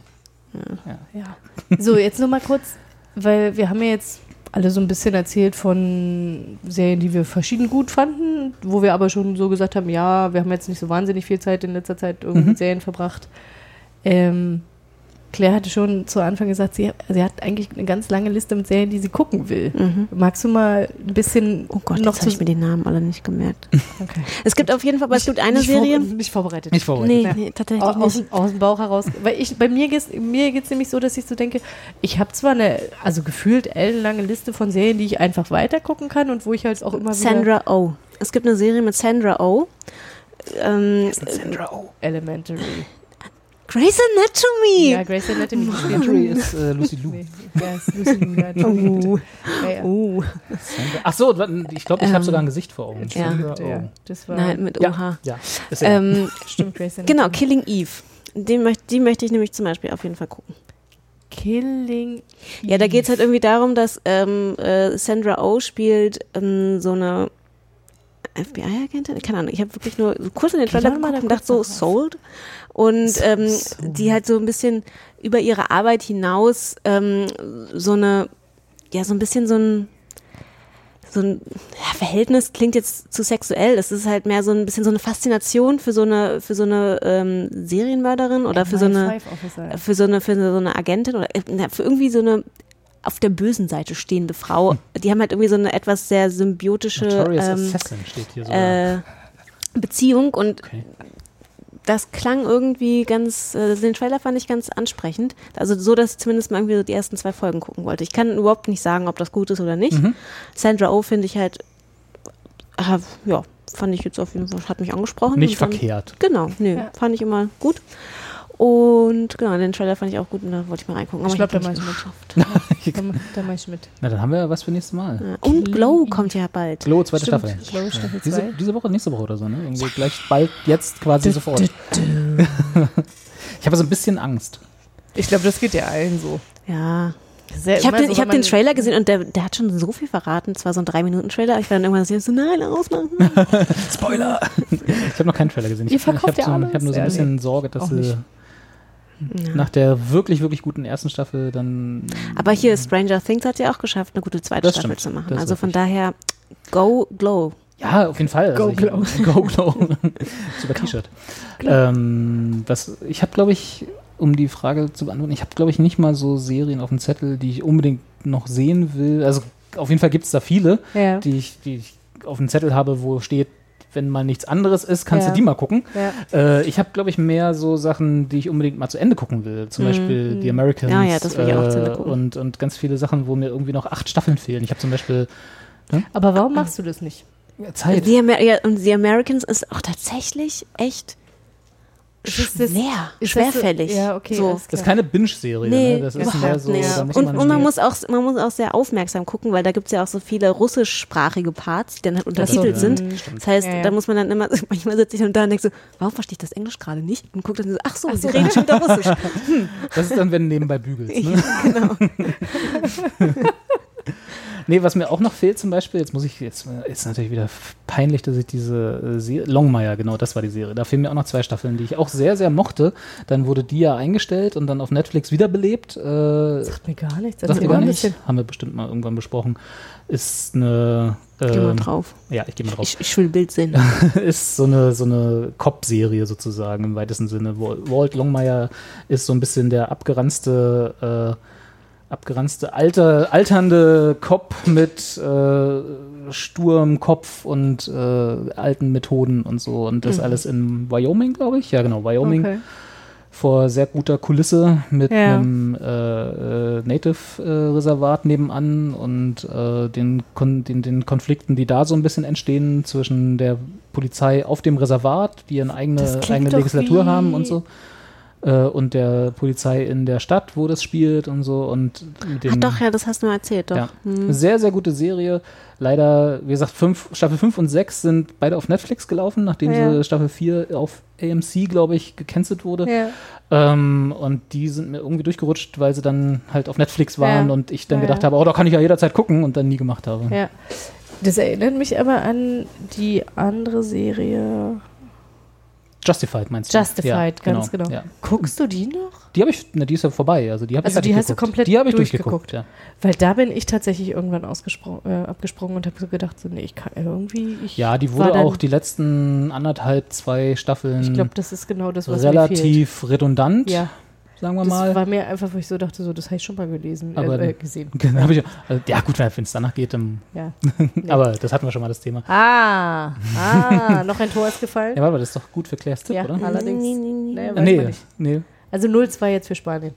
A: Ja. So, jetzt nur mal kurz, weil wir haben ja jetzt alle so ein bisschen erzählt von Serien, die wir verschieden gut fanden, wo wir aber schon so gesagt haben, ja, wir haben jetzt nicht so wahnsinnig viel Zeit in letzter Zeit irgendwie
C: Mhm.
A: mit Serien verbracht. Ähm, Claire hatte schon zu Anfang gesagt, sie, sie hat eigentlich eine ganz lange Liste mit Serien, die sie gucken will.
B: Mhm.
A: Magst du mal ein bisschen
B: oh Gott,
A: noch
B: jetzt habe ich mir die Namen alle nicht gemerkt.
A: Okay.
B: Es gibt auf jeden Fall, aber es gibt eine
A: nicht vor-
B: Serie.
A: nicht vorbereitet.
C: Nicht vorbereitet.
B: Nee,
A: Ja.
B: nee, tatsächlich
A: aus, aus,
B: nicht.
A: aus dem Bauch heraus. Weil ich, bei mir geht's mir geht's nämlich so, dass ich so denke, ich habe zwar eine, also gefühlt ellenlange Liste von Serien, die ich einfach weitergucken kann und wo ich halt auch immer wieder
B: Sandra Oh. Es gibt eine Serie mit Sandra Oh. Ähm,
C: Sandra Oh.
A: Elementary.
B: Grey's Anatomy.
A: Ja, Grace Anatomy. schon-
C: ist äh, Lucy Liu.
A: Nee, ja, ist Lucy Entschuldigung, bitte. Ja, ja.
B: Oh.
C: Ach so, ich glaube, ich
B: Ähm,
C: habe sogar ein Gesicht vor Augen.
B: ja.
C: Oh.
A: Ja, das war
B: Nein, mit OH.
C: ja.
B: Ähm,
A: stimmt, Grace Anatomy.
B: genau, Killing Eve. Den möcht, die möchte ich nämlich zum Beispiel auf jeden Fall gucken.
A: Killing.
B: Ja, da geht es halt irgendwie darum, dass ähm, äh, Sandra Oh spielt ähm, so eine FBI-Agentin? Keine Ahnung, ich habe wirklich nur so kurz in den Trailer geguckt und
A: da
B: dachte so, sold. Und ähm,
A: so.
B: die halt so ein bisschen über ihre Arbeit hinaus ähm, so eine, ja, so ein bisschen so ein so ein ja, Verhältnis klingt jetzt zu sexuell. Das ist halt mehr so ein bisschen so eine Faszination für so eine für so eine ähm, Serienmörderin oder für so eine
A: MI5 Officer.
B: für so eine für so eine Agentin oder äh, für irgendwie so eine auf der bösen Seite stehende Frau. Die haben halt irgendwie so eine etwas sehr symbiotische ähm, äh, Beziehung und
C: Okay.
B: Das klang irgendwie ganz, äh, den Trailer fand ich ganz ansprechend. Also so, dass ich zumindest mal irgendwie so die ersten zwei Folgen gucken wollte. Ich kann überhaupt nicht sagen, ob das gut ist oder nicht.
C: Mhm.
B: Sandra Oh finde ich halt, äh, ja, fand ich jetzt auf jeden Fall, hat mich angesprochen.
C: Nicht
B: dann-
C: verkehrt.
B: Genau, nö,
A: Ja.
B: fand ich immer gut. Und genau, den Trailer fand ich auch gut und da wollte ich mal reingucken.
A: Ich
B: aber
A: glaube, da mache ich mit. Da, da mache ich mit.
C: Na, dann haben wir ja was für nächstes Mal.
B: geschafft. Und Glow kommt ja bald.
C: Glow, zweite
A: Stimmt,
C: Staffel.
A: Glow, Staffel
C: Diese,
A: zwei.
C: diese Woche, nächste Woche oder so, ne? Irgendwie gleich bald, jetzt quasi sofort. ich habe so ein bisschen Angst.
A: Ich glaube, das geht ja allen so.
B: Ja.
A: Sehr
B: Ich habe den,
A: so,
B: ich hab den Trailer gesehen und der, der hat schon so viel verraten. Es war so ein 3-Minuten-Trailer. Ich war dann irgendwann so, nein, ausmachen.
C: Spoiler! ich habe noch keinen Trailer gesehen.
A: Ihr
C: Ich, ich habe
A: ja
C: so, ich hab nur so ein
A: Ja,
C: bisschen
A: nee.
C: Sorge, dass sie
A: nicht.
C: nach der wirklich, wirklich guten ersten Staffel dann.
B: Aber hier, Stranger Things hat ja auch geschafft, eine gute zweite Staffel
C: stimmt.
B: zu machen. Also von daher, go, glow.
C: Ja, auf jeden Fall.
A: Go
C: ich,
A: Glow.
C: Go Glow. Super T-Shirt. Ähm, was, ich habe, glaube ich, um die Frage zu beantworten, ich habe, glaube ich, nicht mal so Serien auf dem Zettel, die ich unbedingt noch sehen will. Also auf jeden Fall gibt es da viele,
A: Ja.
C: die, ich, die ich auf dem Zettel habe, wo steht, wenn mal nichts anderes ist, kannst
A: Ja.
C: du die mal gucken.
A: Ja.
C: Äh, ich habe, glaube ich, mehr so Sachen, die ich unbedingt mal zu Ende gucken will. Zum
B: Mhm.
C: Beispiel The Americans.
B: Ja, ja, das will ich auch zu Ende
C: äh,
B: gucken.
C: und, und ganz viele Sachen, wo mir irgendwie noch acht Staffeln fehlen. Ich habe zum Beispiel
A: Aber warum machst du das nicht?
C: Zeit.
B: The Amer ja, und The Americans ist auch tatsächlich echt
A: Ist das-
B: schwer,
A: ist das so-
B: schwerfällig.
A: Ja, okay,
B: So.
C: Das ist keine Binge-Serie.
B: Nee,
C: ne? Das ist mehr so.
B: nicht.
C: da muss
B: und
C: man
B: und man, muss auch, man muss auch sehr aufmerksam gucken, weil da gibt es ja auch so viele russischsprachige Parts, die dann halt untertitelt
C: ja,
B: sind.
C: stimmt.
B: Das heißt,
A: Ja, ja.
B: da muss man dann immer, manchmal sitze ich dann da und denke so, warum verstehe ich das Englisch gerade nicht? Und gucke dann so, ach so, sie reden schon wieder Russisch.
C: Das ist dann, wenn du nebenbei bügelst. Ne?
B: genau.
C: Nee, was mir auch noch fehlt zum Beispiel, jetzt muss ich, jetzt ist natürlich wieder peinlich, dass ich diese äh, Serie, Longmire, genau, das war die Serie. Da fehlen mir auch noch zwei Staffeln, die ich auch sehr, sehr mochte. Dann wurde die ja eingestellt und dann auf Netflix wiederbelebt. Äh,
A: Sagt mir gar nichts.
C: sagt
A: mal
C: gar
A: ein
C: nicht?
A: bisschen.
C: Haben wir bestimmt mal irgendwann besprochen. Ist eine.
B: Geh mal
C: ähm,
B: drauf.
C: Ja, ich gehe mal drauf.
B: Ich, ich will ein Bild sehen.
C: ist so eine, so eine Cop-Serie sozusagen im weitesten Sinne. Wal- Walt Longmire ist so ein bisschen der abgeranzte, äh, abgeranzte, alter, alternde Cop mit äh, sturem Kopf und äh, alten Methoden und so. Und das
A: Mhm.
C: alles in Wyoming, glaube ich. Ja, genau, Wyoming.
A: Okay.
C: Vor sehr guter Kulisse mit
A: Ja.
C: einem äh, äh, Native-Reservat nebenan und äh, den, Kon den, den Konflikten, die da so ein bisschen entstehen zwischen der Polizei auf dem Reservat, die eine eigene, eigene Legislatur haben und so. Äh, und der Polizei in der Stadt, wo das spielt und so. Und
B: Ach doch, ja, das hast du mal erzählt, doch.
C: ja.
B: Hm.
C: Sehr, sehr gute Serie. Leider, wie gesagt, fünf, Staffel 5 und 6 sind beide auf Netflix gelaufen, nachdem
A: Ja.
C: sie Staffel 4 auf AMC, glaube ich, gecancelt wurde.
A: Ja.
C: Ähm, und die sind mir irgendwie durchgerutscht, weil sie dann halt auf Netflix waren
A: Ja.
C: und ich dann
A: Ja,
C: gedacht habe, oh, da kann ich ja jederzeit gucken und dann nie gemacht habe.
A: Ja. Das erinnert mich aber an die andere Serie
C: Justified meinst du?
A: Justified,
C: Ja,
A: ganz genau.
C: Ja.
A: Guckst du die noch?
C: Die habe ich, ne, die ist ja vorbei, also die habe ich
A: Also die hast du komplett
C: Die habe ich
A: durchgeguckt.
C: durchgeguckt, ja.
A: Weil da bin ich tatsächlich irgendwann äh, abgesprungen und habe so gedacht, so, nee, ich kann irgendwie. Ich
C: Ja, die wurde auch die letzten anderthalb, zwei Staffeln
A: Ich glaube, das ist genau das, was mir
C: relativ redundant.
A: Ja.
C: Sagen wir
A: das
C: mal.
A: war mir einfach, wo ich so dachte, so, das habe ich schon mal gelesen,
C: Aber-
A: äh, äh, gesehen.
C: Genau, ich, also, ja gut, wenn es danach geht, dann,
A: Ja.
C: aber das hatten wir schon mal das Thema.
A: Ah, ah, noch ein Tor ist gefallen.
C: Ja, aber das ist doch gut für Claires Tipp,
A: Ja,
C: oder?
A: allerdings.
B: Nee, nee, nee.
A: Weiß
C: nee, nee.
A: Also 0-2 jetzt für Spanien.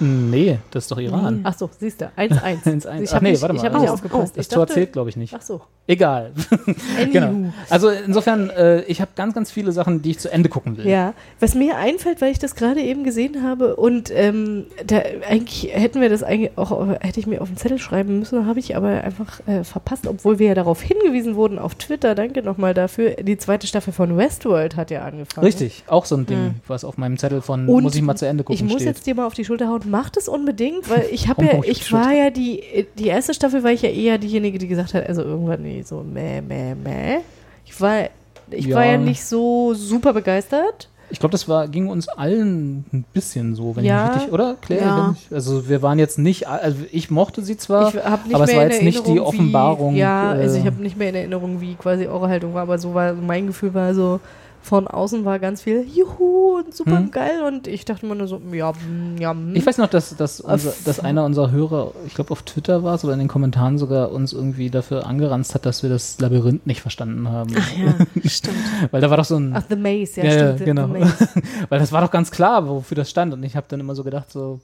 C: Nee, das ist doch Iran.
A: Ach so, siehst du, 1-1.
C: 1-1.
A: Ich
C: Ach
A: habe
C: nee,
A: nicht,
C: warte
A: ich
C: mal.
A: hab nicht
C: Oh,
A: aufgepasst.
C: Das
A: ich
C: Tor zählt, glaube ich, nicht.
A: Ach so.
C: Egal. Genau. Also insofern, äh, ich habe ganz, ganz viele Sachen, die ich zu Ende gucken will.
A: Ja, was mir einfällt, weil ich das gerade eben gesehen habe und ähm, da, eigentlich hätten wir das eigentlich auch, hätte ich mir auf den Zettel schreiben müssen, habe ich aber einfach äh, verpasst, obwohl wir ja darauf hingewiesen wurden auf Twitter, danke nochmal dafür, die zweite Staffel von Westworld hat ja angefangen.
C: Richtig, auch so ein Ding,
A: Mhm.
C: was auf meinem Zettel von
A: Und
C: muss ich mal zu Ende gucken
A: Ich muss
C: steht.
A: jetzt dir mal auf die Schulter hauen, mach das unbedingt, weil ich habe ja,
C: Oh,
A: ich war ja die, die erste Staffel war ich ja eher diejenige, die gesagt hat, also irgendwann nee, so meh, meh, meh. Ich war, ich war
C: Ja.
A: ja nicht so super begeistert.
C: Ich glaube, das war, ging uns allen ein bisschen so, wenn
A: Ja.
C: ich richtig, oder? Claire?
A: Ja.
C: Ich, also wir waren jetzt nicht, also ich mochte sie zwar, aber es war jetzt nicht die Offenbarung.
A: Wie, ja,
C: äh,
A: also ich habe nicht mehr in Erinnerung, wie quasi eure Haltung war, aber so war mein Gefühl war so, von außen war ganz viel Juhu und super
C: Hm.
A: geil und ich dachte immer nur so, ja, ja. mm.
C: Ich weiß noch, dass, dass, unser, dass einer unserer Hörer, ich glaube auf Twitter war es oder in den Kommentaren sogar, uns irgendwie dafür angeranzt hat, dass wir das Labyrinth nicht verstanden haben.
B: Ach ja, stimmt.
C: Weil da war doch so ein.
A: Ach, The Maze, ja,
C: ja,
A: stimmt, The-
C: genau.
A: The Maze.
C: Weil das war doch ganz klar, wofür das stand. Und ich habe dann immer so gedacht, so,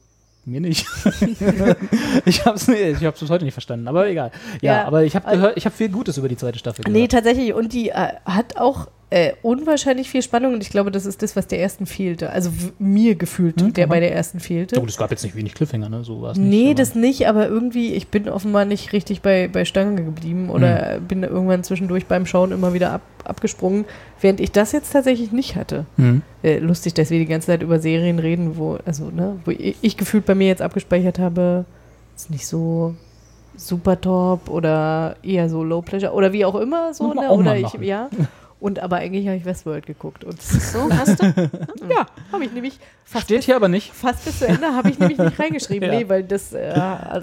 C: mir nicht. ich habe es ich hab's bis heute nicht verstanden, aber egal. Ja,
A: Ja,
C: aber ich habe
A: also-
C: gehört, ich habe viel Gutes über die zweite Staffel
A: Nee,
C: gehört.
A: tatsächlich. Und die äh, hat auch äh, unwahrscheinlich viel Spannung und ich glaube, das ist das, was der ersten fehlte. Also mir gefühlt,
C: Hm,
A: der bei der ersten fehlte.
C: Gut, es gab jetzt nicht wenig Cliffhanger, ne? So war es nicht.
A: Nee,
C: aber-
A: das nicht, aber irgendwie, ich bin offenbar nicht richtig bei, bei Stange geblieben oder
C: Hm.
A: bin irgendwann zwischendurch beim Schauen immer wieder ab, abgesprungen, während ich das jetzt tatsächlich nicht hatte.
C: Mhm.
A: Äh, lustig, dass wir die ganze Zeit über Serien reden, wo, also, ne, wo ich, ich gefühlt bei mir jetzt abgespeichert habe, ist nicht so super top oder eher so low pleasure oder wie auch immer so, ne? Oder ich, ja. Und aber eigentlich habe ich Westworld geguckt. Und
B: So, hast du?
A: ja, habe ich nämlich fast
C: Steht hier aber nicht.
A: Fast bis zu Ende habe ich nämlich nicht reingeschrieben.
C: Ja.
A: Nee, weil das, äh,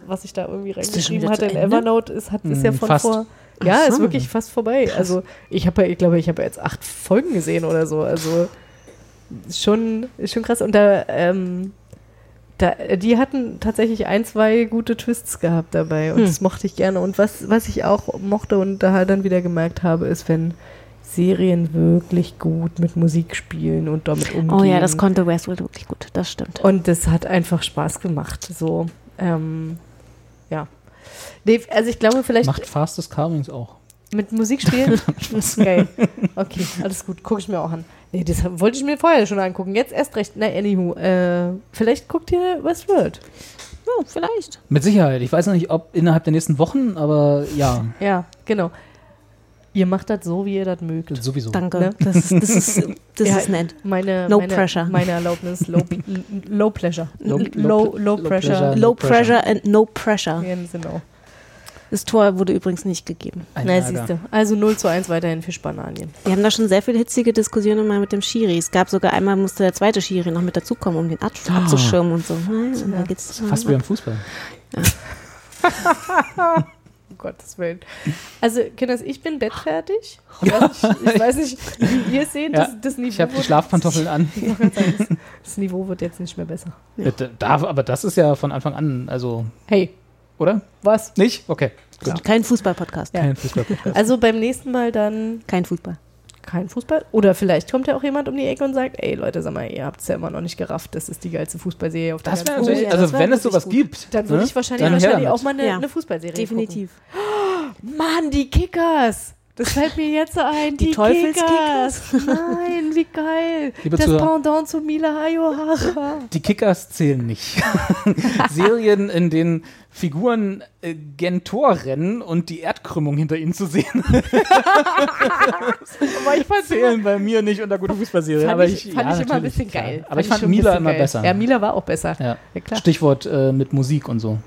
A: was ich da irgendwie reingeschrieben hatte in
B: Ende?
A: Evernote, ist, hat, ist ja
C: Hm,
A: von
C: fast.
A: vor. Ja,
B: Ach
A: ist
B: so.
A: wirklich fast vorbei. Also ich habe ja, ich glaube, ich habe jetzt acht Folgen gesehen oder so. Also schon, schon krass. Und da, ähm, da, die hatten tatsächlich ein, zwei gute Twists gehabt dabei und
B: Hm.
A: das mochte ich gerne. Und was, was ich auch mochte und da dann wieder gemerkt habe, ist, wenn Serien wirklich gut mit Musik spielen und damit umgehen.
B: Oh ja, das konnte Westworld wirklich gut, das stimmt.
A: Und das hat einfach Spaß gemacht. So, ähm, ja. Nee, also ich glaube, vielleicht
C: Macht Fastest Carvings auch.
A: mit Musik spielen. das ist geil. Okay, alles gut. Gucke ich mir auch an. Nee, das wollte ich mir vorher schon angucken. Jetzt erst recht. Na, anywho. Äh, vielleicht guckt ihr Westworld.
B: Oh, vielleicht.
C: Mit Sicherheit. Ich weiß noch nicht, ob innerhalb der nächsten Wochen, aber ja,
A: Ja, genau. Ihr macht das so, wie ihr das mögt.
C: sowieso.
B: Danke.
A: Ne?
B: Das, das, ist, das
A: Ja,
B: ist nett.
A: Meine,
B: No
A: meine,
B: pressure.
A: Meine Erlaubnis, low, low pleasure.
C: Low-
A: Low,
C: low-
A: low, pressure.
C: pleasure.
B: Low
C: pressure.
B: pressure and no pressure.
A: Ja, genau.
B: Das Tor wurde übrigens nicht gegeben.
C: Ein
A: Na, siehst du. Also 0 zu 1 weiterhin für Spanien.
B: Wir haben da schon sehr viele hitzige Diskussionen mal mit dem Schiri. Es gab sogar einmal, musste der zweite Schiri noch mit dazukommen, um den ab abzuschirmen und so. Und da geht's
C: Fast wie beim Fußball.
A: Um Gottes Willen. Also, Kinders, ich bin bettfertig. Ich weiß nicht, ich weiß nicht wie ihr seht.
C: Ja,
A: Das, das Niveau
C: ich habe die Schlafpantoffeln an.
A: Sagen, das, Niveau wird jetzt nicht mehr besser.
C: Ja. Da, aber das ist ja von Anfang an, also,
A: Hey,
C: oder?
A: was?
C: Nicht? Okay. Gut.
B: Kein Fußball-Podcast.
A: Ja.
C: Kein Fußball-Podcast.
A: Also beim nächsten Mal dann
B: Kein Fußball.
A: Kein Fußball. Oder vielleicht kommt ja auch jemand um die Ecke und sagt, ey Leute, sag mal, ihr habt es ja immer noch nicht gerafft. Das ist die geilste Fußballserie auf der
C: Das wäre
A: ganzen
C: natürlich,
B: ja,
C: also
B: das wär
C: wenn es sowas
B: gut.
C: gibt.
A: Dann würde
C: ne,
A: ich wahrscheinlich, wahrscheinlich auch mal eine,
B: Ja,
A: eine Fußballserie
B: Definitiv.
A: gucken. Mann, die Kickers! Das fällt mir jetzt so ein. Die,
B: Die Teufelskickers.
A: Kickers. Nein, wie geil.
C: Liebe
A: das
C: Zuhörer.
A: Pendant zu Mila Ayohara.
C: Die Kickers zählen nicht. Serien, in denen Figuren äh, gen Tor rennen und die Erdkrümmung hinter ihnen zu sehen,
A: Aber ich immer,
C: zählen bei mir nicht unter gute Fußballserien.
A: fand
C: aber
A: ich,
C: ich,
A: fand
C: ja,
A: ich immer ein bisschen
C: klar.
A: geil.
C: Aber ich fand
A: schon ein
C: Mila immer
A: geil.
C: besser.
A: Ja, Mila war auch besser.
C: Ja.
A: Ja, klar.
C: Stichwort äh, mit Musik und so.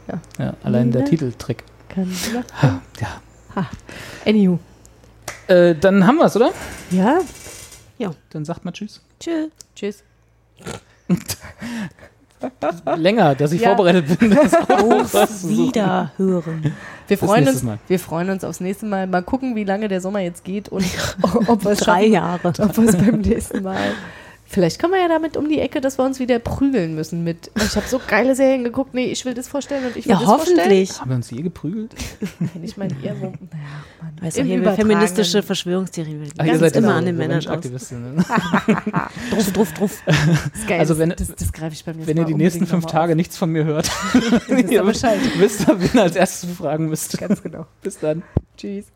C: Allein der
A: Mila.
C: Titeltrick.
A: Kann Mila.
C: Ha, ja.
A: Anywho.
C: Äh, dann haben wir es, oder?
A: Ja,
C: Dann sagt mal Tschüss.
B: Tschüss.
A: tschüss.
C: Länger, dass ich
A: Ja.
C: vorbereitet bin. Das auch was
B: Auf. Wiederhören.
A: Wir freuen, uns,
C: Mal.
A: wir freuen uns aufs nächste Mal. Mal gucken, wie lange der Sommer jetzt geht und ob wir es
B: Drei Jahre.
A: ob wir es beim nächsten Mal. Vielleicht kommen wir ja damit um die Ecke, dass wir uns wieder prügeln müssen mit. Ich habe so geile Serien geguckt. Nee, ich will das vorstellen und ich will
B: Ja,
A: das
B: hoffentlich.
C: Haben wir uns je geprügelt?
A: vorstellen. Ich meine, ihr, wo, naja, Mann.
B: Weißt du,
A: Im
B: hier feministische Verschwörungstheorie will
C: Ach,
B: ganz
C: ja
B: immer
C: so
B: an den Männern aus.
C: Ne?
B: Druff, druff, druff.
A: Das ist geil.
C: Also wenn-
A: das, das, greife ich beim nächsten
C: Wenn ihr die nächsten fünf Tage nichts von mir hört.
A: Wisst ihr Bescheid.
C: wisst ihr, wen ihr als erstes fragen müsst.
A: Ganz genau.
C: Bis dann.
A: Tschüss.